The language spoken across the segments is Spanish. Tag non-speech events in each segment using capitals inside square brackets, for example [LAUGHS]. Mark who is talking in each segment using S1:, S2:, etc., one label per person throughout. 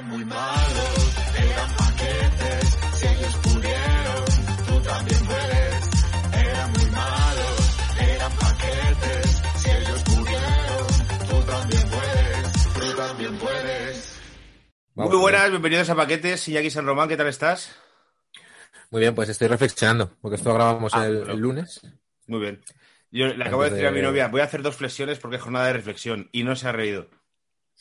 S1: Eran muy malos, eran paquetes, si ellos pudieron, tú también puedes. Eran muy malos, eran paquetes, si ellos pudieron, tú también puedes, tú también puedes.
S2: Muy buenas, bienvenidos a Paquetes. Iñaki San Román, ¿qué tal estás?
S3: Muy bien, pues estoy reflexionando, porque esto lo grabamos
S2: Ah,
S3: el, el lunes.
S2: Muy bien. Yo le acabo de
S3: Antes
S2: decir a mi
S3: de-
S2: novia, voy a hacer dos flexiones porque es jornada de reflexión y no se ha reído.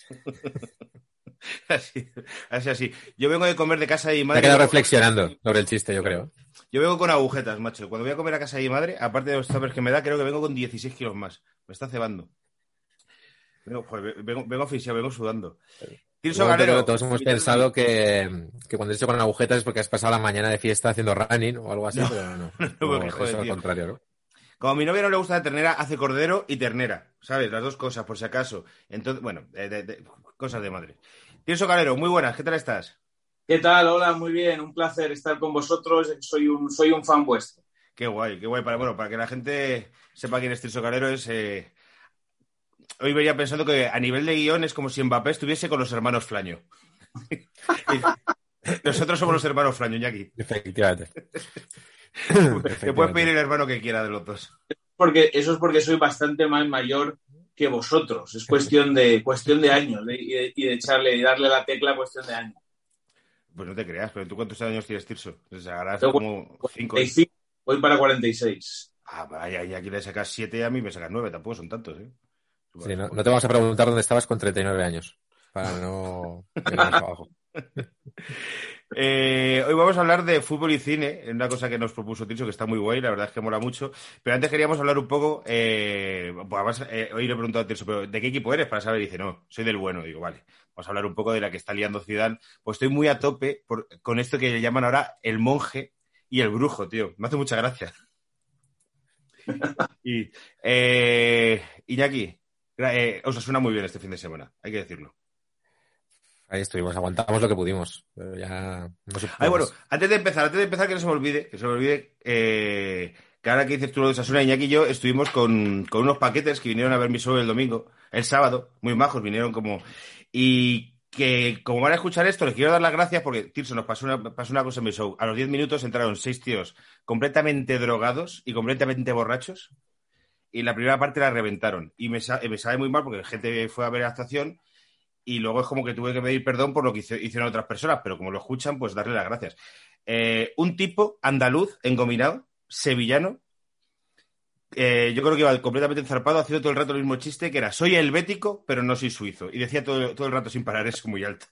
S2: [LAUGHS] [LAUGHS] así, así, así. Yo vengo de comer de casa de mi
S3: Me
S2: madre.
S3: he quedado reflexionando sobre el chiste, yo creo.
S2: Yo vengo con agujetas, macho. Cuando voy a comer a casa de mi madre, aparte de los tuppers que me da, creo que vengo con 16 kilos más. Me está cebando. Vengo, joder, vengo, vengo asfixiado, vengo sudando. Tirso
S3: Luego,
S2: Galero.
S3: pero todos hemos pensado que, que cuando has hecho con agujetas es porque has pasado la mañana de fiesta haciendo running o algo así, pero no. [LAUGHS]
S2: porque,
S3: No,
S2: joder,
S3: es al
S2: tío.
S3: contrario, ¿no?
S2: Como a mi novia no le gusta la ternera, hace cordero y ternera, ¿sabes? Las dos cosas, por si acaso. Entonces, bueno, de- de- cosas de madre. Tirso Calero, muy buenas, ¿qué tal estás?
S4: ¿Qué tal? Hola, muy bien. Un placer estar con vosotros. Soy un, soy un fan vuestro.
S2: Qué guay, qué guay. Para, bueno, para que la gente sepa quién es Tirso Calero, es. eh, Hoy venía pensando que a nivel de guion es como si Mbappé estuviese con los hermanos Flaño. [LAUGHS] Nosotros somos los hermanos Flaño, Iñaki.
S3: Efectivamente. [LAUGHS]
S2: Te puedes pedir el hermano que quiera de los dos.
S4: Porque, eso es porque soy bastante más mayor que vosotros. Es cuestión de, [LAUGHS] cuestión de años de- y, de, y de echarle y darle la tecla cuestión de años.
S2: Pues no te creas, pero ¿tú cuántos años tienes, Tirso? O sea, ahora como cinco.
S4: 45, voy para 46.
S2: Ah, vaya, y aquí le sacas siete a mí me sacas nueve, tampoco son tantos, ¿eh?
S3: Sí, no, no te vamos a preguntar dónde estabas con 39 años, para no abajo. [LAUGHS]
S2: Eh, hoy vamos a hablar de fútbol y cine, una cosa que nos propuso Tirso, que está muy guay, la verdad es que mola mucho. Pero antes queríamos hablar un poco, eh, pues además, eh, hoy le he preguntado a Tirso, ¿pero ¿de qué equipo eres? Para saber, y dice, no, soy del bueno. Digo, vale, vamos a hablar un poco de la que está liando Zidane. Pues estoy muy a tope por- con esto que le llaman ahora el monje y el brujo, tío. Me hace mucha gracia. [LAUGHS] y, eh, Iñaki, eh, os suena muy bien este fin de semana, hay que decirlo.
S3: Ahí estuvimos, aguantamos lo que pudimos, pero ya no.
S2: Ay, bueno, antes de empezar, antes de empezar, que no se me olvide, que se me olvide, eh, que ahora que dices tú lo de Sasuna, Iñaki y yo estuvimos con, con unos paquetes que vinieron a ver mi show el domingo, el sábado, muy majos, vinieron como. Y que, como van a escuchar esto, les quiero dar las gracias porque, Tirso, nos pasó una, pasó una cosa en mi show. A los 10 minutos entraron seis tíos completamente drogados y completamente borrachos. Y la primera parte la reventaron. Y me, sa- me sabe muy mal porque la gente fue a ver la actuación y luego es como que tuve que pedir perdón por lo que hizo- hicieron otras personas, pero como lo escuchan, pues darle las gracias. Eh, un tipo andaluz, engominado, sevillano, eh, yo creo que iba completamente enzarpado, haciendo todo el rato el mismo chiste, que era, soy helvético, pero no soy suizo. Y decía todo, todo el rato sin parar eso muy alto.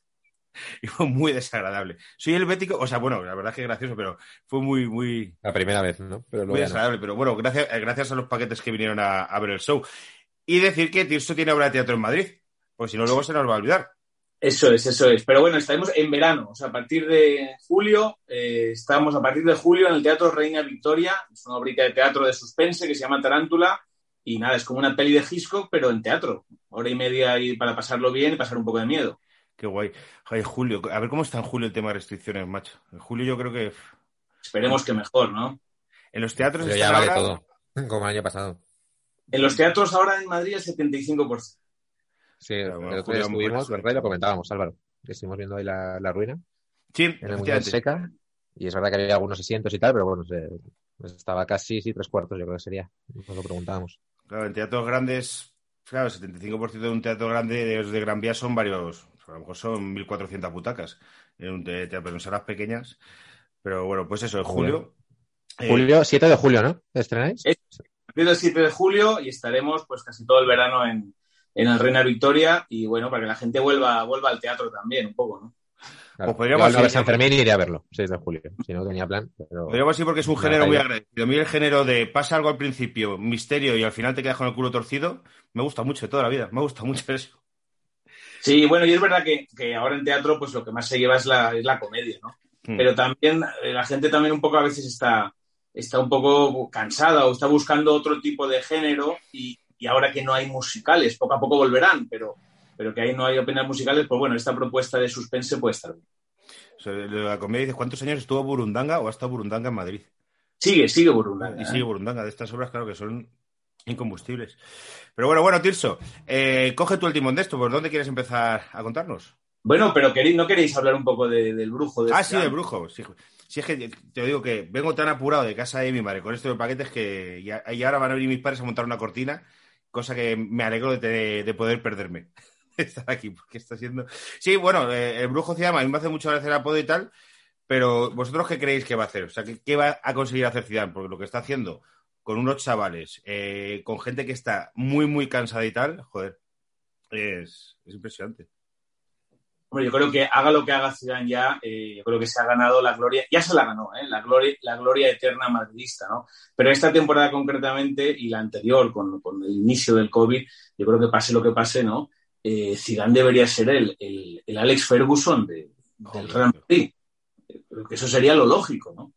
S2: [LAUGHS] Y fue muy desagradable. Soy helvético, o sea, bueno, la verdad es que es gracioso, pero fue muy, muy,
S3: La primera vez, ¿no? Pero
S2: muy
S3: no.
S2: desagradable. Pero bueno, gracias, eh, gracias a los paquetes que vinieron a, a ver el show. Y decir que Tirso tiene obra de teatro en Madrid, porque si no, luego se nos va a olvidar.
S4: Eso es, eso es. Pero bueno, estaremos en verano. O sea, a partir de julio, eh, estamos a partir de julio en el Teatro Reina Victoria. Es una obrita de teatro de suspense que se llama Tarántula. Y nada, es como una peli de Hitchcock, pero en teatro. Hora y media ahí para pasarlo bien y pasar un poco de miedo.
S2: Qué guay. Ay, Julio, a ver cómo está en julio el tema de restricciones, macho. En julio yo creo que
S4: Esperemos que mejor, ¿no?
S2: en los teatros
S3: Pero ya vale
S2: ahora-
S3: todo, como el año pasado.
S4: En los teatros ahora en Madrid el 75%.
S3: Sí,
S2: bueno,
S3: el otro día estuvimos, ¿verdad? Y lo comentábamos, Álvaro. que Estuvimos viendo ahí la, la ruina
S2: Sí,
S3: en el Mundial
S2: efectivamente.
S3: Seca. Y es verdad que había algunos asientos y tal, pero bueno, se- estaba casi, sí, tres cuartos, yo creo que sería. Nos lo preguntábamos.
S2: Claro, en teatros grandes, claro, el 75% de un teatro grande de, de Gran Vía son varios, a lo mejor son 1.400 butacas en un te- teatro, en salas pequeñas. Pero bueno, pues eso, en julio. eh,
S3: Julio, 7 de julio, ¿no? ¿Estrenáis?
S4: Del 7 de julio y estaremos pues casi todo el verano en, en el Reina Victoria y bueno, para que la gente vuelva, vuelva al teatro también un poco, ¿no?
S3: Claro.
S2: Pues podríamos ir-
S3: San Fermín iré a verlo, 6 de julio. Si no tenía plan, pero...
S2: Podríamos decir porque es un
S3: Una
S2: género muy agradecido. A mí el género de pasa algo al principio, misterio y al final te quedas con el culo torcido, me gusta mucho de toda la vida. Me gusta mucho eso.
S4: Sí, bueno, y es verdad que, que ahora en teatro pues lo que más se lleva es la, es la comedia, ¿no?
S2: Hmm.
S4: Pero también eh, la gente también un poco a veces está, está un poco cansada o está buscando otro tipo de género y, y ahora que no hay musicales, poco a poco volverán, pero, pero que ahí no hay apenas musicales, pues bueno, esta propuesta de suspense puede estar bien.
S2: Sobre la comedia dices, ¿cuántos años estuvo Burundanga o ha estado Burundanga en Madrid?
S4: Sigue, sigue Burundanga.
S2: Y
S4: ¿eh?
S2: sigue Burundanga, de estas obras, claro que son incombustibles. Pero bueno, bueno, Tirso, eh, coge tú el timón de esto, ¿por dónde quieres empezar a contarnos?
S4: Bueno, pero queréis, ¿no queréis hablar un poco de- del brujo? De
S2: Ah,
S4: este
S2: sí, del brujo. Sí, Sí, es que te digo que vengo tan apurado de casa de mi madre con estos paquetes que ya- y ahora van a venir mis padres a montar una cortina, cosa que me alegro de, de poder perderme. [LAUGHS] Estar aquí, porque está siendo. Sí, bueno, eh, el brujo Zidane, a mí me hace mucho gracia el apodo y tal, pero ¿vosotros qué creéis que va a hacer? O sea, ¿qué, qué va a conseguir hacer Zidane? Porque lo que está haciendo con unos chavales, eh, con gente que está muy, muy cansada y tal, joder, es, es impresionante.
S4: Hombre, yo creo que haga lo que haga Zidane ya, eh, yo creo que se ha ganado la gloria, ya se la ganó, ¿eh? la, gloria, la gloria eterna madridista, ¿no? Pero esta temporada concretamente y la anterior, con, con el inicio del COVID, yo creo que pase lo que pase, ¿no? Eh, Zidane debería ser el, el, el Alex Ferguson de, del. Real Madrid. Eh, Creo que eso sería lo lógico, ¿no?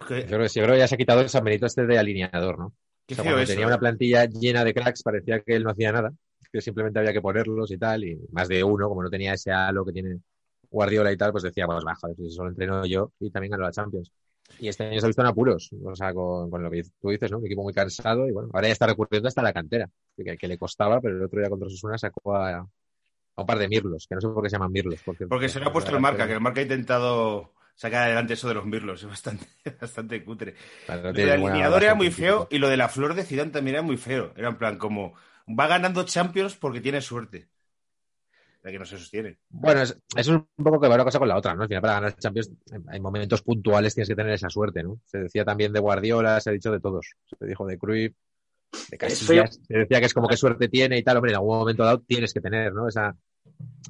S3: Yo creo, que sí, yo creo que ya se ha quitado el San Benito este de alineador, ¿no? O sea, cuando
S2: eso,
S3: tenía
S2: ¿eh?
S3: una plantilla llena de cracks, parecía que él no hacía nada, que simplemente había que ponerlos y tal, y más de uno, como no tenía ese halo que tiene Guardiola y tal, pues decía, pues baja, si solo entreno yo y también ganó la Champions. Y este año se ha visto en apuros, o sea, con, con lo que tú dices, ¿no? Un equipo muy cansado y bueno, ahora ya está recurriendo hasta la cantera, que, que le costaba, pero el otro día contra Osasuna sacó a, a un par de mirlos, que no sé por qué se llaman mirlos. Porque,
S2: Porque se le ha puesto el marca, que el marca ha intentado sacar adelante eso de los mirlos, [LAUGHS] es bastante, bastante cutre.
S3: Claro,
S2: Lo del alineador era muy feo y lo de la flor de Zidane también era muy feo. Era en plan como va ganando Champions porque tiene suerte. La que no se sostiene.
S3: Bueno, es, eso es un poco que va una cosa con la otra, ¿no? Al final, para ganar Champions, en momentos puntuales tienes que tener esa suerte, ¿no? Se decía también de Guardiola, se ha dicho de todos. Se dijo de Cruyff, de Casillas. Se decía que es como que suerte tiene y tal. Hombre, en algún momento dado tienes que tener, ¿no? Esa,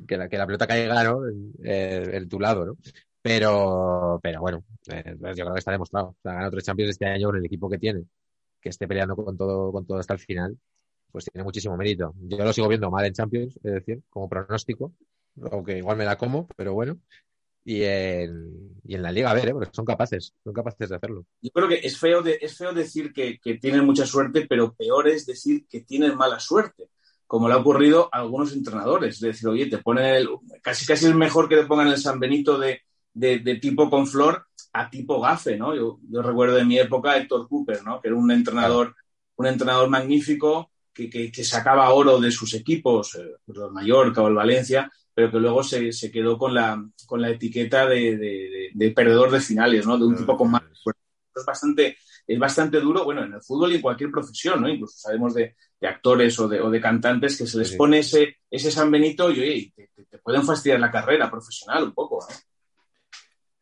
S3: que la, que la pelota caiga, ¿no? En, en- en tu lado, ¿no? Pero, pero bueno, eh, yo creo que está demostrado. O sea, tres Champions este año con el equipo que tiene, que esté peleando con todo, con todo hasta el final, pues tiene muchísimo mérito. Yo lo sigo viendo mal en Champions, es decir, como pronóstico, aunque igual me la como, pero bueno. Y en, y en la liga, a ver, ¿eh? porque son capaces, son capaces de hacerlo.
S4: Yo creo que es feo, de- es feo decir que, que tienen mucha suerte, pero peor es decir que tienen mala suerte, como le ha ocurrido a algunos entrenadores. Es decir, oye, te ponen el, casi casi es mejor que te pongan el San Benito de, de, de tipo con flor a tipo gafe, ¿no? Yo, yo recuerdo de mi época a Héctor Cooper, ¿no? Que era un entrenador, un entrenador magnífico que, que, que sacaba oro de sus equipos, eh, pues el Mallorca o el Valencia, pero que luego se, se quedó con la, con la etiqueta de, de, de- de perdedor de finales, ¿no? De un tipo con más. Es bastante, es bastante duro, bueno, en el fútbol y en cualquier profesión, ¿no? Incluso sabemos de, de actores o de, o de cantantes que se les pone ese, ese San Benito y, oye, te, te- pueden fastidiar la carrera profesional un poco, ¿eh?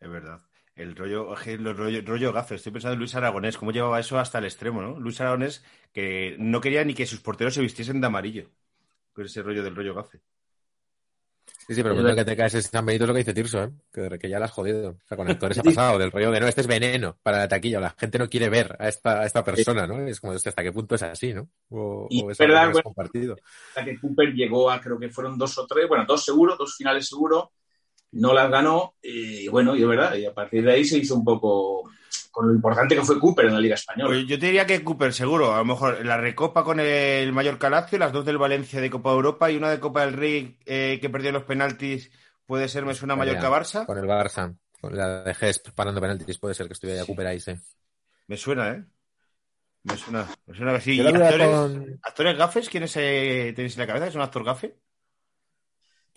S2: Es verdad. El rollo, el rollo, rollo gafe. Estoy pensando en Luis Aragonés, cómo llevaba eso hasta el extremo, ¿no? Luis Aragonés que no quería ni que sus porteros se vistiesen de amarillo. Con ese rollo del rollo gafe.
S3: Sí, sí, pero
S4: Es
S3: cuando que te caes ese San Benito es lo que dice Tirso, ¿eh? Que, que ya la has jodido. O sea, con actores ha [LAUGHS] pasado del rollo de no, este es veneno para la taquilla. La gente no quiere ver a esta, a esta persona, ¿no? Es como, ¿hasta qué punto es así, no? O,
S4: Y
S3: o es
S4: verdad, bueno,
S3: compartido.
S4: hasta que Cooper llegó a, creo que fueron dos o tres, bueno, dos seguro, dos finales seguro, no las ganó, y bueno, y es verdad, y a partir de ahí se hizo un poco con lo importante que fue Cooper en la Liga Española.
S2: Oye, yo te diría que Cooper, seguro. A lo mejor la recopa con el Mallorca Lazio, las dos del Valencia de Copa Europa y una de Copa del Rey eh, que perdió los penaltis. Puede ser, me suena Mallorca-Barça.
S3: Con el Barça, con la de Gesp parando penaltis, puede ser que estuviera ya Cooper ahí, sí.
S2: Me suena, ¿eh? Me suena, me suena que sí. ¿Y actores,
S3: con-
S2: actores gafes? ¿Quiénes eh, tenéis en la cabeza? ¿Es un actor gafe?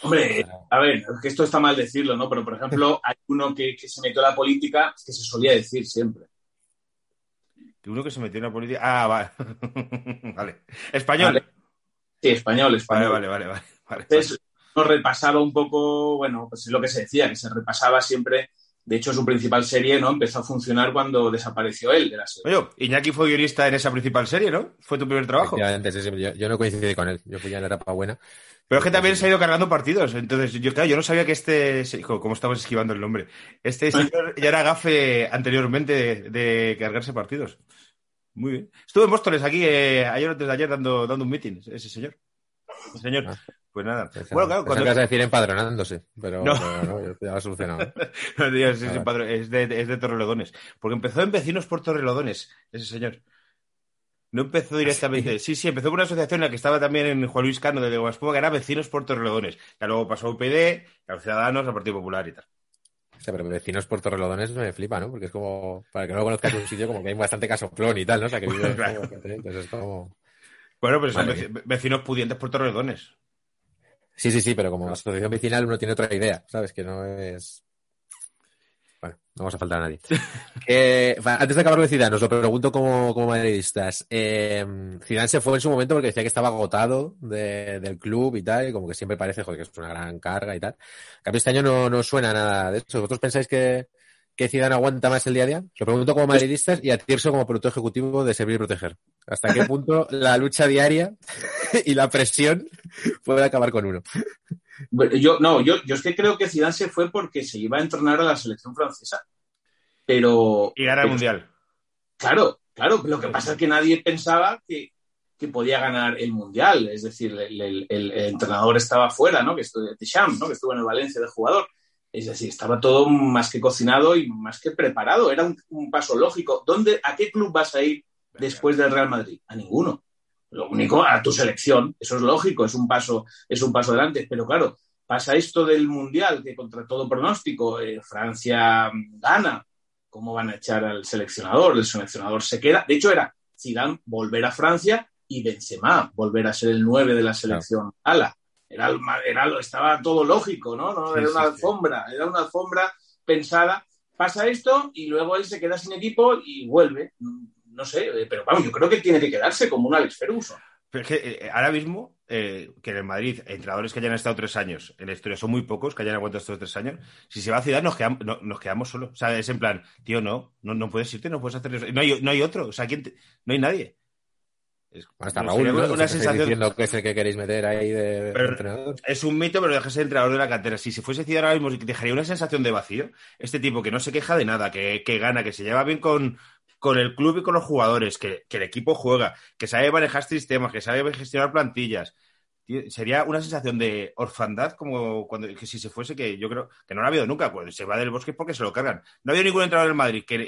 S4: Hombre, a ver, es que esto está mal decirlo, ¿no? Pero, por ejemplo, [LAUGHS] hay uno que, que se metió a la política que se solía decir siempre.
S2: Que uno que se metió en la política. Ah, vale. [LAUGHS] vale. Español.
S4: Vale. Sí, español,
S2: Vale,
S4: español.
S2: vale, vale, vale. vale.
S4: Entonces, nos repasaba un poco, bueno, pues es lo que se decía, que se repasaba siempre. De hecho, su principal serie no empezó a funcionar cuando desapareció él de la serie.
S2: Oye, Iñaki fue guionista en esa principal serie, ¿no? Fue tu primer trabajo.
S3: Sí, yo, yo no coincidí con él. Yo fui ya en la etapa buena.
S2: Pero es que también se ha ido cargando partidos. Entonces, yo, claro, yo no sabía que este. ¿Cómo estamos esquivando el nombre? Este [LAUGHS] señor ya era gafe anteriormente de, de cargarse partidos. Muy bien. Estuve en Móstoles aquí eh, ayer o antes de ayer dando, dando un meeting, ese señor. Ese señor.
S3: Ah.
S2: Pues nada. Bueno, claro, cuando...
S3: ibas a decir empadronándose, pero
S2: No.
S3: pero no, ya lo ha solucionado. [LAUGHS]
S2: No, tío, padre, es, de, es de Torrelodones. Porque empezó en Vecinos por Torrelodones, ese señor. No empezó directamente. Sí, sí, empezó con una asociación en la que estaba también en Juan Luis Cano de Guaspoma, que era Vecinos por Torrelodones. Ya luego pasó a UPD, a los Ciudadanos, al Partido Popular y tal.
S3: O sea, pero vecinos puertorrelodones me flipa, ¿no? Porque es como, para que no lo conozcas un sitio, como que hay bastante casoplón y tal, ¿no? O sea, que vive [LAUGHS]
S2: Claro.
S3: como- entonces es como...
S2: Bueno, pero son
S3: Vale.
S2: veci- vecinos pudientes por Torrelodones.
S3: Sí, sí, sí, pero como asociación vecinal uno tiene otra idea, ¿sabes? Que no es... Bueno, no vamos a faltar a nadie. [LAUGHS] Va, antes de acabar de Zidane, os lo pregunto como, como madridistas. Eh, Zidane se fue en su momento porque decía que estaba agotado de- del club y tal, y como que siempre parece joder, que es una gran carga y tal. En este año no, no suena nada de eso. ¿Vosotros pensáis que, que Zidane aguanta más el día a día? Lo pregunto como madridistas y a Tirso como productor ejecutivo de Servir y Proteger. ¿Hasta qué [LAUGHS] punto la lucha diaria y la presión puede acabar con uno?
S4: Bueno, Yo, no, yo, yo es que creo que Zidane se fue porque se iba a entrenar a la selección francesa. Pero.
S2: Y gana el Mundial.
S4: Claro, claro. Lo que pasa es que nadie pensaba que, que podía ganar el Mundial. Es decir, el, el- el- el entrenador estaba fuera, ¿no? Que estuvo, Deschamps, ¿no? Que estuvo en el Valencia de jugador. Es decir, estaba todo más que cocinado y más que preparado. Era un, un paso lógico. ¿Dónde, ¿A qué club vas a ir después del Real Madrid? A ninguno. Lo único, a tu selección. Eso es lógico, es un paso, es un paso adelante. Pero claro, pasa esto del Mundial, que contra todo pronóstico, eh, Francia gana. ¿Cómo van a echar al seleccionador? El seleccionador se queda. De hecho, era Zidane volver a Francia y Benzema volver a ser el 9 de la selección. Ala. Era, era, estaba todo lógico, ¿no? no era una alfombra, era una alfombra pensada. Pasa esto y luego él se queda sin equipo y vuelve. No sé, eh, pero vamos, yo creo que tiene que quedarse como un Alex Ferguson.
S2: Pero es que eh, ahora mismo, eh, que en el Madrid, entrenadores que hayan estado tres años en la historia son muy pocos que hayan aguantado estos tres años. Si se va a Ciudad, nos quedamos, no- nos quedamos solos. O sea, es en plan, tío, no, no, no puedes irte, no puedes hacer eso. No hay, no hay otro, o sea, ¿quién te- no hay nadie. Es,
S3: Hasta
S2: no,
S3: Raúl, ¿no?
S2: una, sensación.
S3: diciendo que es el que queréis meter ahí de, entrenador.
S2: Es un mito, pero deja de ser entrenador de la cantera. Si se fuese Zidane ahora mismo, dejaría una sensación de vacío. Este tipo que no se queja de nada, que, que gana, que se lleva bien con, con el club y con los jugadores, que, que el equipo juega, que sabe manejar sistemas, que sabe gestionar plantillas. Tío, sería una sensación de orfandad como cuando que si se fuese, que yo creo que no la ha habido nunca. Cuando se va del bosque porque se lo cargan. No ha habido ningún entrenador en Madrid, que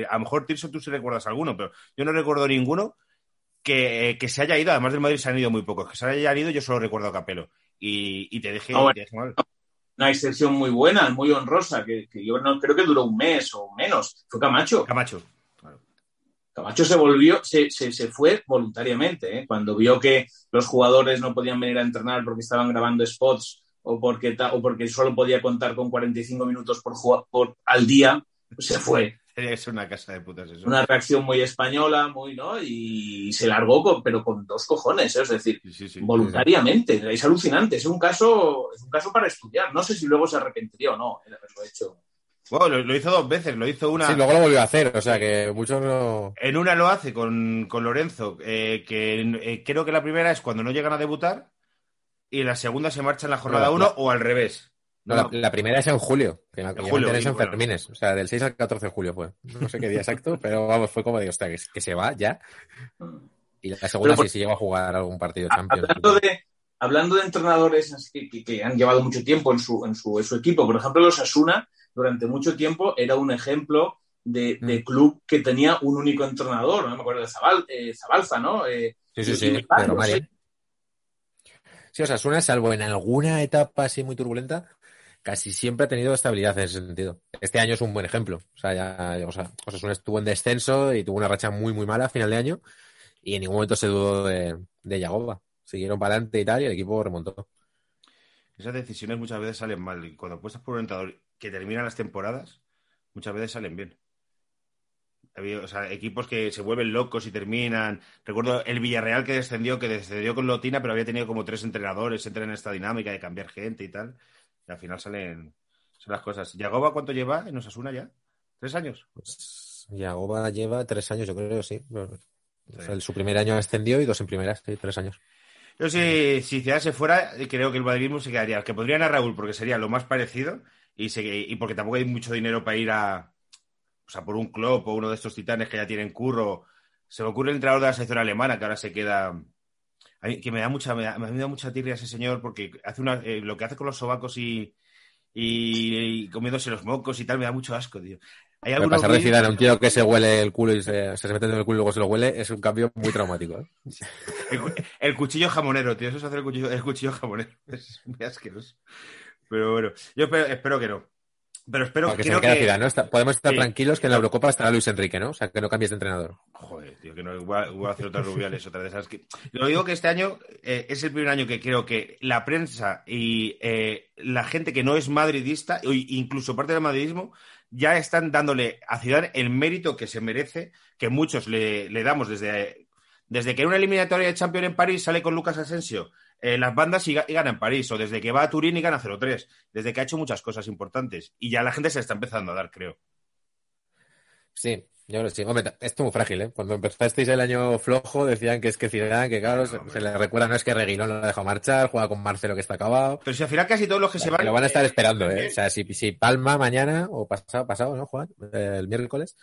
S2: eh, a lo mejor Tirso tú sí recuerdas alguno, pero yo no recuerdo ninguno que, eh, que se haya ido. Además del Madrid se han ido muy pocos. Que se hayan ido, yo solo recuerdo a Capelo. Y, y te dejé,
S4: Ah, bueno.
S2: te dejé mal.
S4: Una excepción muy buena, muy honrosa, que, que yo no creo que duró un mes o menos. Fue Camacho.
S2: Camacho.
S4: Camacho se volvió, se, se, se fue voluntariamente, ¿eh? cuando vio que los jugadores no podían venir a entrenar porque estaban grabando spots o porque, ta- o porque solo podía contar con 45 minutos por, por al día, pues se fue.
S2: Es una casa de putas eso.
S4: Una reacción muy española, muy, ¿no? Y se largó, con, pero con dos cojones, ¿eh? es decir,
S2: Sí, sí, sí.
S4: voluntariamente. Es alucinante, es un caso, es un caso para estudiar. No sé si luego se arrepentiría o no de haberlo hecho.
S2: Bueno, lo, lo hizo dos veces. Lo hizo una.
S3: Sí, luego lo volvió a hacer, o sea que muchos no.
S2: En una lo hace con, con Lorenzo, eh, que eh, creo que la primera es cuando no llegan a debutar y la segunda se marcha en la jornada
S3: No,
S2: 1
S3: la-
S2: o al revés.
S3: No, la, la primera es en julio, que
S2: En julio,
S3: en
S2: sí, bueno.
S3: Fermines, o sea, del 6 al 14 de julio fue. No sé qué día exacto, [LAUGHS] pero vamos, fue como de, hostia, que, que se va ya. Y la segunda
S4: Pero por-
S3: sí se llegó a jugar algún partido Champions.
S4: Hablando de, hablando de entrenadores que, que han llevado mucho tiempo en su, en, su, en su equipo, por ejemplo, los Asuna, durante mucho tiempo era un ejemplo de, de
S3: Mm.
S4: club que tenía un único entrenador, no me acuerdo de Zabal, eh, Zabalza, ¿no? Eh,
S3: Sí, sí, sí.
S4: ¿eh?
S3: Sí, o sea, Asuna, salvo en alguna etapa así muy turbulenta, casi siempre ha tenido estabilidad en ese sentido. Este año es un buen ejemplo. O sea, ya, o sea, Osasuna estuvo en descenso y tuvo una racha muy, muy mala a final de año y en ningún momento se dudó de, de Yagoba. Siguieron para adelante y tal y el equipo remontó.
S2: Esas decisiones muchas veces salen mal. Y cuando apuestas por un entrenador que termina las temporadas, muchas veces salen bien. O sea, equipos que se vuelven locos y terminan. Recuerdo el Villarreal que descendió, que descendió con Lotina, pero había tenido como tres entrenadores, entran en esta dinámica de cambiar gente y tal. Y al final salen, son las cosas. ¿Yagoba cuánto lleva en Osasuna ya? ¿Tres años?
S3: Pues Yagoba lleva tres años, yo creo, sí. O sea, el- su primer año ascendió y dos en primeras, sí, tres años.
S2: Yo si, si se fuera, creo que el madridismo se quedaría. Que podrían a Raúl, porque sería lo más parecido y, se- y porque tampoco hay mucho dinero para ir a. O sea, por un club o uno de estos titanes que ya tienen curro. Se me ocurre el entrenador de la selección alemana, que ahora se queda. A mí- que me da mucha, me da, me da mucha tirria ese señor porque hace una, eh, lo que hace con los sobacos y, y, y comiéndose los mocos y tal, me da mucho asco, tío. Hay
S3: Lo que
S2: algunos
S3: pasa de Zidane, un tío que se huele el culo y se, se mete en el culo y luego se lo huele, es un cambio muy traumático. ¿eh? [LAUGHS]
S2: El cuchillo jamonero, tío. Eso es hacer el cuchillo, el cuchillo jamonero. [LAUGHS] Es muy asqueroso. Pero bueno, yo espero, espero que no. Pero espero
S3: se
S2: creo que...
S3: Zidane, ¿no? Está- podemos estar
S2: Sí.
S3: tranquilos que en la Eurocopa estará Luis Enrique, ¿no? O sea, que no cambies de entrenador.
S2: Joder, tío, que no igual, igual hacer otras rubiales, [LAUGHS] otra de esas que. Lo digo que este año eh, es el primer año que creo que la prensa y eh, la gente que no es madridista, o incluso parte del madridismo, ya están dándole a Zidane el mérito que se merece, que muchos le, le damos desde, desde que en una eliminatoria de Champions en París sale con Lucas Asensio eh, las bandas y, y gana en París, o desde que va a Turín y gana 0-3, desde que ha hecho muchas cosas importantes. Y ya la gente se está empezando a dar, creo.
S3: Sí, yo que sí. Hombre, esto es muy frágil, ¿eh? Cuando empezasteis el año flojo decían que es que Zidane, que claro, se, se le recuerda, no es que Reguilón lo ha dejado marchar, juega con Marcelo que está acabado.
S2: Pero si al final casi todos los que se van.
S3: Lo van a estar
S2: eh,
S3: esperando, ¿eh? O sea, si, si Palma mañana, o pasado, pasado, ¿no, Juan? Eh, el miércoles,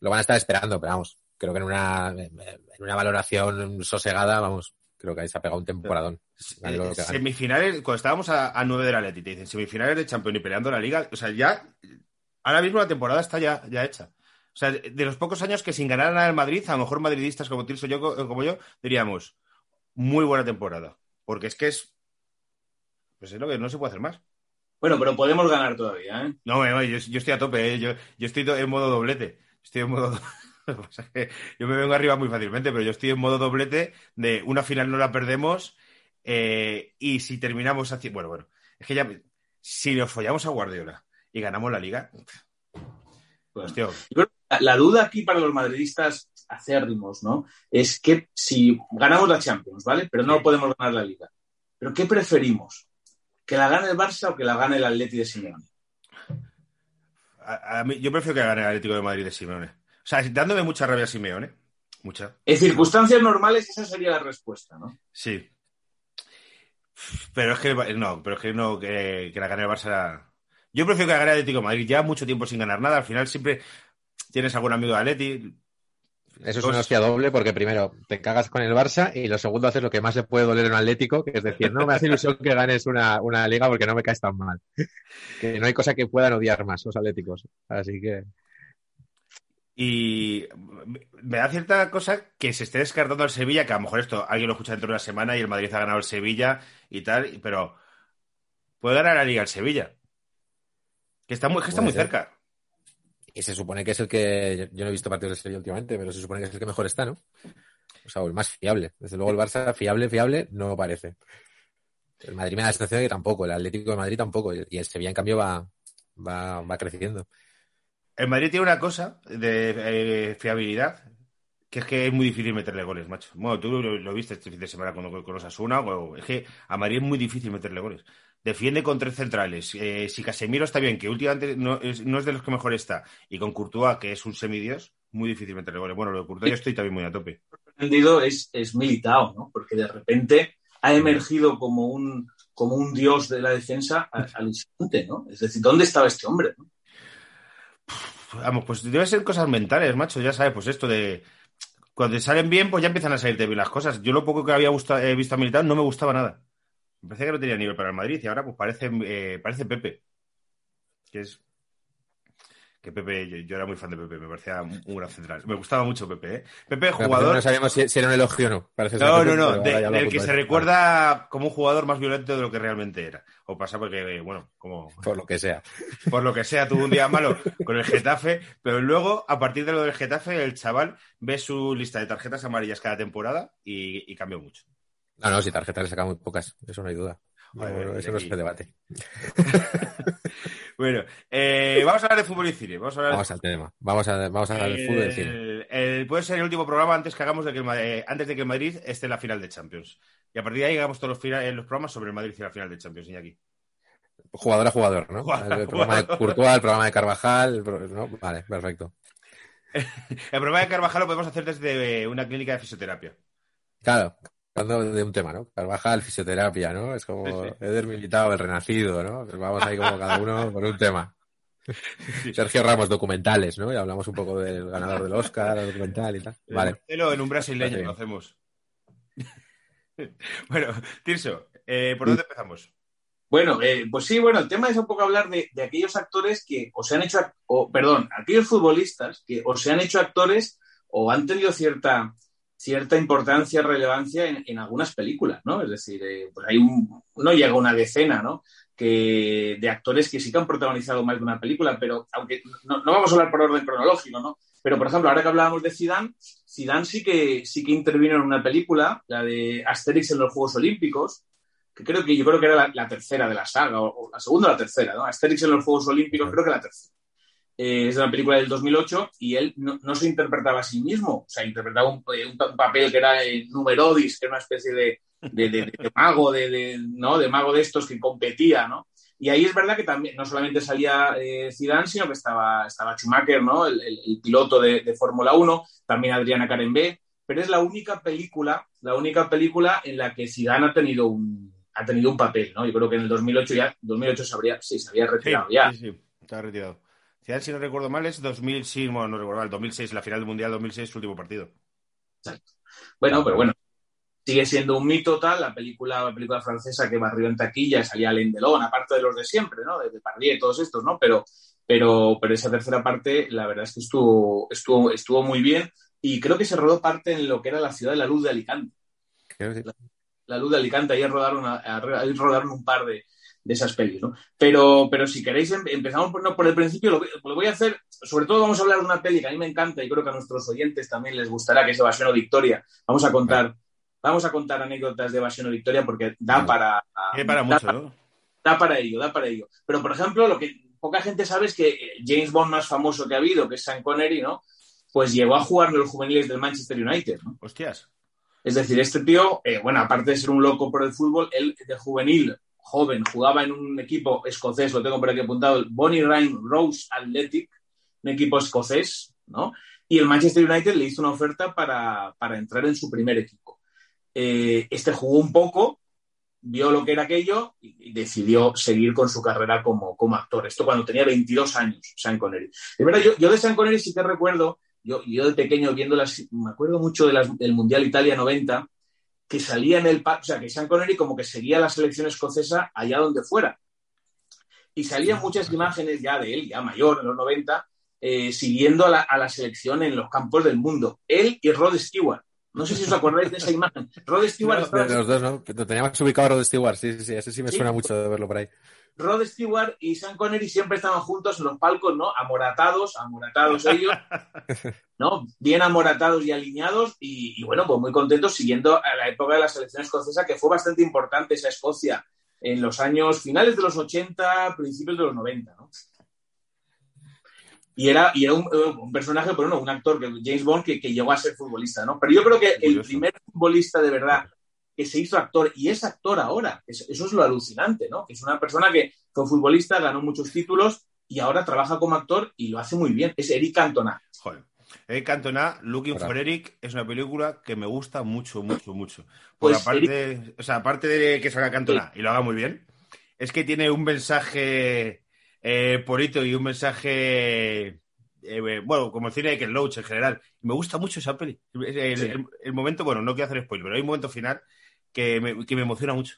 S3: lo van a estar esperando, pero vamos, creo que en una, en una valoración sosegada, vamos, creo que ahí se ha pegado un temporadón. Gane lo que gane.
S2: semifinales, cuando estábamos a, a 9 de la Leti, te dicen semifinales de Champions y peleando la liga, o sea, ya, ahora mismo la temporada está ya, ya hecha. O sea, de los pocos años que sin ganar nada el Madrid, a lo mejor madridistas como Tirso yo, como yo, diríamos, muy buena temporada. Porque es que es, pues es lo que no se puede hacer más.
S4: Bueno, pero podemos ganar todavía, ¿eh?
S2: No, eh, yo, yo estoy a tope, eh, yo, yo estoy en modo doblete. Estoy en modo. Lo que [LAUGHS] pasa es que yo me vengo arriba muy fácilmente, pero yo estoy en modo doblete de una final no la perdemos eh, y si terminamos así. Bueno, bueno, es que ya. Si nos follamos a Guardiola y ganamos la liga.
S4: Creo que la- la duda aquí para los madridistas acérrimos, ¿no? Es que si ganamos la Champions, ¿vale? Pero no podemos ganar la Liga. ¿Pero qué preferimos? ¿Que la gane el Barça o que la gane el Atleti de Simeone?
S2: a- a mí- yo prefiero que gane el Atlético de Madrid de Simeone. O sea, dándome mucha rabia a Simeone. Mucha.
S4: En circunstancias normales esa sería la respuesta, ¿no?
S2: Sí. Pero es que no, pero es que no, que, que la gane el Barça. era- Yo prefiero que la gane el Atlético de Madrid. Ya mucho tiempo sin ganar nada. Al final siempre tienes algún amigo de Atleti.
S3: Eso es
S2: Dos-
S3: una hostia doble porque primero te cagas con el Barça y lo segundo haces lo que más le puede doler a un Atlético, que es decir, no me hace ilusión que ganes una, una liga porque no me caes tan mal. [LAUGHS] Que no hay cosa que puedan odiar más los Atléticos. Así que
S2: Y me da cierta cosa que se esté descartando al Sevilla, que a lo mejor esto alguien lo escucha dentro de una semana y el Madrid ha ganado el Sevilla y tal, pero puede ganar la Liga el Sevilla. Que está muy, que está muy
S3: ser.
S2: cerca.
S3: y se supone que es el que yo no he visto partidos de Sevilla últimamente, pero se supone que es el que mejor está, ¿no? O sea, o el más fiable. Desde luego el Barça fiable, fiable, no parece. El Madrid me da la sensación de que tampoco, el Atlético de Madrid tampoco, y el Sevilla en cambio va, va, va creciendo.
S2: El Madrid tiene una cosa de eh, fiabilidad, que es que es muy difícil meterle goles, macho. Bueno, tú lo, lo viste este fin de semana con, con los Asuna, o- es que a Madrid es muy difícil meterle goles. Defiende con tres centrales. Eh, si Casemiro está bien, que últimamente no es, no es de los que mejor está, y con Courtois, que es un semidios, muy difícil meterle goles. Bueno, lo de Courtois yo estoy también muy a tope.
S4: sorprendido es, es Militao, ¿no? Porque de repente ha emergido como un, como un dios de la defensa al instante, ¿no? Es decir, ¿dónde estaba este hombre? no?
S2: Vamos, pues debe ser cosas mentales, macho, ya sabes, pues esto de... Cuando salen bien, pues ya empiezan a salirte bien las cosas. Yo lo poco que había visto a Militar no me gustaba nada. Me parecía que no tenía nivel para el Madrid y ahora pues parece, eh, parece Pepe. Que es... Que Pepe, yo, yo era muy fan de Pepe, me parecía un, gran central. Me gustaba mucho Pepe, ¿eh? Pepe, jugador...
S3: no sabíamos si, si era un elogio o no. Parece
S2: No, no, no,
S3: pero
S2: de- del que se recuerda como un jugador más violento de lo que realmente era. O pasa porque, bueno, como
S3: Por lo que sea.
S2: por lo que sea, tuvo un día malo con el Getafe, pero luego, a partir de lo del Getafe, el chaval ve su lista de tarjetas amarillas cada temporada y, y cambió mucho.
S3: No, no, si tarjetas le saca muy pocas, eso no hay duda. No,
S2: Joder,
S3: eso no se debate. [LAUGHS]
S2: Bueno, eh, vamos a hablar de fútbol y cine. Vamos a hablar
S3: Vamos al tema. Vamos a, vamos a hablar del fútbol y cine.
S2: El- el- puede ser el último programa antes que hagamos de que el eh, antes de que el Madrid esté en la final de Champions. Y a partir de ahí hagamos todos los, eh, los programas sobre el Madrid y la final de Champions, Iñaki.
S3: Jugador a jugador, ¿no?
S2: Jugador
S3: el programa de. Courtois, el programa de Carvajal, el ¿no? Vale, perfecto. [LAUGHS]
S2: El programa de Carvajal lo podemos hacer desde una clínica de fisioterapia.
S3: Claro, de un tema, ¿no? Carvajal, fisioterapia, ¿no? Es como
S2: Sí, sí.
S3: Eder Militao, el renacido, ¿no? Pues vamos ahí como cada uno [LAUGHS] por un tema. Sergio Ramos, documentales, ¿no? Y hablamos un poco del ganador del Oscar, el documental y tal. Vale.
S2: Marcelo en un brasileño
S3: Vale.
S2: lo hacemos. [LAUGHS] Bueno, Tirso, eh, ¿por dónde empezamos?
S4: Bueno, eh, pues sí, bueno, el tema es un poco hablar de, de aquellos actores que o se han hecho, o, perdón, aquellos futbolistas que o se han hecho actores o han tenido cierta, cierta importancia, relevancia en, en algunas películas, ¿no? Es decir, eh, pues hay un, no llega una decena, ¿no? Que, de actores que sí que han protagonizado más de una película, pero aunque no, no vamos a hablar por orden cronológico, ¿no? Pero, por ejemplo, ahora que hablábamos de Zidane, Zidane sí que, sí que intervino en una película, la de Asterix en los Juegos Olímpicos, que creo que yo creo que era la, la tercera de la saga, o, o la segunda o la tercera, ¿no? Asterix en los Juegos Olímpicos, creo que la tercera. Eh, es una película del 2008 y él no, no se interpretaba a sí mismo, o sea, interpretaba un, eh, un papel que era eh, numerodis, que era una especie de, de, de- de mago, de, ¿no? de mago de estos que competía, ¿no? Y ahí es verdad que también no solamente salía eh, Zidane, sino que estaba, estaba Schumacher, ¿no? El, el- el piloto de, de Fórmula 1, también Adriana Carembé, pero es la única película, la única película en la que Zidane ha tenido un, ha tenido un papel, ¿no? Yo creo que en el 2008 ya, 2008 se habría, sí, se había
S2: Sí,
S4: retirado ya.
S2: sí, sí, estaba retirado. Zidane, si no recuerdo mal, es 2006, bueno, no recuerdo mal, 2006, la final del Mundial 2006, su último partido.
S4: Bueno, pero bueno, sigue siendo un mito tal, la película, la película francesa que barrió en taquilla salía Alain Delon, aparte de los de siempre, ¿no? De Depardieu y todos estos, ¿no? Pero, pero, pero esa tercera parte, la verdad es que estuvo, estuvo, estuvo muy bien y creo que se rodó parte en lo que era la ciudad de la luz de Alicante.
S3: Creo que-
S4: La luz de Alicante, ahí rodaron, a- a- ahí rodaron un par de, de esas pelis, ¿no? Pero, pero si queréis, em- empezamos por, no, por el principio, lo, voy- lo voy a hacer, sobre todo vamos a hablar de una peli que a mí me encanta y creo que a nuestros oyentes también les gustará, que es Evasión o Victoria. Vamos a contar, vamos a contar anécdotas de Evasión o Victoria porque da para...
S2: Tiene para
S4: da
S2: mucho, ¿no?
S4: da para ello, da para ello. Pero, por ejemplo, lo que poca gente sabe es que eh, James Bond más famoso que ha habido, que es Sean Connery, ¿no? Pues llegó a jugar en los juveniles del Manchester United, ¿no?
S2: Hostias.
S4: Es decir, este tío, eh, bueno, aparte de ser un loco por el fútbol, él de juvenil, joven, jugaba en un equipo escocés, lo tengo por aquí apuntado, el Bonnie Ryan Rose Athletic, un equipo escocés, ¿no? Y el Manchester United le hizo una oferta para, para entrar en su primer equipo. Eh, este jugó un poco, vio lo que era aquello y, decidió seguir con su carrera como, como actor. Esto cuando tenía 22 años, Sean Connery. De yo, yo de Sean Connery sí que recuerdo, yo, yo de pequeño viendo las, me acuerdo mucho de las- del Mundial Italia 90, que salía en el, o sea, que Sean Connery como que seguía la selección escocesa allá donde fuera. Y salían muchas imágenes ya de él, ya mayor, en los 90, eh, siguiendo a la, a la selección en los campos del mundo. Él y Rod Stewart. No sé si os acordáis de esa imagen. Rod Stewart
S3: De
S4: estaba-
S3: los dos, ¿no? Lo teníamos ubicado a Rod Stewart, sí, sí, sí, ese sí me
S4: Sí.
S3: suena mucho de verlo por ahí.
S4: Rod Stewart y Sean Connery siempre estaban juntos en los palcos, ¿no? Amoratados, amoratados ellos, [LAUGHS] ¿no? Bien amoratados y alineados y, y, bueno, pues muy contentos siguiendo a la época de la selección escocesa, que fue bastante importante esa Escocia en los años finales de los 80, principios de los 90, ¿no? Y era, y era un, un personaje, pero no, un actor, que, James Bond, que, que llegó a ser futbolista, ¿no? Pero yo creo que el primer futbolista de verdad que se hizo actor y es actor ahora. Eso, eso es lo alucinante, ¿no? Que es una persona que fue futbolista, ganó muchos títulos y ahora trabaja como actor y lo hace muy bien. Es Eric Cantona.
S2: Joder. Eric Cantona, Looking
S3: Hola.
S2: for Eric, es una película que me gusta mucho, mucho, mucho. Porque
S4: Pues,
S2: aparte, o sea, aparte de que salga Cantona y lo haga muy bien, es que tiene un mensaje eh, bonito y un mensaje, eh, bueno, como el cine de Ken Loach en general. Me gusta mucho esa peli. El, el-
S4: Sí.
S2: el- el momento, bueno, no quiero hacer spoiler, pero hay un momento final que me, que me emociona mucho.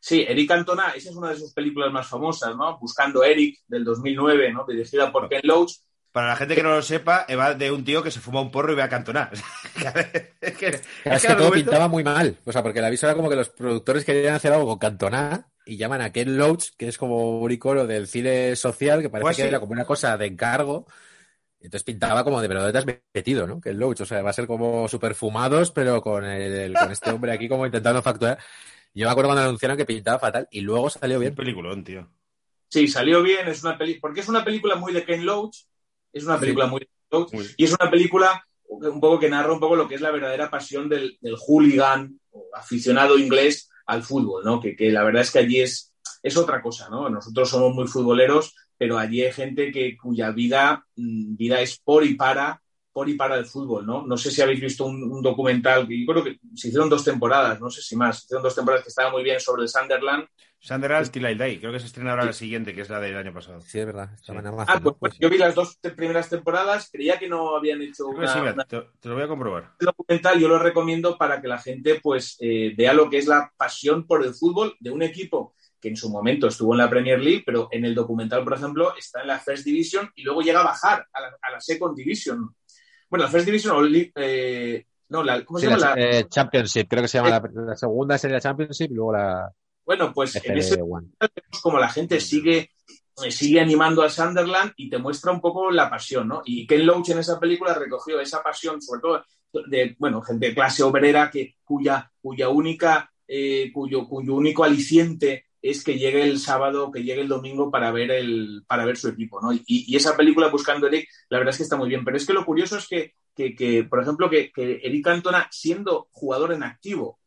S4: Sí, Eric Cantona, esa es una de sus películas más famosas, ¿no? Buscando Eric, del 2009, ¿no? Dirigida por Ken Loach.
S2: Para la gente que no lo sepa, va de un tío que se fuma un porro y ve a Cantona. [LAUGHS] es que, es
S3: Es
S2: que
S3: que todo pintaba muy mal. O sea, porque el aviso era como que los productores querían hacer algo con Cantona y llaman a Ken Loach, que es como un icono del cine social, que parece
S2: Pues
S3: que
S2: sí.
S3: era como una cosa de encargo. Entonces pintaba como de, pero ¿dónde te has metido, no? Ken Loach. O sea, va a ser como super fumados, pero con, el, el- con este hombre aquí como intentando facturar. Yo me acuerdo cuando anunciaron que pintaba fatal y luego salió
S2: Un
S3: bien.
S2: peliculón, tío.
S4: Sí, salió bien, es una peli porque es una película muy de Ken Loach, es una película muy Ken Loach,
S2: Muy-
S4: y es una película un poco que narra un poco lo que es la verdadera pasión del, del hooligan o aficionado inglés al fútbol, ¿no? Que, que la verdad es que allí es, es otra cosa, ¿no? Nosotros somos muy futboleros, pero allí hay gente que, cuya vida, mm, vida es por y para, por y para el fútbol, ¿no? No sé si habéis visto un, un documental, y creo que se hicieron dos temporadas, no sé si más, se hicieron dos temporadas que estaban muy bien sobre el Sunderland.
S2: Sunderland Still I Die, creo que se estrena ahora la siguiente, que es la del año pasado.
S3: Sí, es verdad. Estaba
S2: Sí.
S3: en Amazon.
S4: Ah, pues,
S3: ¿no?
S4: pues
S3: Sí.
S4: yo vi las dos te- primeras temporadas, creía que no habían hecho una,
S2: sí, mira,
S4: una-
S2: te, te lo voy a comprobar.
S4: documental, yo lo recomiendo para que la gente pues eh, vea lo que es la pasión por el fútbol de un equipo que en su momento estuvo en la Premier League, pero en el documental, por ejemplo, está en la First Division y luego llega a bajar a la, a la Second Division. Bueno, la First Division o League, eh, no, la, ¿cómo
S3: Sí,
S4: se llama?
S3: la,
S4: La-
S3: eh, Championship, creo que se llama la, la segunda serie de Championship y luego la
S4: bueno, pues en ese
S3: FD1.
S4: vemos como la gente sigue, eh, sigue animando al Sunderland y te muestra un poco la pasión, ¿no? Y Ken Loach en esa película recogió esa pasión, sobre todo de, bueno, gente de clase obrera que, cuya, cuya única, eh, cuyo, cuyo único aliciente es que llegue el sábado, que llegue el domingo para ver el, para ver su equipo, ¿no? Y, y esa película Buscando Eric, la verdad es que está muy bien. Pero es que lo curioso es que, que, que, por ejemplo, que, que Eric Cantona, siendo jugador en activo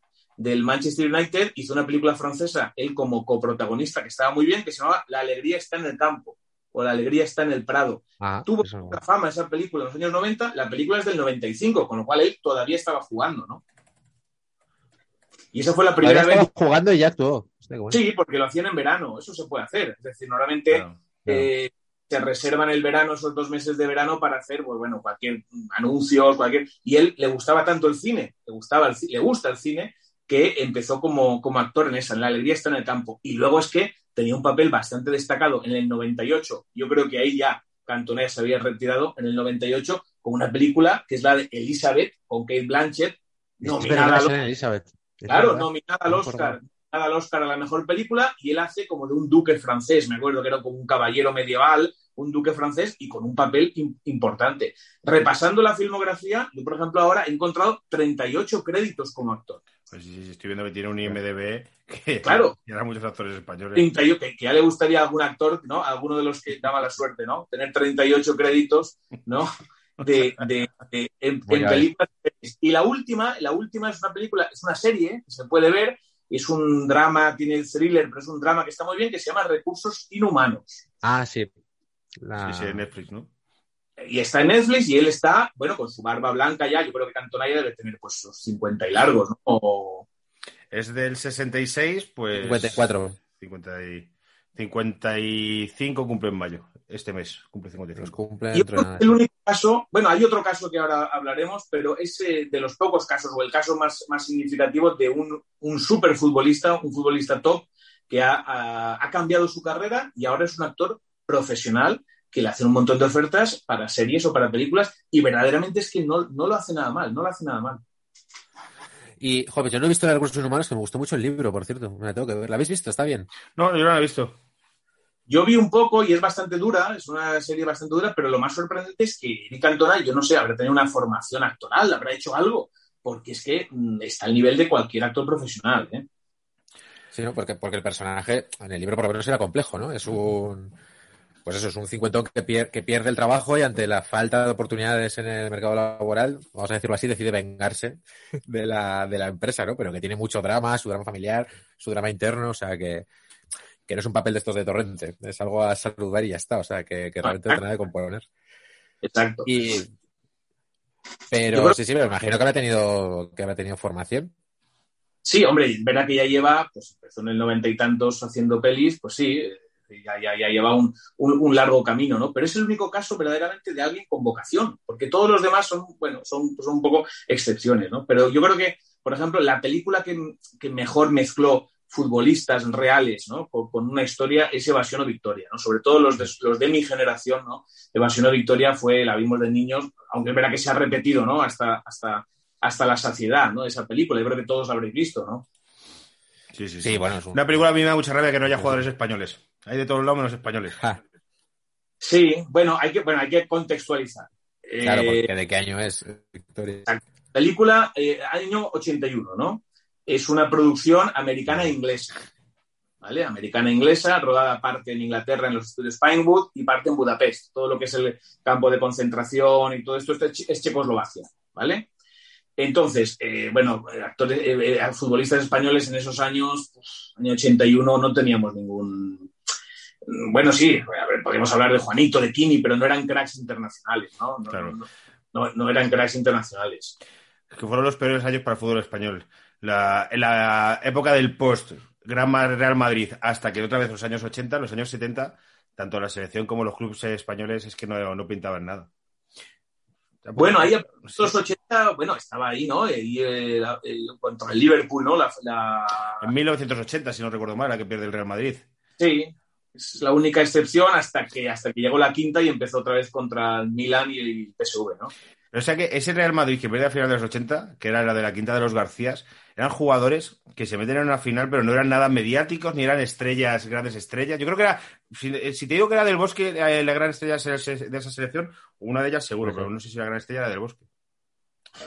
S4: del Manchester United, hizo una película francesa, él como coprotagonista, que estaba muy bien, que se llamaba La alegría está en el campo, o La alegría está en el Prado.
S3: Ah,
S4: Tuvo mucha fama esa película en los años 90, la película es del 95, con lo cual él todavía estaba jugando, ¿no? Y esa fue la primera vez.
S3: estaba jugando y ya actuó. Bueno.
S4: Sí, porque lo hacían en verano, eso se puede hacer. Es decir, normalmente
S2: Claro.
S4: eh, se reservan el verano, esos dos meses de verano, para hacer, pues bueno, cualquier anuncio, cualquier. Y él le gustaba tanto el cine, le gustaba el le gusta el cine, que empezó como, como actor en esa, en La Alegría está en el campo. Y luego es que tenía un papel bastante destacado en el 98. Yo creo que ahí ya Cantona se había retirado en el 98 con una película que es la de Elizabeth con Kate Blanchett, nominada al
S3: Elizabeth.
S4: Claro,
S3: verdad.
S4: nominada al Oscar. Al Oscar a la mejor película y él hace como de un duque francés, me acuerdo que era como un caballero medieval, un duque francés y con un papel im- importante. Repasando la filmografía, yo por ejemplo ahora he encontrado 38 créditos como actor.
S2: Pues sí, sí, estoy viendo que tiene un IMDB que
S4: Claro. [LAUGHS]
S2: y ahora muchos actores españoles.
S4: 38, que, que ya le gustaría a algún actor, ¿no? A alguno de los que daba la suerte, ¿no? Tener 38 créditos, ¿no? De, de- de- en, en películas. Y la última, la última es una película, es una serie que se puede ver, es un drama, tiene thriller, pero es un drama que está muy bien, que se llama Recursos Inhumanos.
S3: Ah, sí. La-
S2: Sí, sí, Netflix, ¿no?
S4: Y está en Netflix y él está, bueno, con su barba blanca ya, yo creo que Cantonaya debe tener pues sus 50 y largos, ¿no? O-
S2: Es del 66, pues.
S3: 54.
S2: 50 y- 55 cumple en mayo. Este mes cumple
S3: Los
S2: 55.
S3: cumple
S4: Y el único caso, bueno, hay otro caso que ahora hablaremos, pero es eh, de los pocos casos, o el caso más, más significativo de un, un superfutbolista, un futbolista top, que ha, ha- ha cambiado su carrera y ahora es un actor profesional que le hacen un montón de ofertas para series o para películas y verdaderamente es que no, no lo hace nada mal, no lo hace nada mal.
S3: Y, joder, yo no he visto de recursos humanos, que me gustó mucho el libro, por cierto. Me la tengo que ver. ¿La habéis visto? Está bien.
S2: No, yo no la he visto.
S4: Yo vi un poco y es bastante dura, es una serie bastante dura, pero lo más sorprendente es que Eric Cantona, yo no sé, habrá tenido una formación actoral, habrá hecho algo, porque es que mm, está al nivel de cualquier actor profesional. ¿eh?
S3: Sí, ¿no? Porque, porque el personaje, en el libro por lo menos era complejo, ¿no? Es un. Pues eso, es un cincuentón que, que pierde el trabajo y ante la falta de oportunidades en el mercado laboral, vamos a decirlo así, decide vengarse de la, de la empresa, ¿no? Pero que tiene mucho drama, su drama familiar, su drama interno, o sea que, que no es un papel de estos de torrente, es algo a saludar y ya está, o sea que, que realmente no tiene nada de componer.
S4: Exacto.
S3: Y, pero
S4: creo-
S3: sí, sí, me imagino que habrá tenido, que habrá tenido formación.
S4: Sí, hombre, verá que ya lleva, pues empezó en el noventa y tantos haciendo pelis, pues sí, ya, ya, ya lleva un, un- un largo camino, ¿no? Pero es el único caso verdaderamente de alguien con vocación, porque todos los demás son, bueno, son, son un poco excepciones, ¿no? Pero yo creo que, por ejemplo, la película que, que mejor mezcló futbolistas reales, ¿no? Con, con una historia es Evasión o Victoria, ¿no? Sobre todo los de, los de mi generación, ¿no? Evasión o Victoria fue, la vimos de niños, aunque es verdad que se ha repetido, ¿no? Hasta, hasta, hasta la saciedad, ¿no? Esa película, yo creo que todos la habréis visto, ¿no?
S2: Sí, sí,
S3: Sí, bueno, es un...
S2: Una película a mí me da mucha rabia que no haya jugadores españoles. Hay de todos lados menos españoles.
S3: Ja,
S4: Sí, bueno, hay que, bueno, hay que contextualizar.
S3: claro,
S4: Eh,
S3: porque ¿de qué año es Victoria?
S4: película, eh, año 81, ¿no? Es una producción americana e inglesa. ¿Vale? Americana e inglesa, rodada parte en Inglaterra en los estudios Pinewood y parte en Budapest. Todo lo que es el campo de concentración y todo esto es, che- es Checoslovaquia, ¿vale? Entonces, eh, bueno, actores, eh, eh, futbolistas españoles en esos años, pues, año 81, no teníamos ningún. Bueno, sí, a ver, podríamos hablar de Juanito, de Kini, pero no eran cracks internacionales, ¿no? No-
S2: Claro.
S4: no- no, no eran cracks internacionales.
S2: que fueron los peores años para el fútbol español. La, en la época del post Gran Real Madrid hasta que otra vez los años 80, los años 70, tanto la selección como los clubes españoles es que no, no pintaban nada.
S4: Bueno, ahí a los 80, bueno, estaba ahí, ¿no? Y, eh, eh, contra el Liverpool, ¿no? La, la-
S2: En 1980, si no recuerdo mal, la que pierde el Real Madrid.
S4: Sí, es la única excepción hasta que, hasta que llegó la quinta y empezó otra vez contra el Milan y el PSV, ¿no?
S2: O sea que ese Real Madrid que pierde a final de los 80, que era la de la quinta de los Garcías, eran jugadores que se meten en una final, pero no eran nada mediáticos, ni eran estrellas, grandes estrellas. Yo creo que era, si, si te digo que era del Bosque, eh, la gran estrella de esa selección, una de ellas seguro, pero no sé si la gran estrella era del Bosque.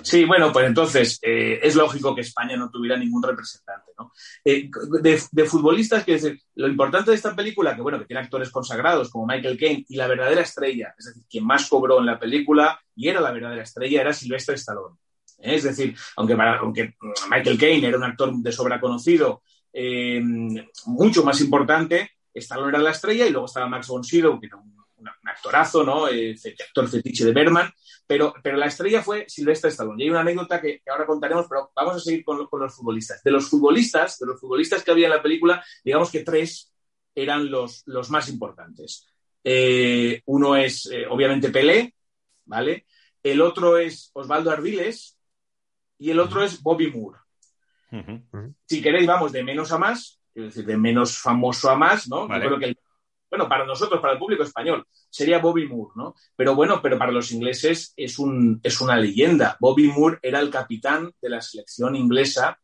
S4: Sí, bueno, pues entonces eh, es lógico que España no tuviera ningún representante, ¿no? Eh, de, de futbolistas, quiero decir, lo importante de esta película, que bueno, que tiene actores consagrados como Michael Caine y la verdadera estrella, es decir, quien más cobró en la película y era la verdadera estrella, era Silvestre Stallone. Es decir, aunque, Michael Caine era un actor de sobra conocido, eh, mucho más importante, Stallone era la estrella y luego estaba Max von Sydow, que era un, actorazo, ¿no? Eh, actor fetiche de Berman, pero, pero la estrella fue Silvestre Stallone. Y hay una anécdota que, ahora contaremos, pero vamos a seguir con, con, los futbolistas. De los futbolistas, de los futbolistas que había en la película, digamos que tres eran los, los más importantes. Eh, uno es, obviamente, Pelé, ¿vale? El otro es Osvaldo Ardiles y el otro es Bobby Moore.
S2: Uh -huh.
S4: Si queréis, vamos de menos a más, es decir, de menos famoso a más, ¿no?
S2: Vale.
S4: Yo creo que el, bueno, para nosotros, para el público español, sería Bobby Moore, ¿no? Pero bueno, pero para los ingleses es, un, es una leyenda. Bobby Moore era el capitán de la selección inglesa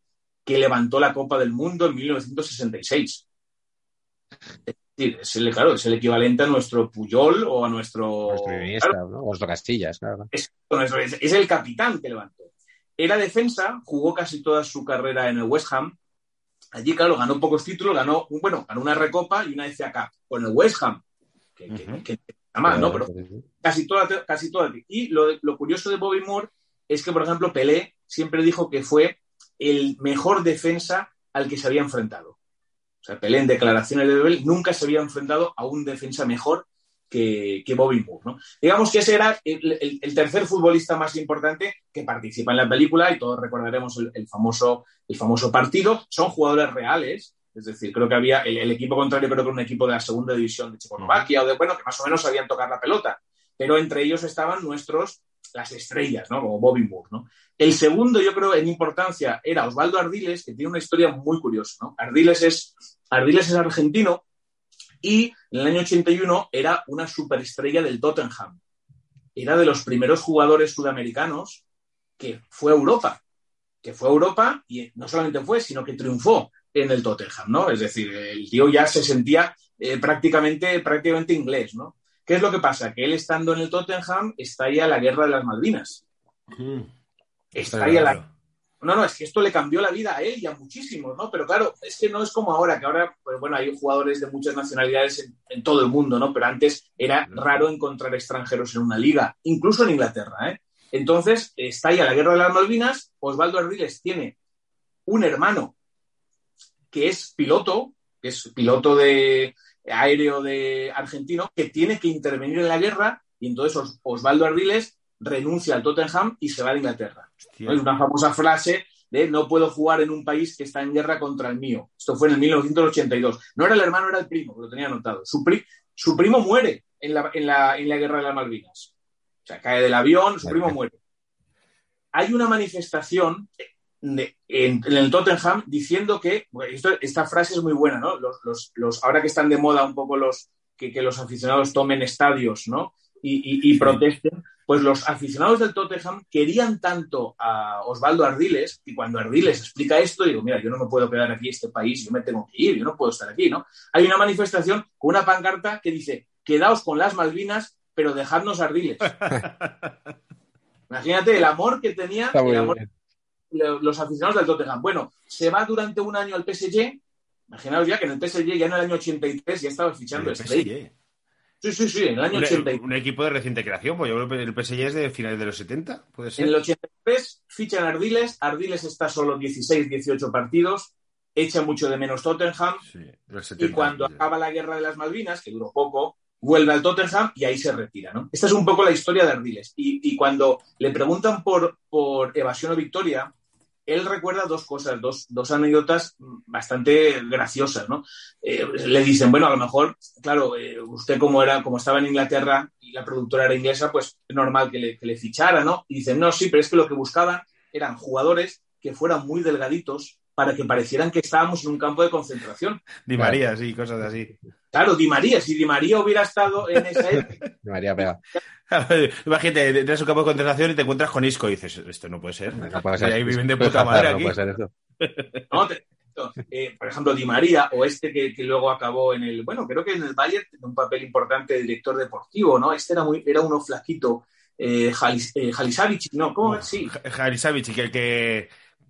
S4: que levantó la Copa del Mundo en 1966. Es decir, es el, claro, es el equivalente a nuestro Puyol o a nuestro...
S3: Nuestro Iniesta, ¿no? O nuestro Castillas, claro.
S4: Es, es el capitán que levantó. Era defensa, jugó casi toda su carrera en el West Ham, Allí, claro, ganó pocos títulos, ganó, bueno, ganó una Recopa y una FA Cup con el West Ham, que, uh -huh. que, que más, ¿no? Pero casi toda, casi toda. Y lo, lo, curioso de Bobby Moore es que, por ejemplo, Pelé siempre dijo que fue el mejor defensa al que se había enfrentado. O sea, Pelé en declaraciones de Bebel nunca se había enfrentado a un defensa mejor que, que Bobby Moore, ¿no? Digamos que ese era el, el, el, tercer futbolista más importante que participa en la película y todos recordaremos el, el, famoso, el famoso partido. Son jugadores reales, es decir, creo que había el, equipo contrario, creo que un equipo de la segunda división de Checoslovaquia o de, bueno, que más o menos sabían tocar la pelota, pero entre ellos estaban nuestros, las estrellas, ¿no? Como Bobby Moore, ¿no? El segundo, yo creo, en importancia era Osvaldo Ardiles, que tiene una historia muy curiosa, ¿no? Ardiles es, Ardiles es argentino, y en el año 81 era una superestrella del Tottenham. Era de los primeros jugadores sudamericanos que fue a Europa. Que fue a Europa y no solamente fue, sino que triunfó en el Tottenham, ¿no? Es decir, el tío ya se sentía eh, prácticamente, prácticamente inglés, ¿no? ¿Qué es lo que pasa? Que él estando en el Tottenham estalla la guerra de las Malvinas.
S2: Mm.
S4: Estalla la, no, no, es que esto le cambió la vida a él y a muchísimos, ¿no? Pero claro, es que no es como ahora, que ahora, pues bueno, hay jugadores de muchas nacionalidades en, todo el mundo, ¿no? Pero antes era raro encontrar extranjeros en una liga, incluso en Inglaterra, ¿eh? Entonces, estalla la guerra de las Malvinas, Osvaldo Ardiles tiene un hermano que es piloto, que es piloto de aéreo de argentino, que tiene que intervenir en la guerra, y entonces Osvaldo Ardiles renuncia al Tottenham y se va a Inglaterra. Es una famosa frase de no puedo jugar en un país que está en guerra contra el mío. Esto fue en el 1982. No era el hermano, era el primo, lo tenía anotado. Su, pri su primo muere en la, en, la, en la, guerra de las Malvinas. O sea, cae del avión, su primo muere. Hay una manifestación de, en, en, el Tottenham diciendo que, bueno, esto, esta frase es muy buena, ¿no? Los, los, los, ahora que están de moda un poco los que, que los aficionados tomen estadios, ¿no? Y, y, y protesten, pues los aficionados del Tottenham querían tanto a Osvaldo Ardiles, y cuando Ardiles explica esto, digo, mira, yo no me puedo quedar aquí en este país, yo me tengo que ir, yo no puedo estar aquí, ¿no? Hay una manifestación con una pancarta que dice, quedaos con las Malvinas, pero dejadnos Ardiles. [LAUGHS] Imagínate el amor que tenía el amor, los aficionados del Tottenham. Bueno, se va durante un año al PSG, imaginaos ya que en el PSG ya en el año 83 ya estaba fichando estrellas. Sí, sí, sí, en el año
S2: un,
S4: 83.
S2: Un equipo de reciente creación, pues yo creo que el PSG es de finales de los 70, puede ser.
S4: En el 83 fichan Ardiles, Ardiles está solo 16, 18 partidos, echa mucho de menos Tottenham,
S2: sí, 70,
S4: y cuando acaba la guerra de las Malvinas, que duró poco, vuelve al Tottenham y ahí se retira. ¿no? Esta es un poco la historia de Ardiles. Y, y cuando le preguntan por, por evasión o victoria, él recuerda dos cosas, dos, dos anécdotas bastante graciosas, ¿no? Eh, le dicen, bueno, a lo mejor, claro, eh, usted como era, como estaba en Inglaterra y la productora era inglesa, pues es normal que le, que le fichara, ¿no? Y dicen, no, sí, pero es que lo que buscaban eran jugadores que fueran muy delgaditos para que parecieran que estábamos en un campo de concentración.
S2: Di María, sí, cosas así.
S4: Claro, Di María, si Di María hubiera estado en esa [LAUGHS] época,
S3: Di María pega. [LAUGHS]
S2: Imagínate, entras a un campo de concentración y te encuentras con Isco y dices, esto no puede ser.
S3: No puede [LAUGHS]
S2: Y
S3: ser.
S2: ahí viven de puta madre
S3: No
S2: aquí.
S3: puede ser esto.
S4: ¿no? Te- eh, por ejemplo, Di María o este que, que luego acabó en el, bueno, creo que en el Bayern tenía un papel importante de director deportivo, ¿no? Este era muy, era uno flaquito, eh, Jalis, eh, Jalisavich, no, ¿cómo? Sí,
S2: Jarisavic, que el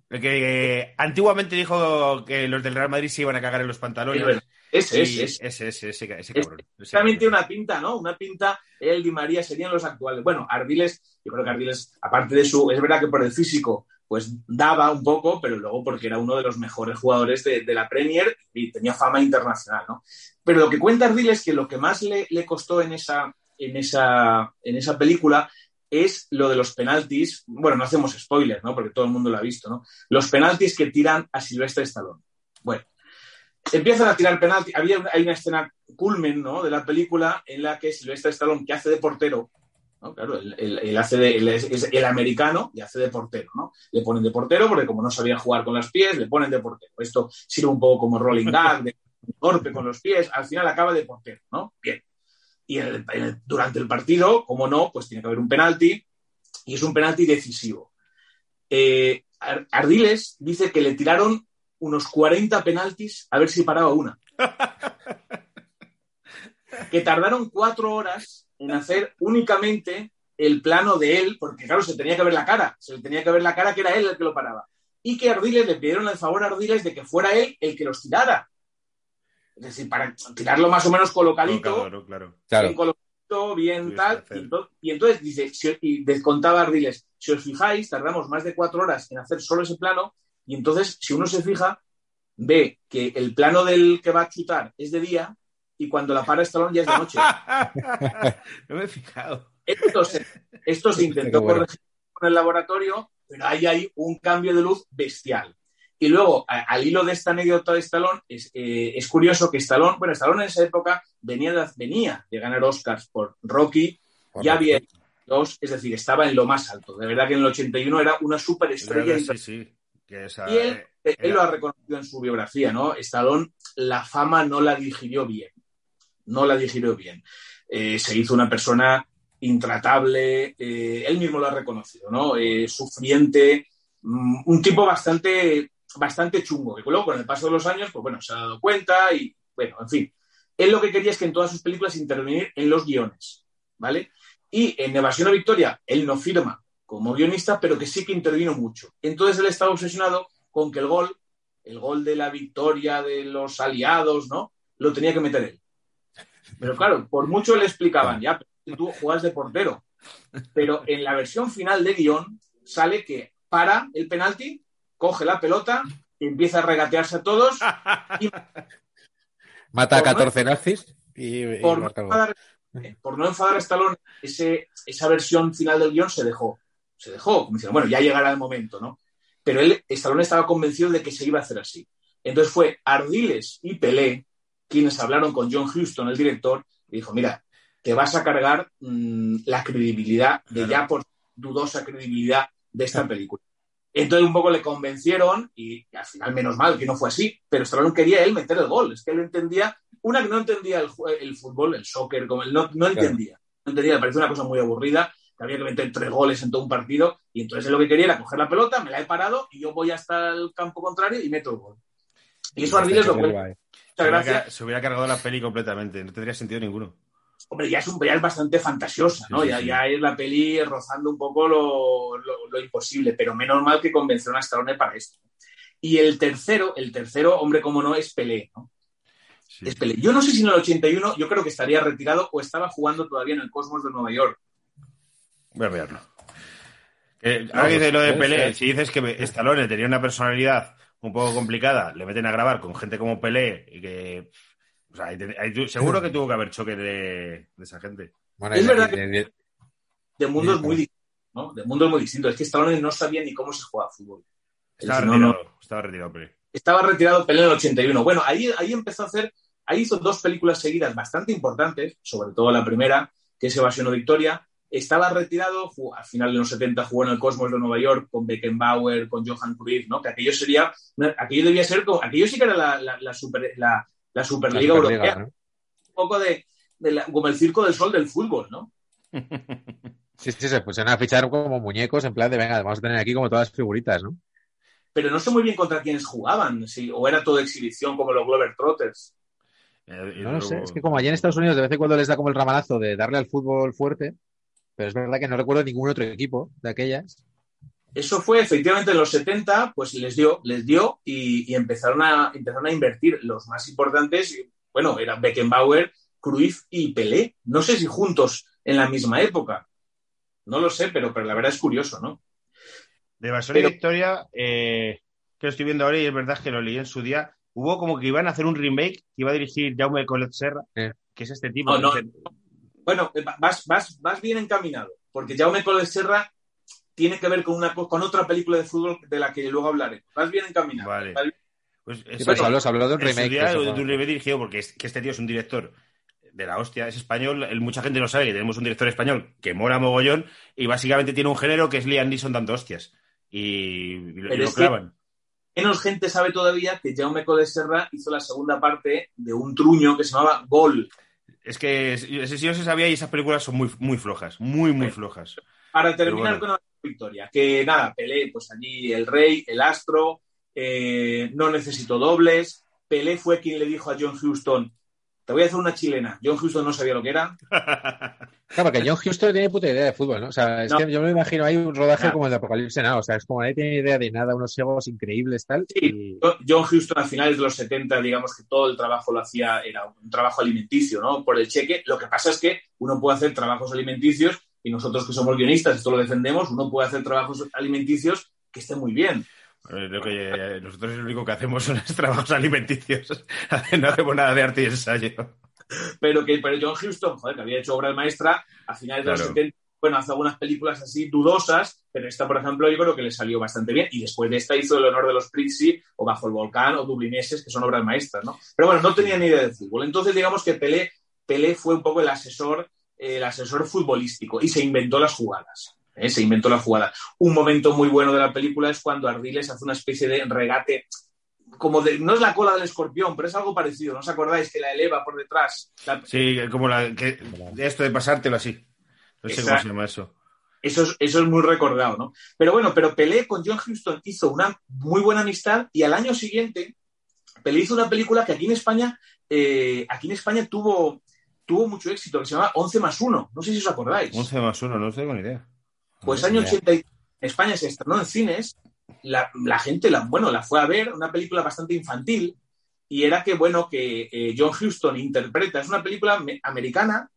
S2: que, antiguamente dijo que los del Real Madrid se iban a cagar en los pantalones.
S4: ese,
S2: Sí,
S4: ese, ese.
S2: ese, ese, ese, ese
S4: Es-
S2: cabrón. ese
S4: También
S2: cabrón.
S4: tiene una pinta, ¿no? Una pinta, él, Di María, serían los actuales. Bueno, Ardiles, yo creo que Ardiles, aparte de su, es verdad que por el físico, pues daba un poco, pero luego porque era uno de los mejores jugadores de, de la Premier y tenía fama internacional, ¿no? Pero lo que cuenta Ardiles es que lo que más le, le costó en esa, en, esa, en esa película es lo de los penaltis. Bueno, no hacemos spoilers, ¿no? Porque todo el mundo lo ha visto, ¿no? Los penaltis que tiran a Silvestre Stallone. Bueno, empiezan a tirar penaltis. Había hay una escena culmen, ¿no? De la película en la que Silvestre Stallone, que hace de portero, ¿no? Claro, él- él hace de, es el americano y hace de portero, ¿no? Le ponen de portero porque como no sabía jugar con los pies, le ponen de portero. Esto sirve un poco como rolling gag, de golpe con los pies, al final acaba de portero, ¿no? Bien. Y en el- en el- durante el partido, como no, pues tiene que haber un penalti y es un penalti decisivo. Eh, Ar- Ardiles dice que le tiraron unos 40 penaltis a ver si paraba una. [LAUGHS] que tardaron cuatro horas en hacer únicamente el plano de él, porque claro, se tenía que ver la cara, se le tenía que ver la cara que era él el que lo paraba. Y que Ardiles le pidieron el favor a Ardiles de que fuera él el que los tirara. Es decir, para tirarlo más o menos colocadito,
S2: claro.
S3: Claro.
S4: bien colocadito, bien tal. Y entonces, y entonces dice, si- y descontaba Ardiles, si os fijáis, tardamos más de cuatro horas en hacer solo ese plano, y entonces, si uno se fija, ve que el plano del que va a chutar es de día, y cuando la para Stallone ya es de noche. [LAUGHS]
S2: no me he fijado.
S4: Esto se, esto se [LAUGHS] intentó
S3: bueno.
S4: corregir con el laboratorio, pero ahí hay un cambio de luz bestial. Y luego, a- al hilo de esta anécdota de Stallone, es, eh, es curioso que Stallone, bueno, Stallone en esa época venía de, venía de ganar Oscars por Rocky, ya había dos, es decir, estaba en lo más alto. De verdad que en el 81 era una superestrella.
S2: Sí, sí. Que esa,
S4: Y él,
S2: eh,
S4: él lo ha reconocido en su biografía, ¿no? Stallone, la fama no la digirió bien. No la digirió bien. Eh, se hizo una persona intratable, eh, él mismo lo ha reconocido, ¿no? Eh, sufriente, mm, un tipo bastante, bastante chungo, que luego con el paso de los años, pues bueno, se ha dado cuenta y, bueno, en fin. Él lo que quería es que en todas sus películas intervenir en los guiones, ¿vale? Y en Evasión o Victoria, él no firma como guionista, pero que sí que intervino mucho. Entonces él estaba obsesionado con que el gol, el gol de la victoria de los aliados, ¿no? Lo tenía que meter él. Pero claro, por mucho le explicaban, ya, tú juegas de portero. Pero en la versión final de guion sale que para el penalti, coge la pelota, empieza a regatearse a todos y [LAUGHS]
S3: Mata a
S4: Por no-
S3: 14 nazis y, y
S4: por no, enfadar, por no enfadar a Stallone, ese, esa versión final del guion se dejó. Se dejó, como diciendo, bueno, ya llegará el momento, ¿no? Pero él, Stallone estaba convencido de que se iba a hacer así. Entonces fue Ardiles y Pelé quienes hablaron con John Huston, el director, y dijo, mira, te vas a cargar mm, la credibilidad de
S2: Claro.
S4: ya por dudosa credibilidad de esta película. Entonces un poco le convencieron y al final menos mal que no fue así, pero Stallone quería él meter el gol, es que él entendía, una que no entendía el, el fútbol, el soccer, como él no, no entendía, no entendía, le parecía una cosa muy aburrida, que había que meter tres goles en todo un partido y entonces él lo que quería era coger la pelota, me la he parado y yo voy hasta el campo contrario y meto el gol. Y eso Ardiles lo
S2: se,
S4: Muchas gracias.
S2: se hubiera cargado la peli completamente. No tendría sentido ninguno.
S4: Hombre, ya es, un, ya es bastante fantasiosa, ¿no?
S2: Sí, sí,
S4: ya,
S2: sí.
S4: ya es la peli rozando un poco lo, lo- lo imposible, pero menos mal que convenció a Stallone para esto. Y el tercero, el tercero, hombre, como no, es Pelé, ¿no?
S2: Sí.
S4: Es Pelé. Yo no sé si en el 81 yo creo que estaría retirado o estaba jugando todavía en el Cosmos de Nueva York.
S2: Voy a mirarlo. Eh, ahora que dices
S3: pues,
S2: lo de
S3: puede
S2: Pelé, si dices que Stallone tenía una personalidad un poco complicada, le meten a grabar con gente como Pelé y que O sea, ahí te- ahí tu- seguro que tuvo que haber choque de, de esa gente.
S3: Bueno,
S4: Es verdad que-
S3: de-
S4: De mundos
S3: Sí,
S4: muy distintos, ¿no? De mundos muy distintos. Es que Stallone no sabía ni cómo se juega fútbol.
S2: Estaba retirado,
S4: no.
S2: estaba retirado, Pelé.
S4: Estaba retirado Pelé en el 81. Bueno, ahí, ahí empezó a hacer, ahí hizo dos películas seguidas bastante importantes, sobre todo la primera, que es Evasión o Victoria. Estaba retirado, jugó- al final de los 70 jugó en el Cosmos de Nueva York con Beckenbauer, con Johan Cruyff, ¿no? Que aquello sería, aquello debía ser, aquello sí que era la, la, la super, la, la
S3: la
S4: Superliga Europea,
S3: ¿no?
S4: un poco de, de la- como el circo del sol del fútbol, ¿no? [LAUGHS]
S3: Sí, sí, se pusieron a fichar como muñecos en plan de, venga, vamos a tener aquí como todas las figuritas, ¿no?
S4: Pero no sé muy bien contra quiénes jugaban, si, o era todo exhibición como los Glover Trotters.
S2: Eh,
S3: No lo sé, es que como allá en Estados Unidos de vez en cuando les da como el ramalazo de darle al fútbol fuerte, pero es verdad que no recuerdo ningún otro equipo de aquellas.
S4: Eso fue efectivamente en los 70, pues les dio, les dio y, y empezaron, a, empezaron a invertir. Los más importantes, bueno, eran Beckenbauer, Cruyff y Pelé. No sé si juntos en la misma época. No lo sé, pero, pero la verdad es curioso, ¿no?
S2: De Basón
S4: Pero-
S2: y Victoria, eh, que lo estoy viendo ahora y es verdad que lo leí en su día, hubo como que iban a hacer un remake que iba a dirigir Jaume Colet Serra, que es este tipo.
S4: No, Bueno, eh, vas, vas, vas bien encaminado, porque Jaume Collet Serra tiene que ver con, una, co- con otra película de fútbol de la que luego hablaré. Vas bien encaminado.
S2: Vale.
S4: Bien-
S2: pues,
S3: Sí,
S2: es-
S3: pues habló, se habló de un remake.
S2: día,
S3: eso
S2: de un remake dirigido porque es, que este tío es un director de la hostia, es español, el- mucha gente no sabe que tenemos un director español que mola mogollón y básicamente tiene un género que es Liam Neeson dando hostias. Y, y lo- y
S4: Pero
S2: lo
S4: es que-
S2: clavan.
S4: Menos gente sabe todavía que Jaume Serra hizo la segunda parte de un truño que se llamaba Gol.
S2: Es que ese sí no se sabía y esas películas son muy, muy flojas, muy, muy flojas.
S4: Para terminar
S2: bueno.
S4: con la victoria, que nada, Pelé, pues allí el rey, el astro, eh, no necesito dobles. Pelé fue quien le dijo a John Houston, te voy a hacer una chilena. John Houston no sabía lo que era. [LAUGHS]
S3: Claro, porque John Houston no tiene puta idea de fútbol, ¿no? O sea, es
S4: No.
S3: que yo me imagino ahí un rodaje
S4: Ya.
S3: como el de Apocalipsis Now. O sea, es como nadie tiene idea de nada, unos egos increíbles, tal.
S4: Sí.
S3: Y...
S4: John Houston a finales de los 70, digamos que todo el trabajo lo hacía, era un trabajo alimenticio, ¿no? Por el cheque. Lo que pasa es que uno puede hacer trabajos alimenticios y nosotros que somos guionistas, esto lo defendemos, uno puede hacer trabajos alimenticios que estén muy bien.
S2: Eh, Lo que, eh, nosotros lo único que hacemos son los trabajos alimenticios. [LAUGHS] no hacemos nada de arte y ensayo.
S4: pero que pero John Huston, joder, que había hecho obra maestra a finales de los
S2: Claro.
S4: 70, bueno, hace algunas películas así dudosas, pero esta, por ejemplo, yo creo que le salió bastante bien. Y después de esta hizo El honor de los Prizzi, o Bajo el volcán, o Dublineses, que son obras maestras, ¿no? Pero bueno, no tenía ni idea de fútbol. Entonces, digamos que Pelé, Pelé fue un poco el asesor, el asesor futbolístico, y se inventó las jugadas. ¿eh? Se inventó las jugadas. Un momento muy bueno de la película es cuando Ardiles hace una especie de regate como de, no es la cola del escorpión, pero es algo parecido, ¿no os acordáis? Que la eleva por detrás. La-
S2: Sí, como la, que, esto de pasártelo así. No sé cómo se llama eso.
S4: Eso es, eso es muy recordado, ¿no? Pero bueno, pero Pelé con John Huston hizo una muy buena amistad y al año siguiente Pelé hizo una película que aquí en España, eh, aquí en España tuvo, tuvo mucho éxito, que se llama 11 más 1. No sé si os acordáis.
S2: 11 más 1, no tengo ni idea.
S4: Pues
S3: No
S4: año
S3: tengo
S4: 80 en España se estrenó en cines, la, la gente la, bueno, la fue a ver, una película bastante infantil, y era que, bueno, que eh, John Huston interpreta, es una película me- americana,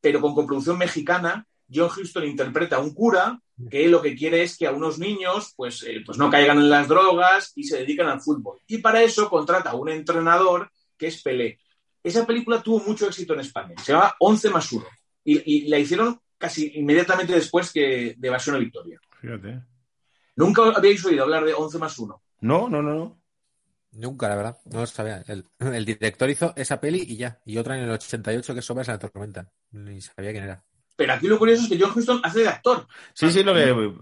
S4: pero con coproducción mexicana, John Huston interpreta a un cura que lo que quiere es que a unos niños pues, eh, pues no caigan en las drogas y se dedican al fútbol. Y para eso contrata a un entrenador que es Pelé. Esa película tuvo mucho éxito en España, se llama 11 más 1, y, y la hicieron casi inmediatamente después que de Evasión a Victoria.
S2: Fíjate.
S4: Nunca habíais oído hablar de 11 más 1.
S2: No, no, no, no.
S3: Nunca, la verdad. No lo sabía. El, el director hizo esa peli y ya. Y otra en el 88 que es Sombras en la tormenta. Ni sabía quién era.
S4: Pero aquí lo curioso es que John Huston hace de actor.
S2: Sí, sí, lo que.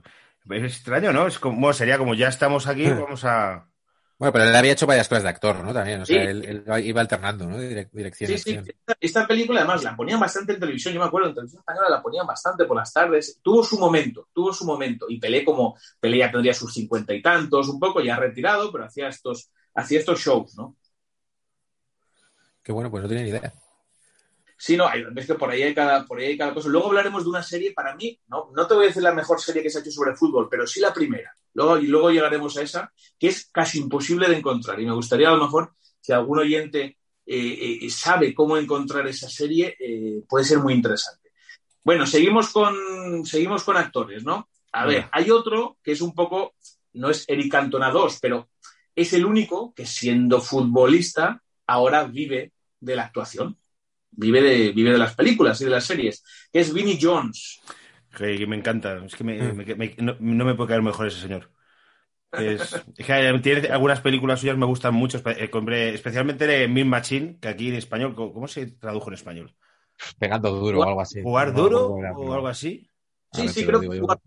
S2: Es extraño, ¿no? Es como, bueno, sería como ya estamos aquí, vamos a.
S3: Bueno, pero él había hecho varias cosas de actor, ¿no? También. O sea, él, él iba alternando, ¿no? Direc- dirección
S4: Sí, sí. esta película, además, la ponían bastante en televisión. Yo me acuerdo, en televisión española la ponían bastante por las tardes. Tuvo su momento, tuvo su momento. Y Pelé, como Pelé ya tendría sus cincuenta y tantos, un poco ya retirado, pero hacía estos, hacía estos shows, ¿no?
S3: Qué bueno, pues no tenía ni idea.
S4: Sí, no, hay, ves que por ahí hay cada, por ahí hay cada cosa. Luego hablaremos de una serie, para mí, no, no te voy a decir la mejor serie que se ha hecho sobre fútbol, pero sí la primera. Luego, y luego llegaremos a esa, que es casi imposible de encontrar. Y me gustaría a lo mejor, si algún oyente eh, eh, sabe cómo encontrar esa serie, eh, puede ser muy interesante. Bueno, seguimos con, seguimos con actores, ¿no? A ver, hay otro que es un poco, no es Eric Cantona 2, pero es el único que siendo futbolista ahora vive de la actuación. Vive de, vive de las películas y de las series. Que es Vinnie Jones.
S2: Que, me encanta. Es que me- me- me- no, no me puede caer mejor ese señor. Es, [LAUGHS] es que tiene algunas películas suyas me gustan mucho, eh, compré- especialmente de Mean Machine, que aquí en español, ¿cómo se tradujo en español?
S3: Pegando duro o algo así.
S2: ¿Jugar duro o algo así?
S4: Sí,
S3: ver
S4: sí, creo que jugar-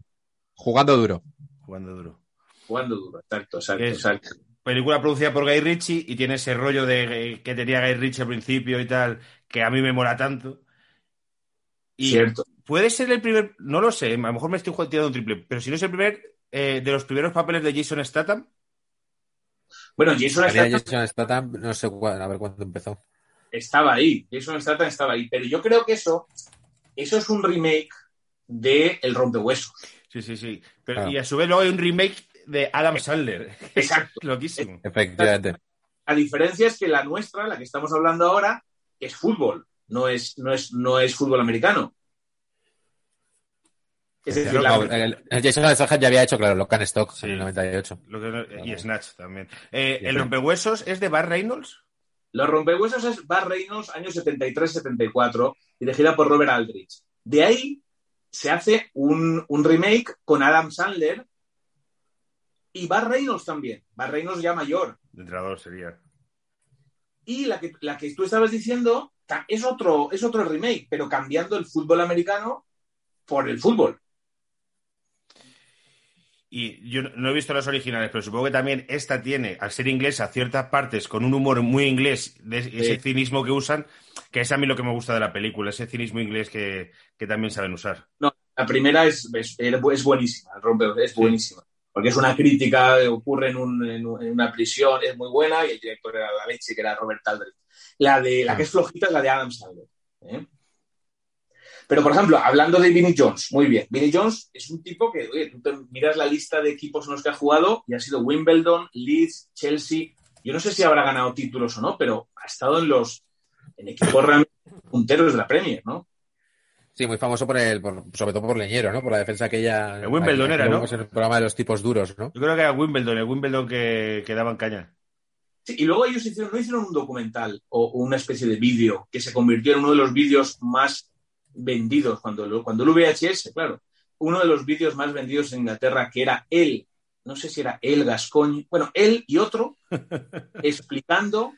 S3: Jugando duro.
S2: Jugando duro.
S4: jugando duro. Exacto, exacto,
S2: Es-
S4: exacto.
S2: Película producida por Guy Ritchie y tiene ese rollo de eh, que tenía Guy Ritchie al principio y tal, que a mí me mola tanto. Y
S4: Cierto.
S2: puede ser el primer, no lo sé, a lo mejor me estoy jugando tirando un triple, pero si no es el primer, eh, de los primeros papeles de Jason Statham,
S4: Bueno, Jason Statham
S3: Jason Statham, no sé cuál- a ver cuándo empezó.
S4: estaba ahí. Jason Statham estaba ahí. Pero yo creo que eso, eso es un remake de El Rompehuesos.
S2: sí, sí, sí. Pero,
S3: Claro.
S2: Y a su vez luego hay un remake de Adam Sandler. [LAUGHS]
S4: Exacto.
S2: Loquísimo.
S3: Efectivamente.
S4: La diferencia es que la nuestra, la que estamos hablando ahora, es fútbol, no es, no es, no es fútbol americano. Es decir,
S2: Claro,
S4: la-
S3: el, el Jason Statham ya había hecho, claro, Locan Stock
S2: Sí.
S3: en el 98.
S2: Lo que y Snatch también. Eh, el rompehuesos es de Bar Reynolds.
S4: Los rompehuesos es Bar Reynolds, años 73-74, dirigida por Robert Aldrich. De ahí se hace un, un remake con Adam Sandler y Bar Reynolds también. Bar Reynolds ya mayor.
S2: De entrenador sería.
S4: Y la que, la que tú estabas diciendo es otro, es otro remake, pero cambiando el fútbol americano por el fútbol.
S2: Y yo no- no he visto las originales, pero supongo que también esta tiene, al ser inglesa, ciertas partes con un humor muy inglés, de ese
S4: Sí.
S2: cinismo que usan, que es a mí lo que me gusta de la película, ese cinismo inglés que, que también saben usar.
S4: La primera es, es, es buenísima, el rompe es buenísima. Porque es una crítica, ocurre en un- en una prisión, es muy buena y el director era la leche, que era Robert Aldrich. La, de, la que es flojita es la de Adam Sandler. ¿eh? Pero, por ejemplo, hablando de Vinnie Jones, muy bien. Vinnie Jones es un tipo que, oye, tú te miras la lista de equipos en los que ha jugado y ha sido Wimbledon, Leeds, Chelsea. Yo no sé si habrá ganado títulos o no, pero ha estado en los en equipos realmente punteros de la Premier, ¿no?
S3: Sí, muy famoso por el, por- sobre todo por Leñero, ¿no? Por la defensa aquella.
S2: El Wimbledon era,
S3: que
S2: ¿no?
S3: En el programa de los tipos duros, ¿no?
S2: Yo creo que era Wimbledon, el Wimbledon que, que daban caña.
S4: Sí, y luego ellos hicieron, no hicieron un documental o, o una especie de vídeo que se convirtió en uno de los vídeos más vendidos cuando, lo- cuando el VHS, claro, uno de los vídeos más vendidos en Inglaterra, que era él, no sé si era él Gascoigne, bueno, él y otro, [LAUGHS] explicando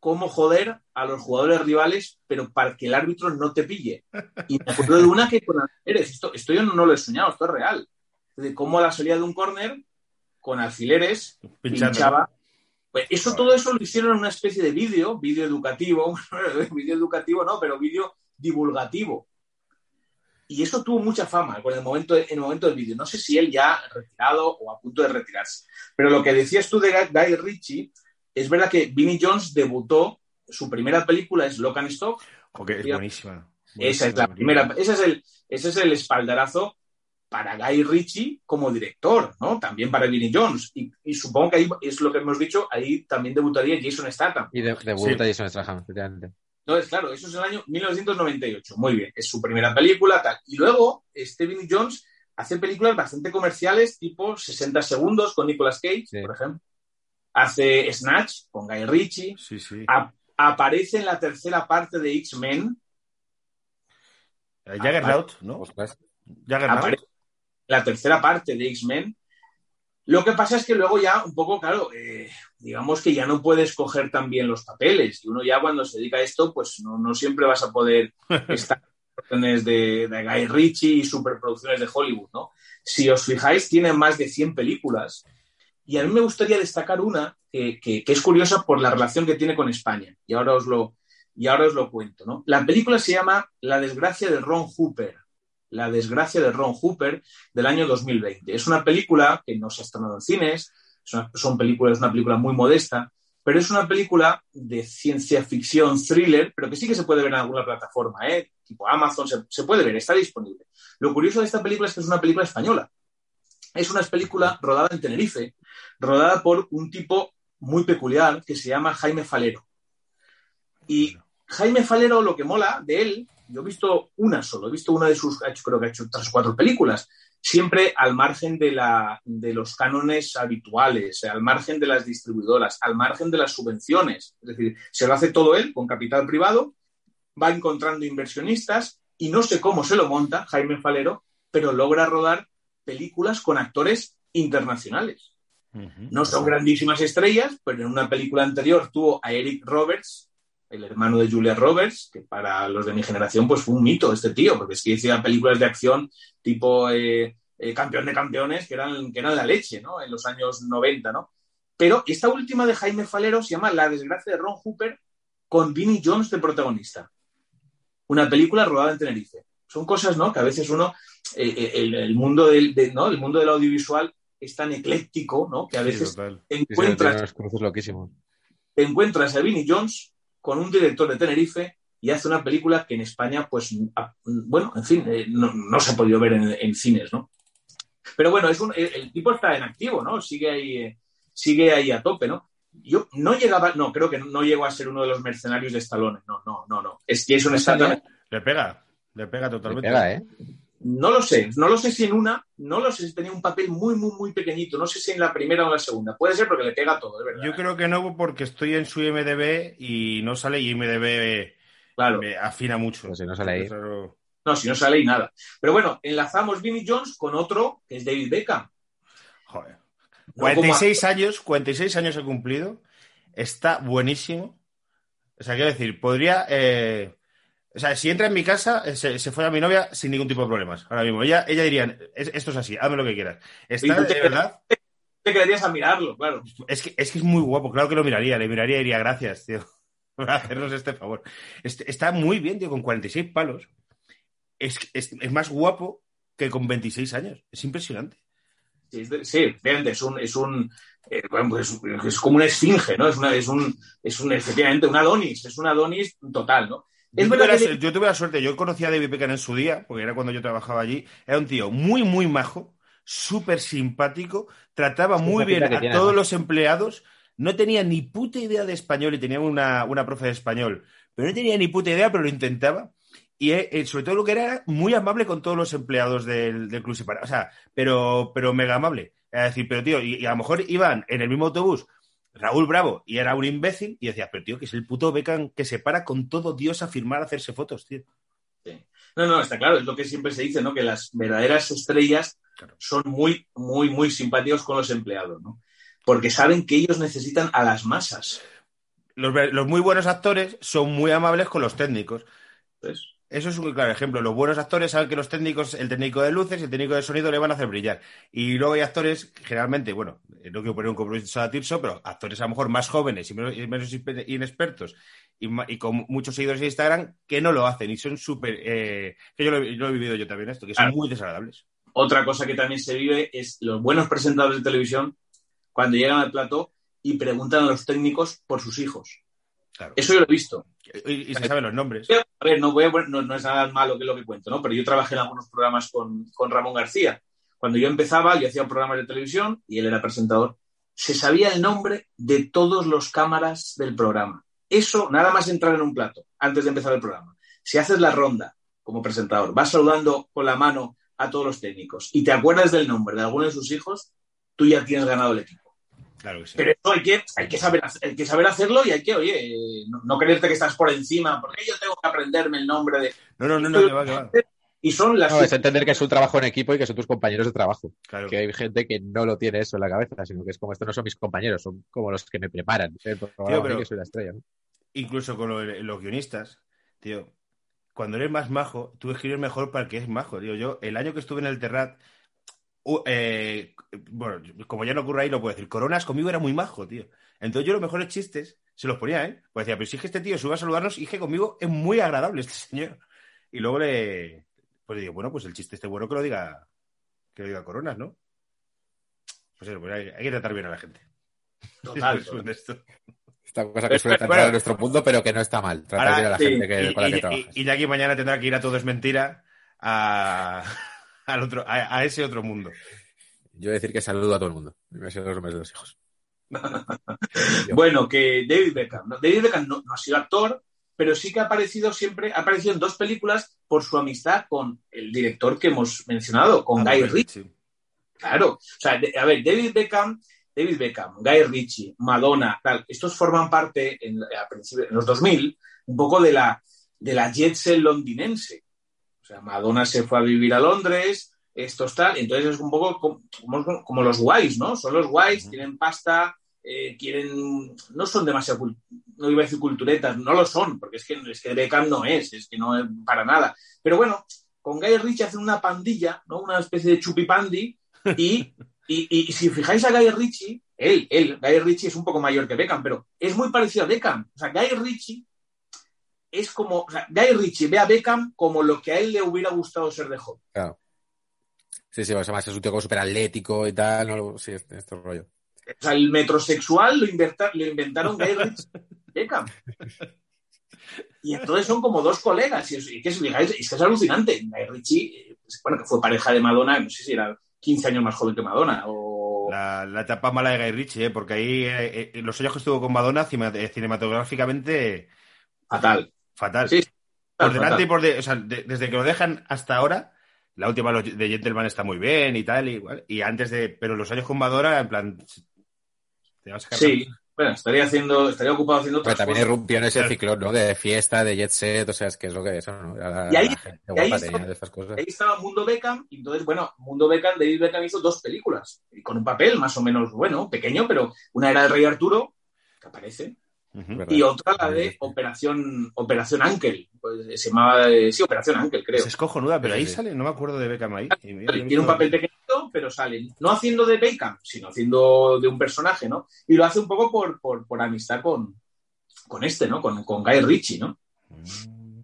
S4: cómo joder a los jugadores rivales, pero para que el árbitro no te pille. Y me acuerdo de una que con alfileres, esto, esto yo no lo he soñado, esto es real, de cómo a la salida de un córner, con alfileres,
S2: Pinchando.
S4: pinchaba. Pues eso, todo eso lo hicieron en una especie de vídeo, vídeo educativo, [LAUGHS] vídeo educativo no, pero vídeo divulgativo. Y eso tuvo mucha fama con el momento, en el momento del vídeo. No sé si él ya retirado o a punto de retirarse. Pero lo que decías tú de Guy Ritchie, es verdad que Vinnie Jones debutó, su primera película es Lock and Stock,
S2: Ok, es buenísima.
S4: esa es la primera, ese es el, ese es el espaldarazo para Guy Ritchie como director, ¿no? También para Vinnie Jones. Y, y supongo que ahí es lo que hemos dicho, ahí también debutaría Jason Statham.
S3: Y de, debuta Jason Statham, efectivamente.
S4: Entonces, claro, eso es el año 1998. Muy bien, es su primera película, tal. Y luego, este Vinnie Jones hace películas bastante comerciales, tipo 60 segundos con Nicolas Cage,
S3: Sí.
S4: por ejemplo. Hace Snatch con Guy Ritchie.
S2: Sí, sí.
S4: A- aparece en la tercera parte de X-Men.
S2: Eh, Juggernaut, ¿no?
S4: En la tercera parte de X-Men. Lo que pasa es que luego ya un poco, claro, eh, digamos que ya no puedes coger tan bien los papeles. Y uno ya cuando se dedica a esto, pues no, no siempre vas a poder [LAUGHS] estar en producciones de, de Guy Ritchie y superproducciones de Hollywood, ¿no? Si os fijáis, tiene más de 100 películas. Y a mí me gustaría destacar una que, que- es curiosa por la relación que tiene con España. Y ahora os lo, y ahora os lo cuento, ¿no? La película se llama La desgracia de Ron Hooper. La desgracia de Ron Hooper del año 2020. Es una película que no se ha estrenado en cines, es una, son películas, es una película muy modesta, pero es una película de ciencia ficción, thriller, pero que sí que se puede ver en alguna plataforma, ¿eh? tipo Amazon, se puede ver, está disponible. Lo curioso de esta película es que es una película española. Es una película rodada en Tenerife, rodada por un tipo muy peculiar que se llama Jaime Falero. Y Jaime Falero, lo que mola de él, yo he visto una solo, he visto una de sus, creo que ha hecho tres o cuatro películas, siempre al margen de, la, de los cánones habituales, al margen de las distribuidoras, al margen de las subvenciones. Es decir, se lo hace todo él con capital privado, va encontrando inversionistas y no sé cómo se lo monta Jaime Falero, pero logra rodar películas con actores internacionales. No son grandísimas estrellas, pero en una película anterior tuvo a Eric Roberts, el hermano de Julia Roberts, que para los de mi generación pues fue un mito este tío, porque es que hacía películas de acción tipo eh, eh, Campeón de Campeones, que eran, que eran la leche, ¿no? En los años 90, ¿no? Pero esta última de Jaime Falero se llama La desgracia de Ron Hooper con Vinnie Jones de protagonista. Una película rodada en Tenerife. Son cosas, ¿no? Que a veces uno, eh, el, mundo del, de- ¿no? el mundo del audiovisual es tan ecléctico, ¿no? Que a veces
S2: total.
S3: Sí,
S4: encuentras te encuentras a Vinnie Jones con un director de Tenerife y hace una película que en España, pues, a- bueno, en fin, eh, no, no se ha podido ver en, en cines, ¿no? Pero bueno, es un, el, el tipo está en activo, ¿no? Sigue ahí, eh, sigue ahí a tope, ¿no? Yo no llegaba, no, creo que no llegó a ser uno de los mercenarios de Stallone, no, no, no, no. Es que es un exactamente,
S2: Le pega, le pega
S3: Le
S2: totalmente.
S3: pega, ¿eh?
S4: No lo sé, no lo sé si en una, no lo sé si tenía un papel muy, muy, muy pequeñito, no sé si en la primera o en la segunda, puede ser porque le pega todo, de verdad.
S2: Yo creo que no, porque estoy en su IMDB y no sale y IMDB
S4: claro.
S2: me afina mucho.
S3: Pues si no sale ahí.
S4: No, si no sale ahí nada. Pero bueno, enlazamos Vinnie Jones con otro que es David Beckham.
S2: Joder.
S4: No
S2: 46 años, 46 años he cumplido. Está buenísimo. O sea, quiero decir, podría. eh, o sea, si entra en mi casa, eh, se, se fue a mi novia sin ningún tipo de problemas. Ahora mismo. Ella, ella diría, "Es- esto es así, hazme lo que quieras. Está, de verdad,
S4: Te quedarías a mirarlo, claro.
S2: es que, es que es muy guapo. Claro que lo miraría, le miraría y diría, gracias, tío, [LAUGHS] por hacernos este favor. Este- está muy bien, tío, con 46 palos. Es, es, es más guapo que con 26 años. Es impresionante.
S4: Sí, sí, es un, es un eh, bueno, pues es, es como una esfinge, ¿no? Es una, es un, es un, efectivamente, un Adonis, es un Adonis total, ¿no?
S2: Yo tuve, la,
S4: que-
S2: su- yo tuve la suerte, yo conocí a David Beckham en su día, porque era cuando yo trabajaba allí. Era un tío muy, muy majo, súper simpático, trataba
S3: Es
S2: muy bien a
S3: tiene,
S2: todos
S3: ¿no?
S2: los empleados. No tenía ni puta idea de español y tenía una, una profe de español, pero no tenía ni puta idea, pero lo intentaba. Y eh, eh, sobre todo lo que era muy amable con todos los empleados del, del Club Separa. O sea, pero, pero mega amable. Es decir, pero tío, y, y a lo mejor iban en el mismo autobús Raúl Bravo y era un imbécil y decías, pero tío, que es el puto Beckham que se para con todo Dios a firmar, a hacerse fotos, tío.
S4: No, no, está claro, es lo que siempre se dice, ¿no? Que las verdaderas estrellas
S2: Claro.
S4: son muy, muy, muy simpáticos con los empleados, ¿no? Porque saben que ellos necesitan a las masas.
S2: Los, los muy buenos actores son muy amables con los técnicos.
S4: ¿ves?
S2: Eso es un claro ejemplo. Los buenos actores saben que los técnicos, el técnico de luces y el técnico de sonido le van a hacer brillar. Y luego hay actores, generalmente, bueno, no quiero poner un compromiso a Tirso, pero actores a lo mejor más jóvenes y menos, y menos inexpertos y, con muchos seguidores en Instagram que no lo hacen y son súper. eh, que yo lo, he- yo lo he vivido yo también esto, que son
S4: Claro.
S2: muy desagradables.
S4: Otra cosa que también se vive es los buenos presentadores de televisión cuando llegan al plató y preguntan a los técnicos por sus hijos.
S2: Claro.
S4: Eso yo lo he visto.
S2: Y, y se saben los nombres.
S4: A ver, no, voy a poner- no, no es nada malo que lo que cuento, ¿no? Pero yo trabajé en algunos programas con, con Ramón García. Cuando yo empezaba, yo hacía un programa de televisión y él era presentador. Se sabía el nombre de todos los cámaras del programa. Eso, nada más entrar en un plato, antes de empezar el programa. Si haces la ronda como presentador, vas saludando con la mano a todos los técnicos y te acuerdas del nombre de alguno de sus hijos, tú ya tienes ganado el equipo.
S2: Claro que sí.
S4: Pero eso hay que, hay que, saber, hay que saber hacerlo y hay que, oye, eh, no, no creerte que estás por encima, porque yo tengo que aprenderme el nombre de...
S2: No, no, no, no, que va, que va.
S4: Y son las...
S3: No, es entender que es un trabajo en equipo y que son tus compañeros de trabajo.
S2: Claro.
S3: Que hay gente que no lo tiene eso en la cabeza, sino que es como estos no son mis compañeros, son como los que me preparan. programa,
S2: pero-
S3: que soy la estrella. ¿no?
S2: Incluso con lo- los guionistas, tío, cuando eres más majo, tú escribes mejor para el que es majo. Tío, yo, el año que estuve en el Terrat, eh, bueno, como ya no ocurre ahí, lo puedo decir, Coronas conmigo era muy majo, tío. Entonces yo los mejores chistes se los ponía, ¿eh? Pues decía, pero si es que este tío sube a saludarnos y que conmigo es muy agradable este [LAUGHS] señor. Y luego le, pues le digo, bueno, pues el chiste este bueno que lo diga, que lo diga Coronas, ¿no? Pues eso, pues hay, hay que tratar bien a la gente.
S4: Total, [LAUGHS]
S2: Es de.
S3: Esta cosa que suele
S2: Bueno,
S3: tratar en nuestro mundo, pero que no está mal. Tratar
S2: Ahora,
S3: bien a la
S4: sí,
S3: gente que,
S2: y,
S3: con la que trabajas.
S2: y- y Jackie mañana tendrá que ir a todo es mentira a, al otro, a, a ese otro mundo.
S3: Yo voy a decir que saludo a todo el mundo. Y me sé los nombres de los hijos. Yo. [LAUGHS]
S4: Bueno, que David Beckham. ¿no? David Beckham no, no ha sido actor, pero sí que ha aparecido siempre, ha aparecido en dos películas por su amistad con el director que hemos mencionado, con
S2: Ah,
S4: Guy Ritchie.
S2: sí.
S4: Claro, o sea, de- a ver, David Beckham, David Beckham, Guy Ritchie, Madonna, tal, estos forman parte en, a principio- en los 2000 un poco de la, de la jet set londinense. Sea, Madonna se fue a vivir a Londres, estos tal, entonces es un poco como, los guays, ¿no? Son los guays, tienen pasta, eh, quieren, no son demasiado, no iba a decir culturetas, no lo son, porque es que, es que Beckham no es, es que no es para nada. Pero bueno, con Guy Ritchie hacen una pandilla, ¿no? Una especie de chupipandi, y, y, y- y si fijáis a Guy Ritchie, él, él, Guy Ritchie es un poco mayor que Beckham, pero es muy parecido a Beckham. O sea, Guy Ritchie es como, o sea, Guy Ritchie ve a Beckham como lo que a él le hubiera gustado ser de joven.
S3: Claro. Sí, sí, además es un tío como súper atlético y tal, ¿no? Sí, este, este rollo.
S4: O sea, el metrosexual lo, inventa- lo inventaron Guy Ritchie y Beckham. Y entonces son como dos colegas. Y es, y que, es, es que es alucinante. Guy Ritchie, eh, bueno, que fue pareja de Madonna, no sé si era 15 años más joven que Madonna. O...
S2: La, la etapa mala de Guy Ritchie, ¿eh? porque ahí eh, eh, los años que estuvo con Madonna cinematográficamente
S4: Fatal.
S2: Fatal.
S4: Sí,
S2: por delante
S4: fatal.
S2: y por de- o sea, de- desde que lo dejan hasta ahora, la última de Gentleman está muy bien y tal, y, igual, y antes de, pero los años con Madonna, en plan, te vas a sacar
S4: Sí, bueno, estaría haciendo, estaría ocupado haciendo
S3: Pero
S4: otras
S3: también
S4: cosas.
S3: irrumpió en ese ciclón, ¿no? De fiesta, de jet set, o sea, es que es lo que es, ¿no? La,
S4: Y ahí-
S3: la gente
S4: y ahí
S3: tenía de estas cosas.
S4: Ahí estaba Mundo Beckham, y entonces, bueno, Mundo Beckham, David Beckham hizo dos películas, y con un papel más o menos, bueno, pequeño, pero una era el Rey Arturo, que aparece, Y otra la de. Operación, Operación Ángel, pues, se llamaba, eh, sí, Operación Ángel, creo.
S2: Es cojonuda, pero ahí
S3: sí.
S2: sale, no me acuerdo de Beckham ahí.
S4: Tiene un papel pequeñito, pero sale, no haciendo de Beckham, sino haciendo de un personaje, ¿no? Y lo hace un poco por, por, por amistad con, con este, ¿no? Con, con Guy Ritchie, ¿no?
S2: Mm.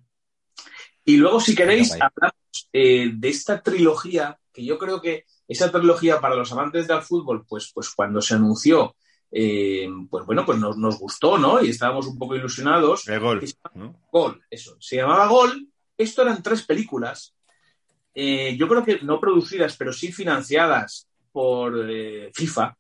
S4: Y luego, si queréis, hablamos eh, de esta trilogía, que yo creo que esa trilogía para los amantes del fútbol, pues, pues cuando se anunció, eh, pues bueno, pues nos, nos gustó, ¿no? Y estábamos un poco ilusionados.
S2: Gol, ¿no?
S4: Gol, eso. Se llamaba Gol. Esto eran tres películas. eh, yo creo que no producidas, pero sí financiadas por eh, FIFA.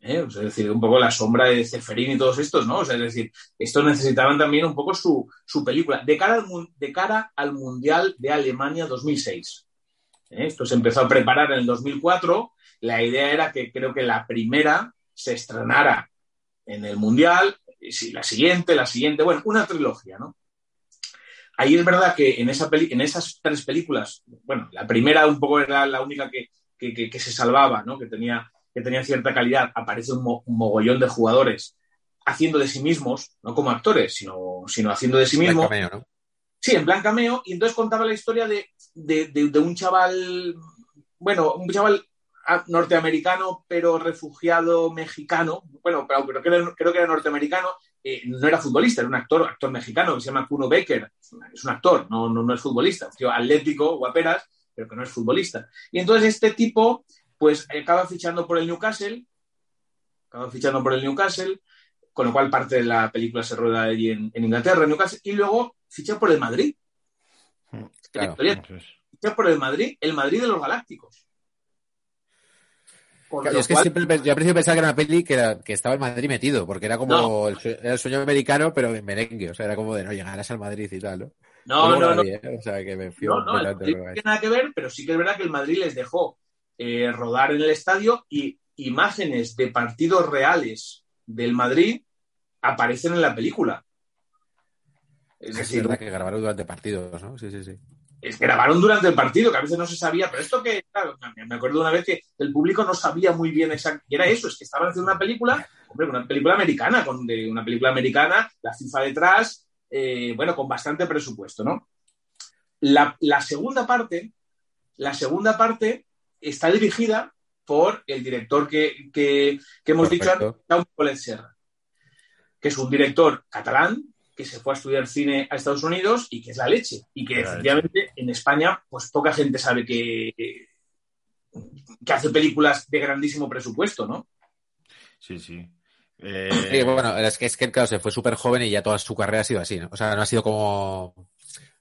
S4: O sea, es decir, un poco la sombra de Ceferín y todos estos, ¿no? O sea, es decir, estos necesitaban también un poco su, su película. De cara, al, de cara al Mundial de Alemania 2006. ¿eh? Esto se empezó a preparar en el 2004. La idea era que creo que la primera se estrenara en el Mundial, y si la siguiente, la siguiente, bueno, una trilogía, ¿no? Ahí es verdad que en, esa peli- en esas tres películas, bueno, la primera un poco era la única que, que- que- que se salvaba, ¿no? Que tenía, que tenía cierta calidad. Aparece un, mo- un mogollón de jugadores haciendo de sí mismos, no como actores, sino, sino haciendo de sí mismos.
S3: Cameo, ¿no?
S4: Sí, en plan cameo, y entonces contaba la historia de, de- de- de un chaval, bueno, un chaval norteamericano, pero refugiado mexicano, bueno, pero, pero creo, creo que era norteamericano, eh, no era futbolista, era un actor, actor mexicano que se llama Kuno Becker, es un actor, no, no, no es futbolista, un tío atlético, guaperas, pero que no es futbolista. Y entonces este tipo, pues acaba fichando por el Newcastle, acaba fichando por el Newcastle, con lo cual parte de la película se rueda allí en, en Inglaterra, en Newcastle, y luego ficha por el Madrid.
S3: Claro.
S2: Eso es.
S4: ficha por el Madrid, el Madrid de los Galácticos.
S3: Claro, es que
S4: cual-
S3: siempre yo al principio pensaba que era una peli que, era, que estaba en Madrid metido, porque era como
S4: No.
S3: el, era el sueño americano, pero en merengue. O sea, era como de no llegarás al Madrid y tal, ¿no?
S4: no, no, no,
S3: vi, ¿eh? O sea, que me fío
S4: no, no, el no tiene nada que ver, pero sí que es verdad que el Madrid les dejó eh, rodar en el estadio y imágenes de partidos reales del Madrid aparecen en la película. Es
S3: es. Es
S4: decir,
S3: verdad que grabaron durante partidos, ¿no? Sí, sí, sí.
S4: Es que grabaron durante el partido, que a veces no se sabía, pero esto que, claro, me acuerdo una vez que el público no sabía muy bien exactamente, y era eso, es que estaban haciendo una película, hombre, una película americana, con de, una película americana, la FIFA detrás, eh, bueno, con bastante presupuesto, ¿no? La, la segunda parte, la segunda parte está dirigida por el director que, que- que hemos dicho
S3: Perfecto.
S4: antes, Jaume Colet Serra, que es un director catalán que se fue a estudiar cine a Estados Unidos y que es la leche. Y que
S2: La
S4: efectivamente en España, pues poca gente sabe que, que hace películas de grandísimo presupuesto, ¿no?
S2: Sí, sí. Eh,
S3: Sí, bueno, es que, es que claro, se fue súper joven y ya toda su carrera ha sido así, ¿no? O sea, no ha sido como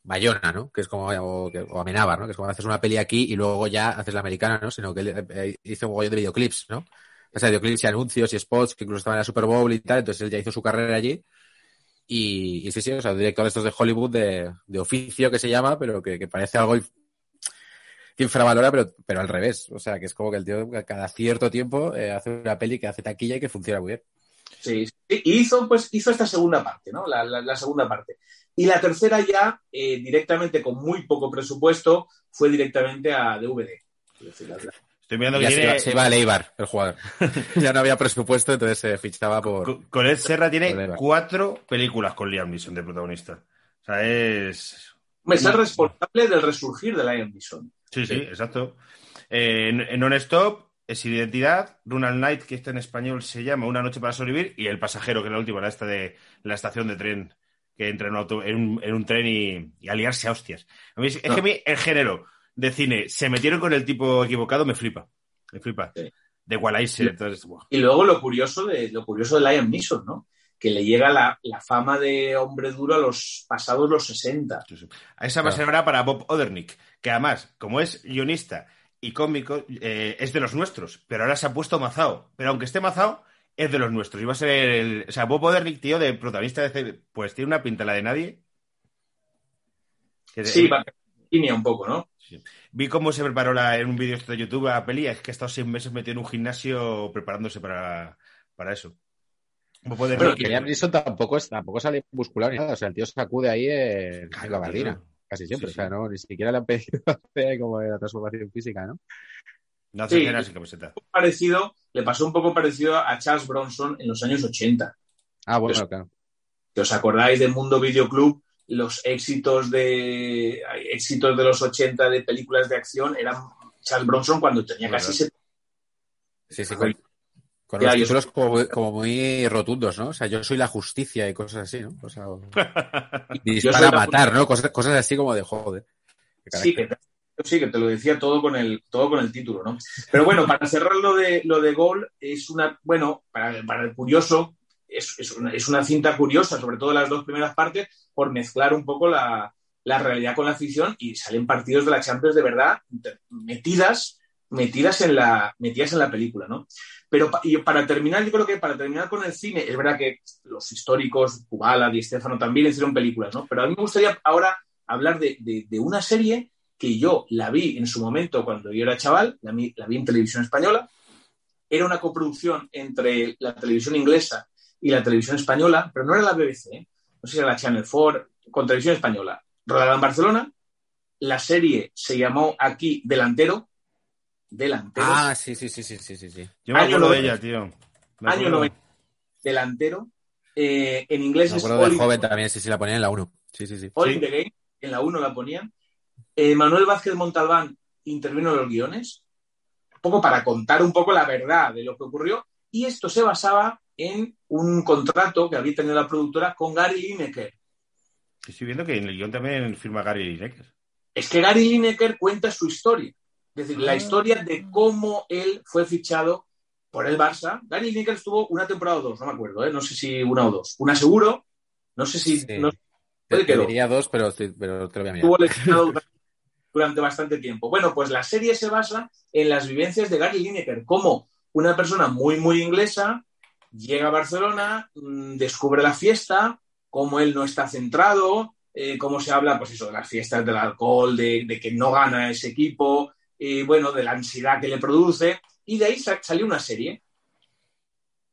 S3: Bayona, ¿no? Que es como, o, que- o Amenábar, ¿no? Que es como haces una peli aquí y luego ya haces la americana, ¿no? Sino que él eh, hizo un mogollón de videoclips, ¿no? O sea, videoclips y anuncios y spots que incluso estaban en la Super Bowl y tal, entonces él ya hizo su carrera allí. Y, sí, sí, o sea, director de estos de Hollywood de, de oficio que se llama, pero que, parece algo que infravalora, pero, pero al revés. O sea, que es como que el tío cada cierto tiempo eh, hace una peli que hace taquilla y que funciona muy bien.
S4: Sí. Y hizo, pues, hizo esta segunda parte, ¿no? La, la- segunda parte. Y la tercera ya, eh, directamente con muy poco presupuesto, fue directamente a DVD. Es decir,
S2: Estoy mirando que
S3: Ya se
S2: tiene.
S3: iba, se iba a Leibar, el jugador. [LAUGHS] ya no había presupuesto, entonces se fichaba por...
S2: Ed Serra tiene cuatro películas con Liam Neeson de protagonista. O sea, es.
S4: es el responsable del resurgir de Lion Neeson.
S2: Sí, sí, exacto. Eh, en, en Non-Stop, es Identidad, Run all Night, que este en español se llama Una noche para sobrevivir, y El pasajero, que es la última, la esta de la estación de tren, que entra en un, auto- en un, en un tren y, y a liarse a hostias. A mí es, que a mí el género de cine, se metieron con el tipo equivocado, me flipa. Me flipa.
S4: Sí.
S2: De
S4: Sí.
S2: entonces.
S4: Y luego lo curioso de, lo curioso de Liam Neeson, ¿no? Que le llega la, la fama de hombre duro a los pasados los 60.
S2: Sí, sí. A esa va a ser para Bob Odernick, que además, como es guionista y cómico, eh, es de los nuestros, pero ahora se ha puesto mazao. Pero aunque esté mazao, es de los nuestros. Y va a ser el. O sea, Bob Odernick, tío, de protagonista de. C- Pues tiene una pinta la de nadie. Que-
S4: Sí, va línea un poco, ¿no?
S2: Vi cómo se preparó la- en un vídeo este de YouTube la peli. Es que ha estado seis meses metido en un gimnasio preparándose para, para eso. Odernick,
S3: Bueno,
S2: que-
S3: y Liam Neeson tampoco, es, tampoco sale muscular ni nada. O sea, el tío sacude ahí en, la gabardina,
S2: tío.
S3: casi siempre.
S2: Sí,
S3: O sea, no, ni siquiera le han pedido [LAUGHS] hacer como la transformación física, ¿no?
S2: No hace
S4: Sí.
S2: sin camiseta.
S4: Parecido, le pasó un poco parecido a Charles Bronson en los años 80.
S3: Ah, bueno,
S4: Pues-
S3: claro.
S4: os acordáis del Mundo Videoclub, los éxitos de éxitos de los 80 de películas de acción eran Charles Bronson cuando tenía casi
S2: Verdad.
S4: 70.
S3: Sí, sí, con, con los
S4: yo-
S3: títulos como, muy- como muy rotundos, ¿no? O sea, yo soy la justicia y cosas así, ¿no? O sea, [LAUGHS] dispara a matar, ¿no? Cosas, cosas así como de joder.
S4: Sí, que, sí, que te lo decía todo con el, todo con el título, ¿no? Pero bueno, para cerrar lo de, lo de Gol, es una, bueno, para, para el curioso, es, es, una, es una cinta curiosa, sobre todo las dos primeras partes, por mezclar un poco la, la realidad con la ficción y salen partidos de la Champions de verdad metidas, metidas en la, metidas en la película, ¿no? Pero y para terminar, yo creo que para terminar con el cine, es verdad que los históricos, Kubala, Di Stefano también hicieron películas, ¿no? Pero a mí me gustaría ahora hablar de, de- de una serie que yo la vi en su momento cuando yo era chaval, la, la vi en televisión española. Era una coproducción entre la televisión inglesa y la televisión española, pero no era la BBC, ¿eh? no sé si era la Channel 4, con televisión española. Rodada en Barcelona. La serie se llamó aquí Delantero. Delantero.
S3: Ah, sí, sí, sí, sí, sí, sí, sí.
S2: Yo me
S4: Año
S2: acuerdo de
S4: 90.
S2: ella, tío. Me
S4: año
S2: acuerdo.
S4: 90. Delantero. Eh, en inglés
S3: Me
S4: es
S3: acuerdo de joven también, sí, sí, la ponía en la 1. Sí, sí, sí.
S4: All
S2: Sí.
S4: in the Game, en la 1 la ponían. Eh, Manuel Vázquez Montalbán intervino en los guiones, un poco para contar un poco la verdad de lo que ocurrió, y esto se basaba en un contrato que había tenido la productora con Gary Lineker.
S2: Estoy viendo que en el guion también firma Gary Lineker.
S4: Es que Gary Lineker cuenta su historia, es decir, la
S2: Ah.
S4: historia de cómo él fue fichado por el Barça. Gary Lineker estuvo una temporada o dos, no me acuerdo, ¿eh? no sé si una o dos. Una seguro, no sé si...
S3: Sí.
S4: no-
S3: Te, te diría dos, pero, pero te lo voy a mirar.
S4: estuvo lesionado [LAUGHS] durante bastante tiempo. Bueno, pues la serie se basa en las vivencias de Gary Lineker, como una persona muy, muy inglesa llega a Barcelona, mm, descubre la fiesta, cómo él no está centrado, eh, cómo se habla, pues eso, de las fiestas del alcohol, de, que no gana ese equipo, y bueno, de la ansiedad que le produce, y de ahí sa- salió una serie,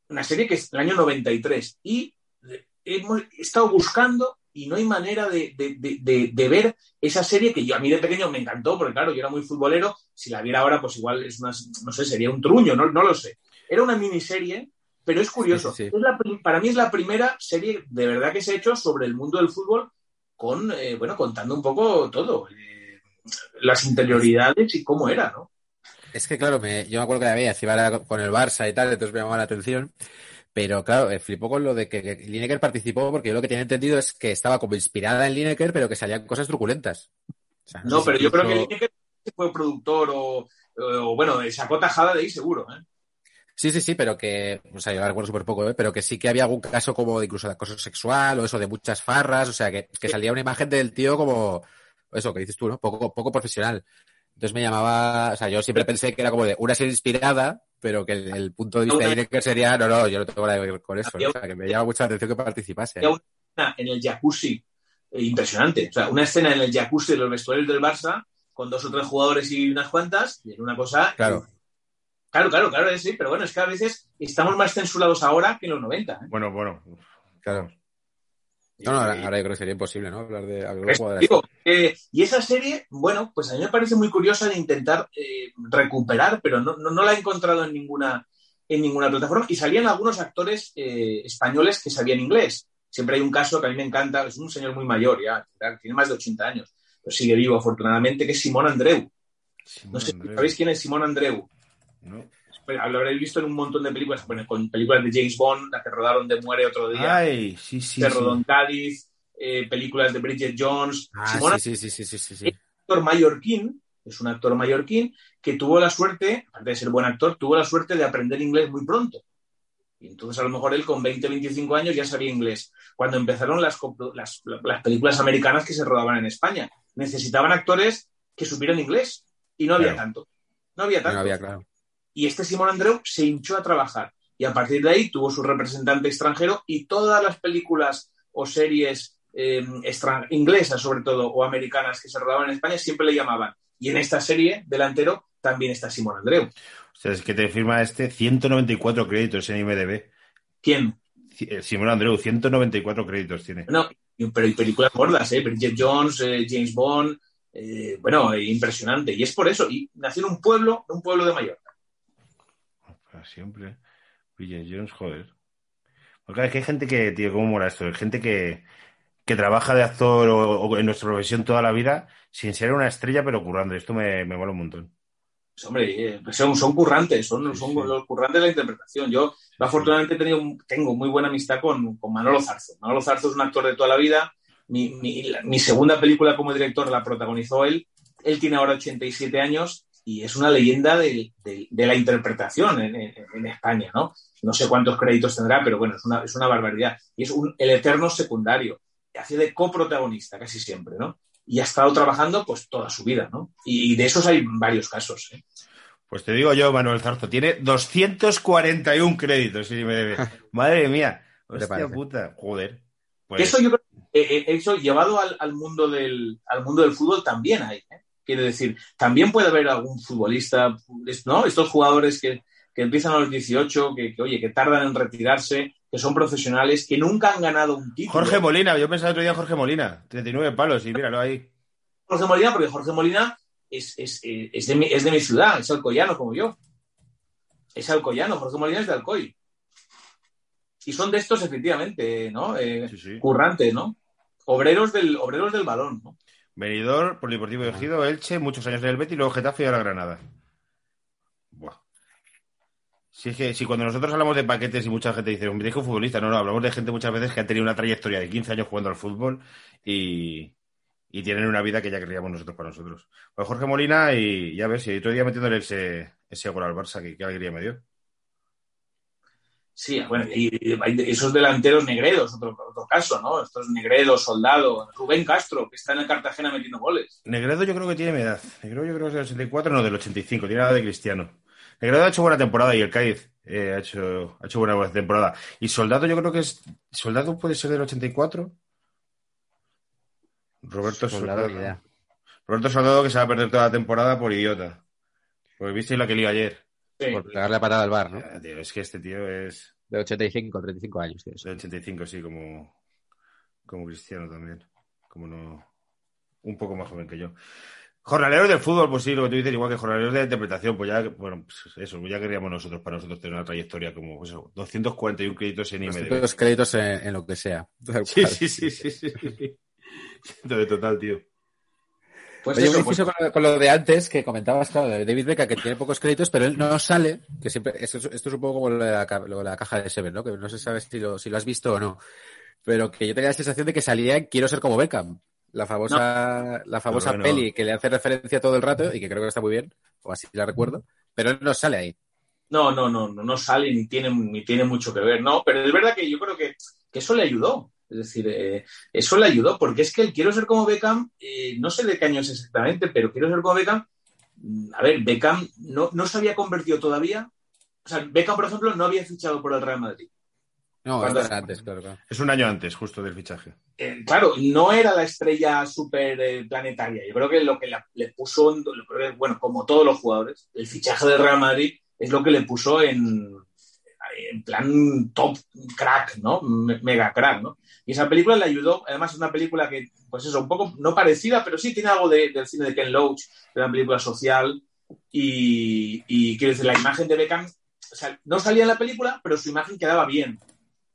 S4: una serie que es del año 93, y eh, hemos estado buscando y no hay manera de, de- de- de- de ver esa serie que yo a mí de pequeño me encantó, porque claro, yo era muy futbolero, si la viera ahora, pues igual es una, no sé, sería un truño, no, no lo sé. Era una miniserie, pero es curioso.
S3: Sí, sí, sí.
S4: Es la para mí es la primera serie de verdad que se ha hecho sobre el mundo del fútbol con, eh, bueno, contando un poco todo, eh, las interioridades y cómo era, ¿no?
S3: Es que, claro, me, yo me acuerdo que la veía, encima era con el Barça y tal, entonces me llamaba la atención. Pero, claro, eh, flipó con lo de que, que Lineker participó, porque yo lo que tenía entendido es que estaba como inspirada en Lineker, pero que salían cosas truculentas. O sea,
S4: No,
S3: sé si
S4: pero yo creo que Lineker fue productor o, o, bueno, sacó tajada de ahí seguro, ¿eh?
S3: Sí, sí, sí, pero que, o sea, yo la recuerdo súper poco, ¿eh? pero que sí que había algún caso como de incluso de acoso sexual o eso, de muchas farras, o sea, que, que salía una imagen del tío como, eso que dices tú, ¿no? Poco, poco profesional. Entonces me llamaba, o sea, yo siempre pensé que era como de una serie inspirada, pero que el, el punto de vista de Lineker sería, no, no, yo no tengo nada que ver con eso, ¿no? o sea, que me llama mucha atención que participase. ¿eh?
S4: En el jacuzzi eh, impresionante. O sea, una escena en el jacuzzi de los vestuarios del Barça con dos o tres jugadores y unas cuantas, y era una cosa.
S3: Claro.
S4: Claro, claro, claro, sí, pero bueno, es que a veces estamos más censurados ahora que en los 90. ¿eh?
S2: Bueno, bueno.
S3: Claro. No, no, ahora, ahora yo creo que sería imposible, ¿no? Hablar de hablar de
S4: digo, eh, y esa serie, bueno, pues a mí me parece muy curiosa de intentar eh, recuperar, pero no, no, no la he encontrado en ninguna, en ninguna plataforma. Y salían algunos actores eh, españoles que sabían inglés. Siempre hay un caso que a mí me encanta, es un señor muy mayor ya, tiene más de 80 años, pero sigue vivo afortunadamente, que es Simón Andreu. No sé si sabéis quién es Simón Andreu.
S2: No.
S4: Pero Lo habréis visto en un montón de películas, bueno, con películas de James Bond, la que rodaron de Muere otro día,
S2: Ay, sí, sí.
S4: Cádiz, eh, películas de Bridget Jones.
S3: Ah, sí, sí, sí, sí, sí, sí.
S4: actor mallorquín, es un actor mallorquín que tuvo la suerte, aparte de ser buen actor, tuvo la suerte de aprender inglés muy pronto. Y entonces a lo mejor él con 20, 25 años ya sabía inglés. Cuando empezaron las, las, las películas americanas que se rodaban en España, necesitaban actores que supieran inglés y no había
S2: Claro.
S4: tanto. No había
S3: No
S4: tanto.
S3: había, claro.
S4: Y este Simón Andreu se hinchó a trabajar. Y a partir de ahí tuvo su representante extranjero y todas las películas o series eh, inglesas, sobre todo, o americanas que se rodaban en España, siempre le llamaban. Y en esta serie, delantero, también está Simón Andreu.
S2: O sea, es que te firma este 194 créditos en IMDB.
S4: ¿Quién?
S2: Eh, Simón Andreu, 194 créditos tiene.
S4: Y- pero y películas gordas, ¿eh? Bridget Jones, eh, James Bond, eh, bueno, impresionante. Y es por eso. Y nació en un pueblo, un pueblo de Mallorca.
S2: Siempre. Bridget Jones, joder. Porque es que hay gente que, tío, ¿cómo mola esto? Hay gente que, que trabaja de actor o, o en nuestra profesión toda la vida sin ser una estrella, pero currando. Esto me, me mola un montón.
S4: Pues, hombre, eh, son, son currantes, son, son
S2: sí.
S4: los currantes de la interpretación. Yo, afortunadamente, he tenido tengo muy buena amistad con, con Manolo Zarzo. Manolo Zarzo es un actor de toda la vida. Mi, mi- la- mi segunda película como director la protagonizó él. Él tiene ahora 87 años y es una leyenda de, de- de la interpretación en, en- en España, ¿no? No sé cuántos créditos tendrá, pero bueno, es una, es una barbaridad. Y es un, el eterno secundario. Hace de coprotagonista casi siempre, ¿no? Y ha estado trabajando pues toda su vida, ¿no? Y, y de esos hay varios casos, ¿eh?
S2: Pues te digo yo, Manuel Zarzo, tiene 241 créditos en IMDB. [LAUGHS] Madre mía.
S3: ¿Qué te
S2: Hostia puta. Joder. Pues,
S4: Eso yo creo que eh, eh, eso llevado al, al mundo del, al mundo del fútbol también hay. ¿eh? Quiero decir, también puede haber algún futbolista, ¿no? Estos jugadores que, que empiezan a los 18, que, que, oye, que tardan en retirarse, que son profesionales, que nunca han ganado un título.
S2: Jorge Molina, yo pensaba el otro día en Jorge Molina. 39 palos y míralo ahí.
S4: Jorge Molina, porque Jorge Molina es, es, es, de mi, es de mi ciudad, es alcoyano como yo. Es alcoyano, Jorge Molina es de Alcoy. Y son de estos, efectivamente, ¿no? Eh,
S2: Sí, sí.
S4: currantes, ¿no? Obreros del, obreros del balón, ¿no?
S2: Venidor, Polideportivo de Ejido, Elche, muchos años en el Betis, luego Getafe y ahora Granada. Buah. Si es que si cuando nosotros hablamos de paquetes y mucha gente dice, hombre, dijo futbolista, no, no, hablamos de gente muchas veces que ha tenido una trayectoria de 15 años jugando al fútbol y, y tienen una vida que ya querríamos nosotros para nosotros. Pues Jorge Molina y ya ves, y otro día metiéndole ese, ese gol al Barça, que qué alegría me dio.
S4: Sí, bueno, y, y hay de- esos delanteros negredos, otro, otro caso, ¿no? Estos negredos, soldado, Rubén Castro, que está en el Cartagena metiendo goles.
S2: Negredo yo creo que tiene mi edad. Negredo yo creo que es del 84, no, del 85, tiene la edad de Cristiano. Negredo ha hecho buena temporada y el Cádiz eh, ha, hecho, ha hecho buena, buena temporada. Y Soldado yo creo que es... Soldado puede ser del 84. Roberto
S3: Soldado.
S2: Roberto Soldado que se va a perder toda la temporada por idiota. Porque visteis la que lió ayer.
S4: Sí.
S3: Por pegarle la patada al bar, ¿no?
S2: Tío, es que este tío es
S3: De 85, 35 años. tío,
S2: del 85, sí, como, como Cristiano también. Como no... Un poco más joven que yo. Jornaleros del fútbol, pues sí, lo que tú dices, igual que jornaleros de interpretación, pues ya, bueno, pues eso, ya queríamos nosotros, para nosotros tener una trayectoria como, pues eso, 241 créditos en IMDb.
S3: Los créditos en, en lo que sea.
S2: Sí, sí, sí, sí. sí. De total, tío.
S4: Pues
S3: Oye,
S4: eso, pues-
S3: con, lo, con lo de antes que comentabas, claro, de David Beckham, que tiene pocos créditos, pero él no sale, que siempre, esto, es- esto es un poco como lo de, la, ca- lo de la caja de Seven, ¿no? Que no se sabe si lo, si lo has visto o no. Pero que yo tenía la sensación de que salía en Quiero ser como Beckham, la famosa, la famosa
S2: bueno.
S3: peli que le hace referencia todo el rato y que creo que está muy bien, o así la recuerdo, pero él no sale ahí.
S4: No, no, no, no, no sale ni tiene, ni tiene mucho que ver, no, pero es verdad que yo creo que, que eso le ayudó. Es decir, eh, eso le ayudó, porque es que el quiero ser como Beckham, eh, no sé de qué año es exactamente, pero quiero ser como Beckham. mm, A ver, Beckham no, no se había convertido todavía. O sea, Beckham, por ejemplo, no había fichado por el Real Madrid.
S3: No, era antes, claro, claro.
S2: Es un año antes, justo del fichaje.
S4: eh, claro, no era la estrella super eh, planetaria. Yo creo que lo que la- le puso, en- bueno, como todos los jugadores, el fichaje del Real Madrid es lo que le puso en, en plan top crack, ¿no? Me- Mega crack, ¿no? Y esa película le ayudó, además es una película que, pues eso, un poco no parecida, pero sí tiene algo de- del cine de Ken Loach, de una película social. Y, y quiero decir, la imagen de Beckham, o sea, no salía en la película, pero su imagen quedaba bien,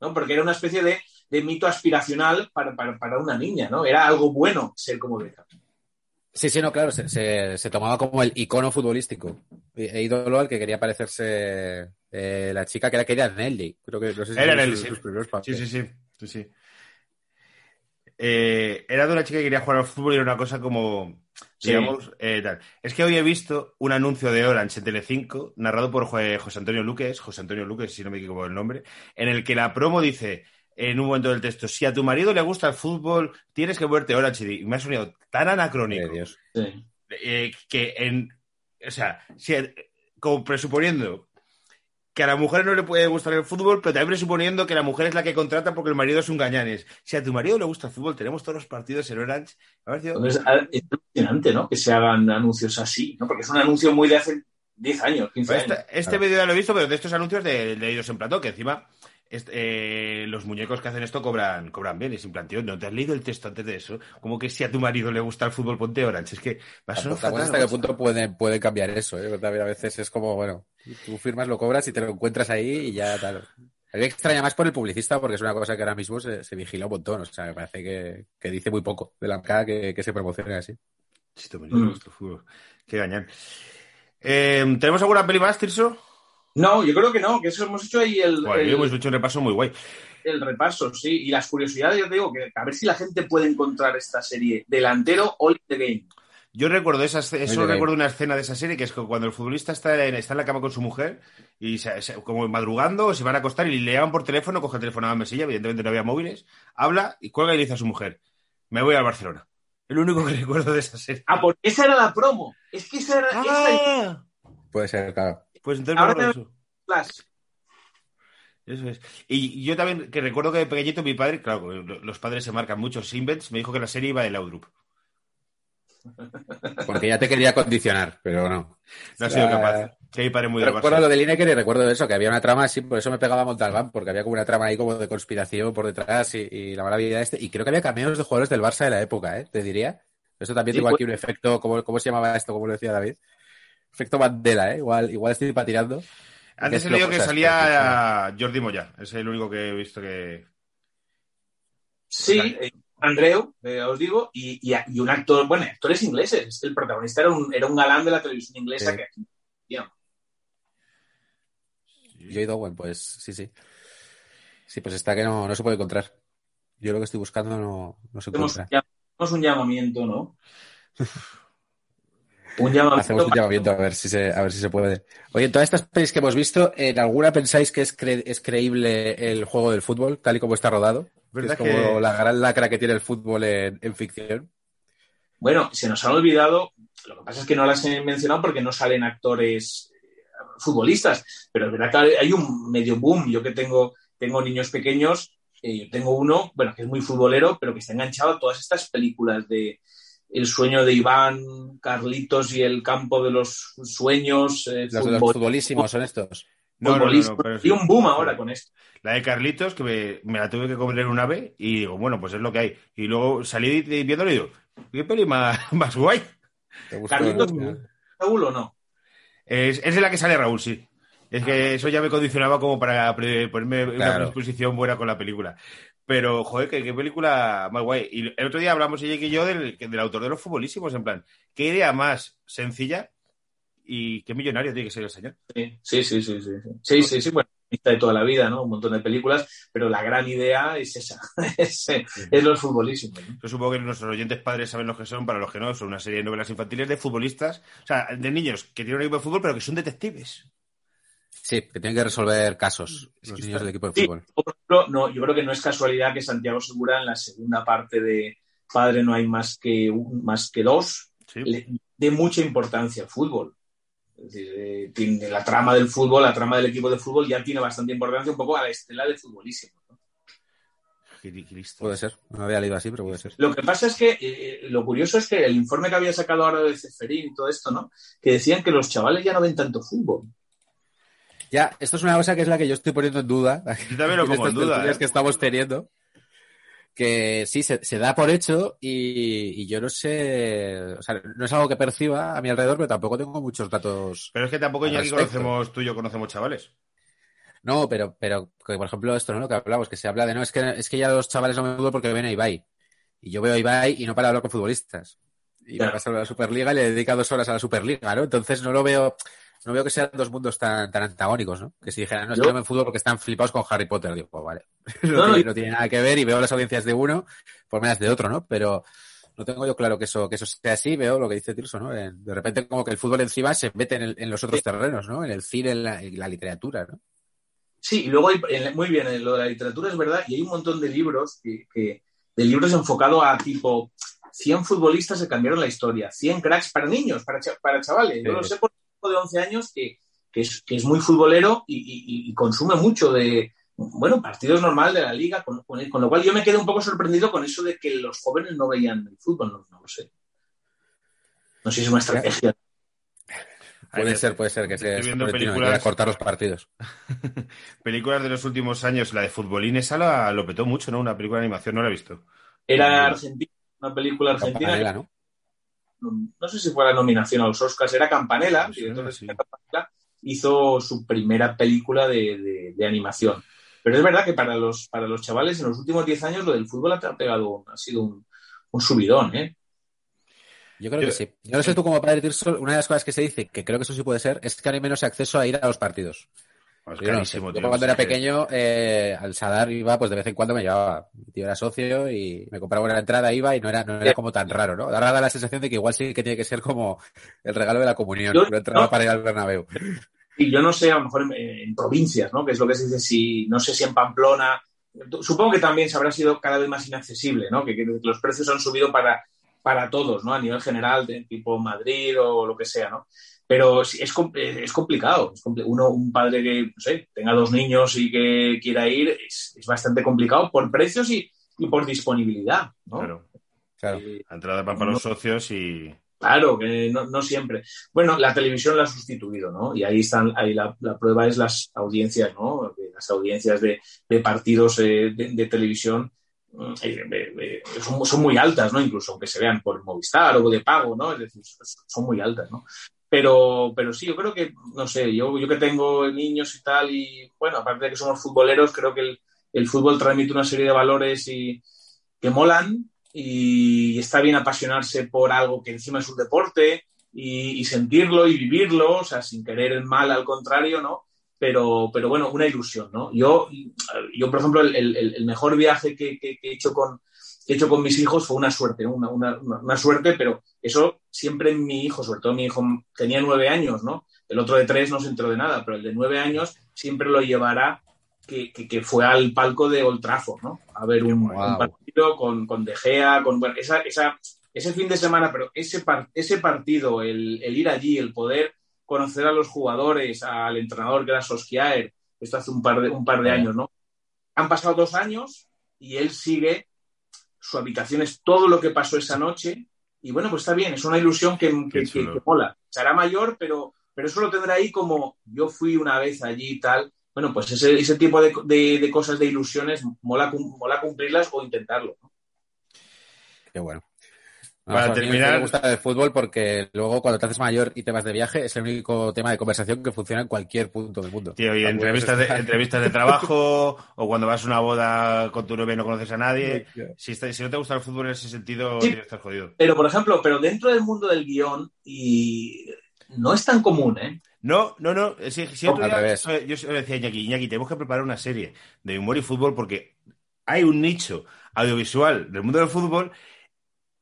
S4: ¿no? Porque era una especie de, de mito aspiracional para, para, para una niña, ¿no? Era algo bueno ser como Beckham.
S3: Sí, sí, no, claro, se, se- se tomaba como el icono futbolístico. E e ídolo al que quería parecerse eh, la chica que era que era Nelly. Creo que no sé si
S2: Era Nelly,
S3: sus,
S2: sí.
S3: sus primeros
S2: Sí,
S3: papeles.
S2: sí, sí. sí, sí. Eh, era de una chica que quería jugar al fútbol y era una cosa como,
S4: Sí.
S2: digamos, eh, tal. Es que hoy he visto un anuncio de Orange en Telecinco, narrado por Jo- José Antonio Luques, José Antonio Luques, si no me equivoco el nombre, en el que la promo dice, en un momento del texto, si a tu marido le gusta el fútbol, tienes que verte Orange. Y me ha sonido tan anacrónico.
S3: Dios.
S4: Sí.
S2: eh, que en. O sea, si, como presuponiendo que a la mujer no le puede gustar el fútbol, pero también presuponiendo que la mujer es la que contrata porque el marido es un gañanes. Si a tu marido le gusta el fútbol, tenemos todos los partidos en Orange.
S4: Entonces, a- es alucinante, ¿no? Que se hagan anuncios así, ¿no? Porque es un anuncio muy de hace 10 años, 15
S2: Este,
S4: años.
S2: este vídeo ya lo he visto, pero de estos anuncios de leídos en plató, que encima este, eh, los muñecos que hacen esto cobran, cobran bien. Es en plan, tío, ¿no te has leído el texto antes de eso? Como que si a tu marido le gusta el fútbol, ponte Orange. Es que va a
S3: hasta qué punto puede, puede cambiar eso, ¿eh? A veces es como, bueno, tú firmas, lo cobras y te lo encuentras ahí y ya tal. A mí me extraña más por el publicista porque es una cosa que ahora mismo se, se vigila un montón. O sea, me parece que, que dice muy poco de la marca que, que se promocione así.
S2: Le
S4: Mm.
S2: el fútbol. Qué gañán. Eh, ¿Tenemos alguna peli más, Tirso?
S4: No, yo creo que no, que eso hemos hecho ahí el,
S2: Joder,
S4: el-
S2: hemos hecho un repaso muy guay.
S4: el repaso, sí. Y las curiosidades, yo te digo, que a ver si la gente puede encontrar esta serie. Delantero All in the Game.
S2: Yo recuerdo esa, eso recuerdo una escena de esa serie que es que cuando el futbolista está en, está en la cama con su mujer y se- se- como madrugando se van a acostar y le llaman por teléfono, coge el teléfono a la mesilla, evidentemente no había móviles, habla y cuelga y le dice a su mujer, me voy al Barcelona. Es lo único que [LAUGHS] recuerdo de esa serie.
S4: Ah, porque esa era la promo. Es que esa era esa
S2: ¡Ah!
S3: Puede ser, claro.
S2: Pues entonces me
S4: Ahora
S2: acuerdo de
S4: te-
S2: eso.
S4: Flash.
S2: Eso es. Y yo también, que recuerdo que de pequeñito mi padre, claro, los padres se marcan mucho, Simbets me dijo que la serie iba de Laudrup.
S3: Porque ya te quería condicionar, pero no.
S2: No ha sido capaz. Que mi padre muy
S3: Recuerdo lo de Lineker y recuerdo eso, que había una trama así, por eso me pegaba Montalbán, porque había como una trama ahí como de conspiración por detrás y, y la maravilla de este. Y creo que había cameos de jugadores del Barça de la época, ¿eh? Te diría. Eso también
S4: Sí,
S3: tengo
S4: pues-
S3: aquí un efecto, ¿cómo, ¿cómo se llamaba esto? ¿Cómo lo decía David? Efecto Mandela, ¿eh? Igual, igual estoy patinando.
S2: Antes he leído que salía Jordi Moya. Es el único que he visto que.
S4: Sí, Andreu, eh, os digo, y, y, y un actor, bueno, actores ingleses. El protagonista era un, era un galán de la televisión inglesa
S3: Sí.
S4: que aquí. tío,
S3: Joy Dowen, pues sí, sí. Sí, pues está que no, no se puede encontrar. Yo lo que estoy buscando no, no se encuentra.
S4: hacemos un llamamiento, ¿no? [LAUGHS] Un
S3: Hacemos
S4: llamamiento.
S3: un llamamiento a ver si se, a ver si se puede. Oye, en todas estas pelis que hemos visto, ¿en alguna pensáis que es, cre- es creíble el juego del fútbol, tal y como está rodado? Que
S2: ¿Verdad
S3: es como
S2: que-
S3: la gran lacra que tiene el fútbol en, en ficción.
S4: Bueno, se nos han olvidado, lo que pasa es que no las he mencionado porque no salen actores eh, futbolistas, pero es verdad que hay un medio boom. Yo que tengo, tengo niños pequeños, eh, yo tengo uno, bueno, que es muy futbolero, pero que está enganchado a todas estas películas de El sueño de Iván, Carlitos y el campo de los sueños, eh,
S3: Los de los futbolísimos son estos.
S2: No, no,
S4: y
S2: sí.
S4: un boom ahora con esto.
S2: La de Carlitos, que me, me la tuve que comer en un ave y digo, bueno, pues es lo que hay. Y luego salí viéndolo y digo, ¿qué peli más, [LAUGHS] más guay?
S3: ¿Te gustó,
S4: Carlitos? Raúl o no?
S2: Es, es de la que sale Raúl, sí. Es que eso ya me condicionaba como para ponerme una
S3: Claro.
S2: predisposición buena con la película. Pero, joder, qué, qué película más guay. Y el otro día hablamos ella y yo del, del autor de los futbolísimos, en plan, ¿qué idea más sencilla y qué millonario tiene que ser el señor?
S4: Sí, sí, sí, sí, sí. Sí, sí, sí, bueno, de toda la vida, ¿no? Un montón de películas, pero la gran idea es esa, [LAUGHS] es, es los futbolísimos. ¿no?
S2: Yo supongo que nuestros oyentes padres saben lo que son, para los que no, son una serie de novelas infantiles de futbolistas, o sea, de niños que tienen un equipo de fútbol, pero que son detectives.
S3: Sí, que tienen que resolver casos
S2: Es
S3: los
S2: que
S3: niños
S2: está-
S3: del equipo de
S4: Sí,
S3: fútbol.
S4: por ejemplo, no, yo creo que no es casualidad que Santiago Segura en la segunda parte de Padre no hay más que un- más que dos,
S2: Sí.
S4: le dé mucha importancia al fútbol. Es decir, eh, tiene la trama del fútbol, la trama del equipo de fútbol ya tiene bastante importancia un poco a la estela de futbolísimo.
S3: Puede ser. No había leído así, pero puede ser.
S4: Lo que pasa es que eh, lo curioso es que el informe que había sacado ahora de Ceferín y todo esto, ¿no? Que decían que los chavales ya no ven tanto fútbol.
S3: Ya, esto es una cosa que es la que yo estoy poniendo en duda.
S2: Yo también lo [LAUGHS] pongo en duda, ¿eh?
S3: que estamos teniendo. Que sí, se, se da por hecho y, y yo no sé, o sea, no es algo que perciba a mi alrededor, pero tampoco tengo muchos datos.
S2: Pero es que tampoco Iñaki
S3: respecto.
S2: conocemos, tú y yo conocemos chavales.
S3: No, pero, pero, que, por ejemplo, esto, ¿no? Lo que hablamos, que se habla de, no, es que, es que ya los chavales no me dudo porque ven a Ibai. Y yo veo a Ibai y no para hablar con futbolistas. Y
S4: Claro.
S3: me pasa la Superliga y le dedica dos horas a la Superliga, ¿no? Entonces no lo veo, no veo que sean dos mundos tan, tan antagónicos, ¿no? Que si dijeran, no, es
S4: Yo-
S3: que no fútbol porque están flipados con Harry Potter, digo, pues vale. [LAUGHS] No,
S4: No, [LAUGHS] no,
S3: tiene, no nada que ver y veo las audiencias de uno por menos de otro, ¿no? Pero no tengo yo claro que eso, que eso sea así, veo lo que dice Tirso, ¿no? De repente como que el fútbol encima se mete en, el- en los otros terrenos, ¿no? En el cine, en la, en la literatura, ¿no?
S4: Sí, y luego hay, en- muy bien, en lo de la literatura es verdad, y hay un montón de libros que, que- de libros enfocados a tipo 100 futbolistas que cambiaron la historia, 100 cracks para niños, para, para chavales.
S3: Sí.
S4: lo sé por de 11 años que, que es, que es muy futbolero y, y- y consume mucho de, bueno, partidos normal de la liga, con, con- con lo cual yo me quedé un poco sorprendido con eso de que los jóvenes no veían el fútbol, no, no lo sé. No sé si es una estrategia.
S3: Puede ser, puede ser que
S2: estoy
S3: sea
S2: viendo
S3: Florentino, que
S2: películas-
S3: cortar los partidos. [LAUGHS]
S2: Películas de los últimos años, la de Futbolín, esa la- lo petó mucho, ¿no? Una película de animación, no la he visto.
S4: Era Argentina, una película argentina.
S3: Campanella, ¿no?
S4: No sé si fue la nominación a los Oscars, era Campanella,
S2: Sí,
S4: director
S2: sí.
S4: cine Campanella, hizo su primera película de, de- de animación. Pero es verdad que para los, para los chavales en los últimos 10 años lo del fútbol ha pegado, ha sido un, un subidón, ¿eh?
S3: Yo creo
S2: Yo-
S3: que sí. Yo no sé tú como padre Tirso, una de las cosas que se dice, que creo que eso sí puede ser, es que hay menos acceso a ir a los partidos.
S2: Es
S3: Yo, no sé.
S2: carísimo,
S3: Yo
S2: tío,
S3: cuando era
S2: que-
S3: pequeño, eh, al Sadar iba, pues de vez en cuando me llevaba. Mi tío era socio y me compraba una entrada, iba y no era, no era como tan raro, ¿no? Ahora da la sensación de que igual sí que tiene que ser como el regalo de la comunión,
S4: Yo-
S3: una entrada
S4: no.
S3: para ir al Bernabéu.
S4: Y yo no sé, a lo mejor en, en provincias, ¿no? Que es lo que se dice, si, no sé si en Pamplona, supongo que también se habrá sido cada vez más inaccesible, ¿no? Que, que los precios han subido para, para todos, ¿no? A nivel general, de tipo Madrid o lo que sea, ¿no? Pero es, eh, es complicado. Es compli- Uno, un padre que, no sé, tenga dos niños y que quiera ir, es, es bastante complicado por precios y, y por disponibilidad, ¿no?
S2: Claro,
S3: Claro.
S4: Eh,
S2: entrada para, para los socios y...
S4: Claro, que no, no siempre. Bueno, la televisión la ha sustituido, ¿no? Y ahí están, ahí la, la prueba es las audiencias, ¿no? Las audiencias de, de partidos eh, de, de televisión mm, eh, son, son muy altas, ¿no? Incluso aunque se vean por Movistar o de pago, ¿no? Es decir, son muy altas, ¿no? Pero, pero sí, yo creo que, no sé, yo, yo que tengo niños y tal, y bueno, aparte de que somos futboleros, creo que el, el fútbol transmite una serie de valores y, que molan y está bien apasionarse por algo que encima es un deporte y, sentirlo y vivirlo, o sea, sin querer el mal, al contrario, ¿no? Pero, pero bueno, una ilusión, ¿no? Yo, yo por ejemplo, el, el- el mejor viaje que, que- que he hecho con, que he hecho con mis hijos fue una suerte, una, una- una- suerte, pero eso siempre mi hijo, sobre todo mi hijo tenía nueve años, ¿no? El otro de tres no se enteró de nada, pero el de nueve años siempre lo llevará que, que- que fue al palco de Old Trafford, ¿no? A ver un,
S3: Guau.
S4: un partido con, con De Gea, con bueno, esa, esa, ese fin de semana, pero ese, par- ese partido, el, el ir allí, el poder conocer a los jugadores, al entrenador que era esto hace un par de, un par de años, ¿no? Han pasado dos años y él sigue, su habitación es todo lo que pasó esa noche y bueno, pues está bien, es una ilusión que, que, que- mola. Será mayor, pero, pero eso lo tendrá ahí como yo fui una vez allí y tal. Bueno, pues ese, ese tipo de, de- de cosas, de ilusiones, mola, cum- mola cumplirlas o intentarlo. ¿no?
S3: Qué bueno.
S2: Para
S3: mí
S2: terminar-
S3: Me gusta el fútbol porque luego cuando te haces mayor y te vas de viaje es el único tema de conversación que funciona en cualquier punto del mundo.
S2: Tío, y
S3: Está
S2: entrevistas
S3: bueno
S2: de, entrevistas de trabajo o cuando vas a una boda con tu novia y no conoces a nadie. Si, está- si no te gusta el fútbol en ese sentido,
S4: Sí.
S2: estar jodido.
S4: Pero, por ejemplo, pero dentro del mundo del guion, y no es tan común, ¿eh?
S2: No, no, no. Si, si
S3: No,
S2: otro día- yo lo decía a Iñaki, Iñaki, tenemos que preparar una serie de humor y fútbol porque hay un nicho audiovisual del mundo del fútbol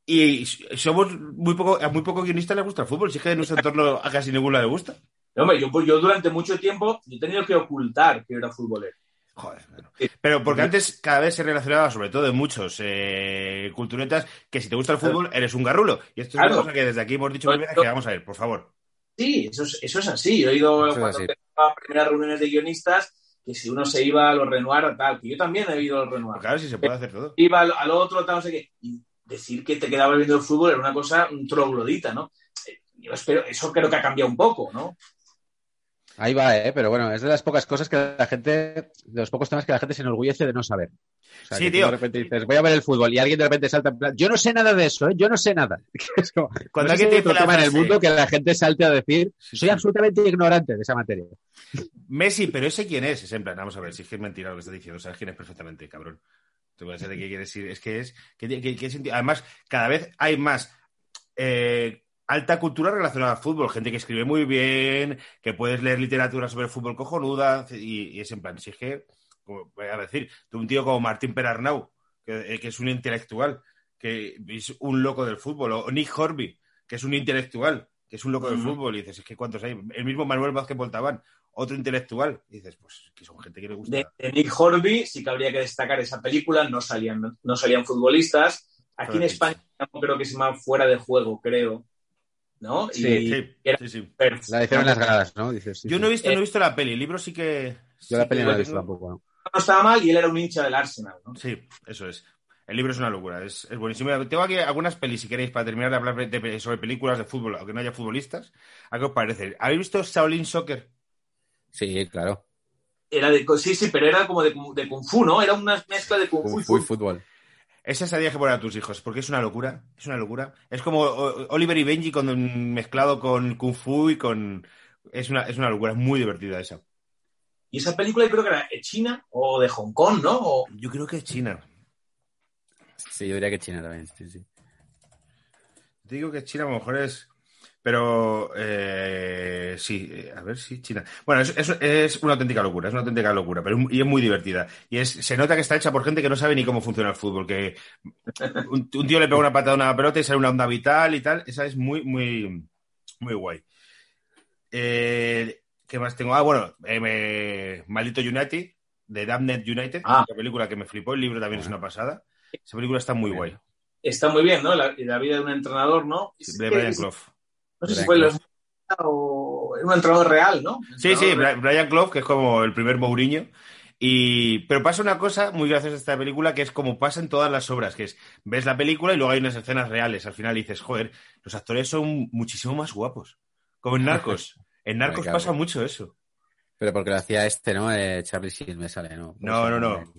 S2: y somos muy poco, a muy poco guionistas les gusta el fútbol. Si es que en nuestro entorno [LAUGHS] a casi ninguno le gusta.
S4: Hombre, yo, pues, yo durante mucho tiempo yo he tenido que ocultar que era futbolero.
S2: Joder, bueno. Pero porque antes cada vez se relacionaba, sobre todo en muchos eh, culturetas, que si te gusta el fútbol eres un garrulo. Y esto es
S4: Claro.
S2: una cosa que desde aquí hemos dicho que vamos a ver, por favor.
S4: Sí, eso es, eso es así. Yo he ido
S3: Eso
S4: cuando a primeras reuniones de guionistas que si uno se iba a los Renoir, tal, que yo también he ido a los Renoir.
S2: Pues claro, sí se puede hacer todo.
S4: Iba al, al otro, tal, no sé qué. Y decir que te quedabas viendo el fútbol era una cosa un troglodita, ¿no? Eh, Yo espero, eso creo que ha cambiado un poco, ¿no?
S3: Ahí va, ¿eh? Pero bueno, es de las pocas cosas que la gente, de los pocos temas que la gente se enorgullece de no saber. O sea,
S2: Sí,
S3: que
S2: tío.
S3: De repente dices, voy a ver el fútbol y alguien de repente salta en plan, yo no sé nada de eso, ¿eh? Yo no sé nada. [LAUGHS] Es como,
S2: Cuando
S3: no sé
S2: alguien
S3: si
S2: te
S3: otro tema en el mundo que la gente salte a decir, soy absolutamente ignorante de esa materia.
S2: Messi, pero ese quién es? Es en plan, vamos a ver, si es que es mentira lo que estás diciendo, sabes quién es perfectamente, cabrón. Te voy a decir de qué quieres decir. Es que es. que- que- que senti- Además, cada vez hay más eh, alta cultura relacionada al fútbol. Gente que escribe muy bien, que puedes leer literatura sobre fútbol cojonuda. Y, y es en plan, si es que, como voy a decir, tú un tío como Martín Perarnau, que, eh, que es un intelectual, que es un loco del fútbol, o Nick Horby, que es un intelectual, que es un loco del fútbol, y dices, es que cuántos hay. El mismo Manuel Vázquez Voltaban, otro intelectual. Y dices, pues que son gente que le gusta.
S4: De, de Nick Horby sí que habría que destacar esa película, no salían, no salían futbolistas. Aquí en. España creo que se llama Fuera de Juego, creo. ¿No?
S3: Sí,
S4: y
S2: Sí,
S4: era
S2: sí.
S3: La hicieron en las gradas, ¿no? Dices, sí,
S2: Yo no he visto, no he visto la peli, el libro sí que.
S3: Yo la
S2: sí
S3: peli no la he visto tampoco. ¿no?
S4: No estaba mal y él era un hincha del Arsenal, ¿no?
S2: Sí, eso es. El libro es una locura, es, es buenísimo. Tengo aquí algunas pelis, si queréis, para terminar de hablar de- de- sobre películas de fútbol, aunque no haya futbolistas. ¿A qué os parece? ¿Habéis visto Shaolin Soccer?
S3: Sí, claro.
S4: Era de, sí, sí, pero era como de, de Kung Fu, ¿no? Era una mezcla de Kung Fu y
S3: Kung Fu y
S4: fútbol.
S2: Esa sería que poner a tus hijos, porque es una locura. Es una locura. Es como Oliver y Benji con, mezclado con Kung Fu y con. Es una, es una locura, es muy divertida esa.
S4: Y esa película yo creo que era de China o de Hong Kong, ¿no? O-
S2: Yo creo que es China.
S3: Sí, yo diría que China también. Sí, sí.
S2: Te digo que China a lo mejor es. Pero eh, sí, eh, a ver si China. Bueno, es, es- es una auténtica locura, es una auténtica locura, pero y es muy divertida. Y es, se nota que está hecha por gente que no sabe ni cómo funciona el fútbol, que [LAUGHS] un, un tío le pega una patada a una pelota y sale una onda vital y tal. Esa es muy, muy, muy guay. Eh, ¿Qué más tengo? Ah, bueno, eh, me- Maldito United, de Damned United,
S4: Ah.
S2: una película que me flipó, el libro también es una pasada. Esa película está muy guay.
S4: está muy bien, ¿no? La, la vida de un entrenador, ¿no?
S2: De Brian Clough.
S4: No sé si
S3: Brian
S4: fue
S3: Clough.
S4: los o un entrenador real, ¿no?
S2: Sí, sí, Bri- Brian Clough, que es como el primer Mourinho. Y... Pero pasa una cosa muy graciosa de esta película, que es como pasa en todas las obras, que es, ves la película y luego hay unas escenas reales. Al final dices, joder, los actores son muchísimo más guapos. Como en Narcos. [LAUGHS] En Narcos pasa mucho eso.
S3: Pero porque lo hacía este, ¿no? Eh, Charlie Sheen me sale, ¿no?
S2: No,
S3: ¿Cómo se
S2: no, no.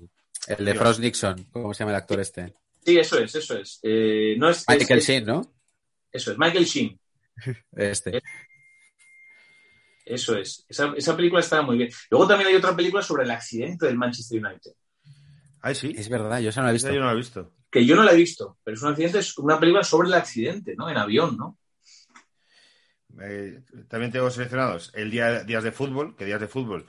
S3: El de Frost Nixon, ¿cómo se llama el actor este?
S4: Sí, eso es, eso es. Eh, no es,
S3: Michael
S4: es-
S3: Sheen, ¿no?
S4: Eso es, Michael Sheen.
S3: Este.
S4: Eso es. Esa, esa película estaba muy bien. Luego también hay otra película sobre el accidente del Manchester United.
S2: Ay, sí.
S3: Es verdad, yo eso no lo he visto.
S2: Esa yo no la he visto.
S4: Que yo no la he visto, pero es un accidente, es una película sobre el accidente, ¿no? En avión, ¿no?
S2: Eh, también tengo seleccionados el día días de fútbol, que días de fútbol.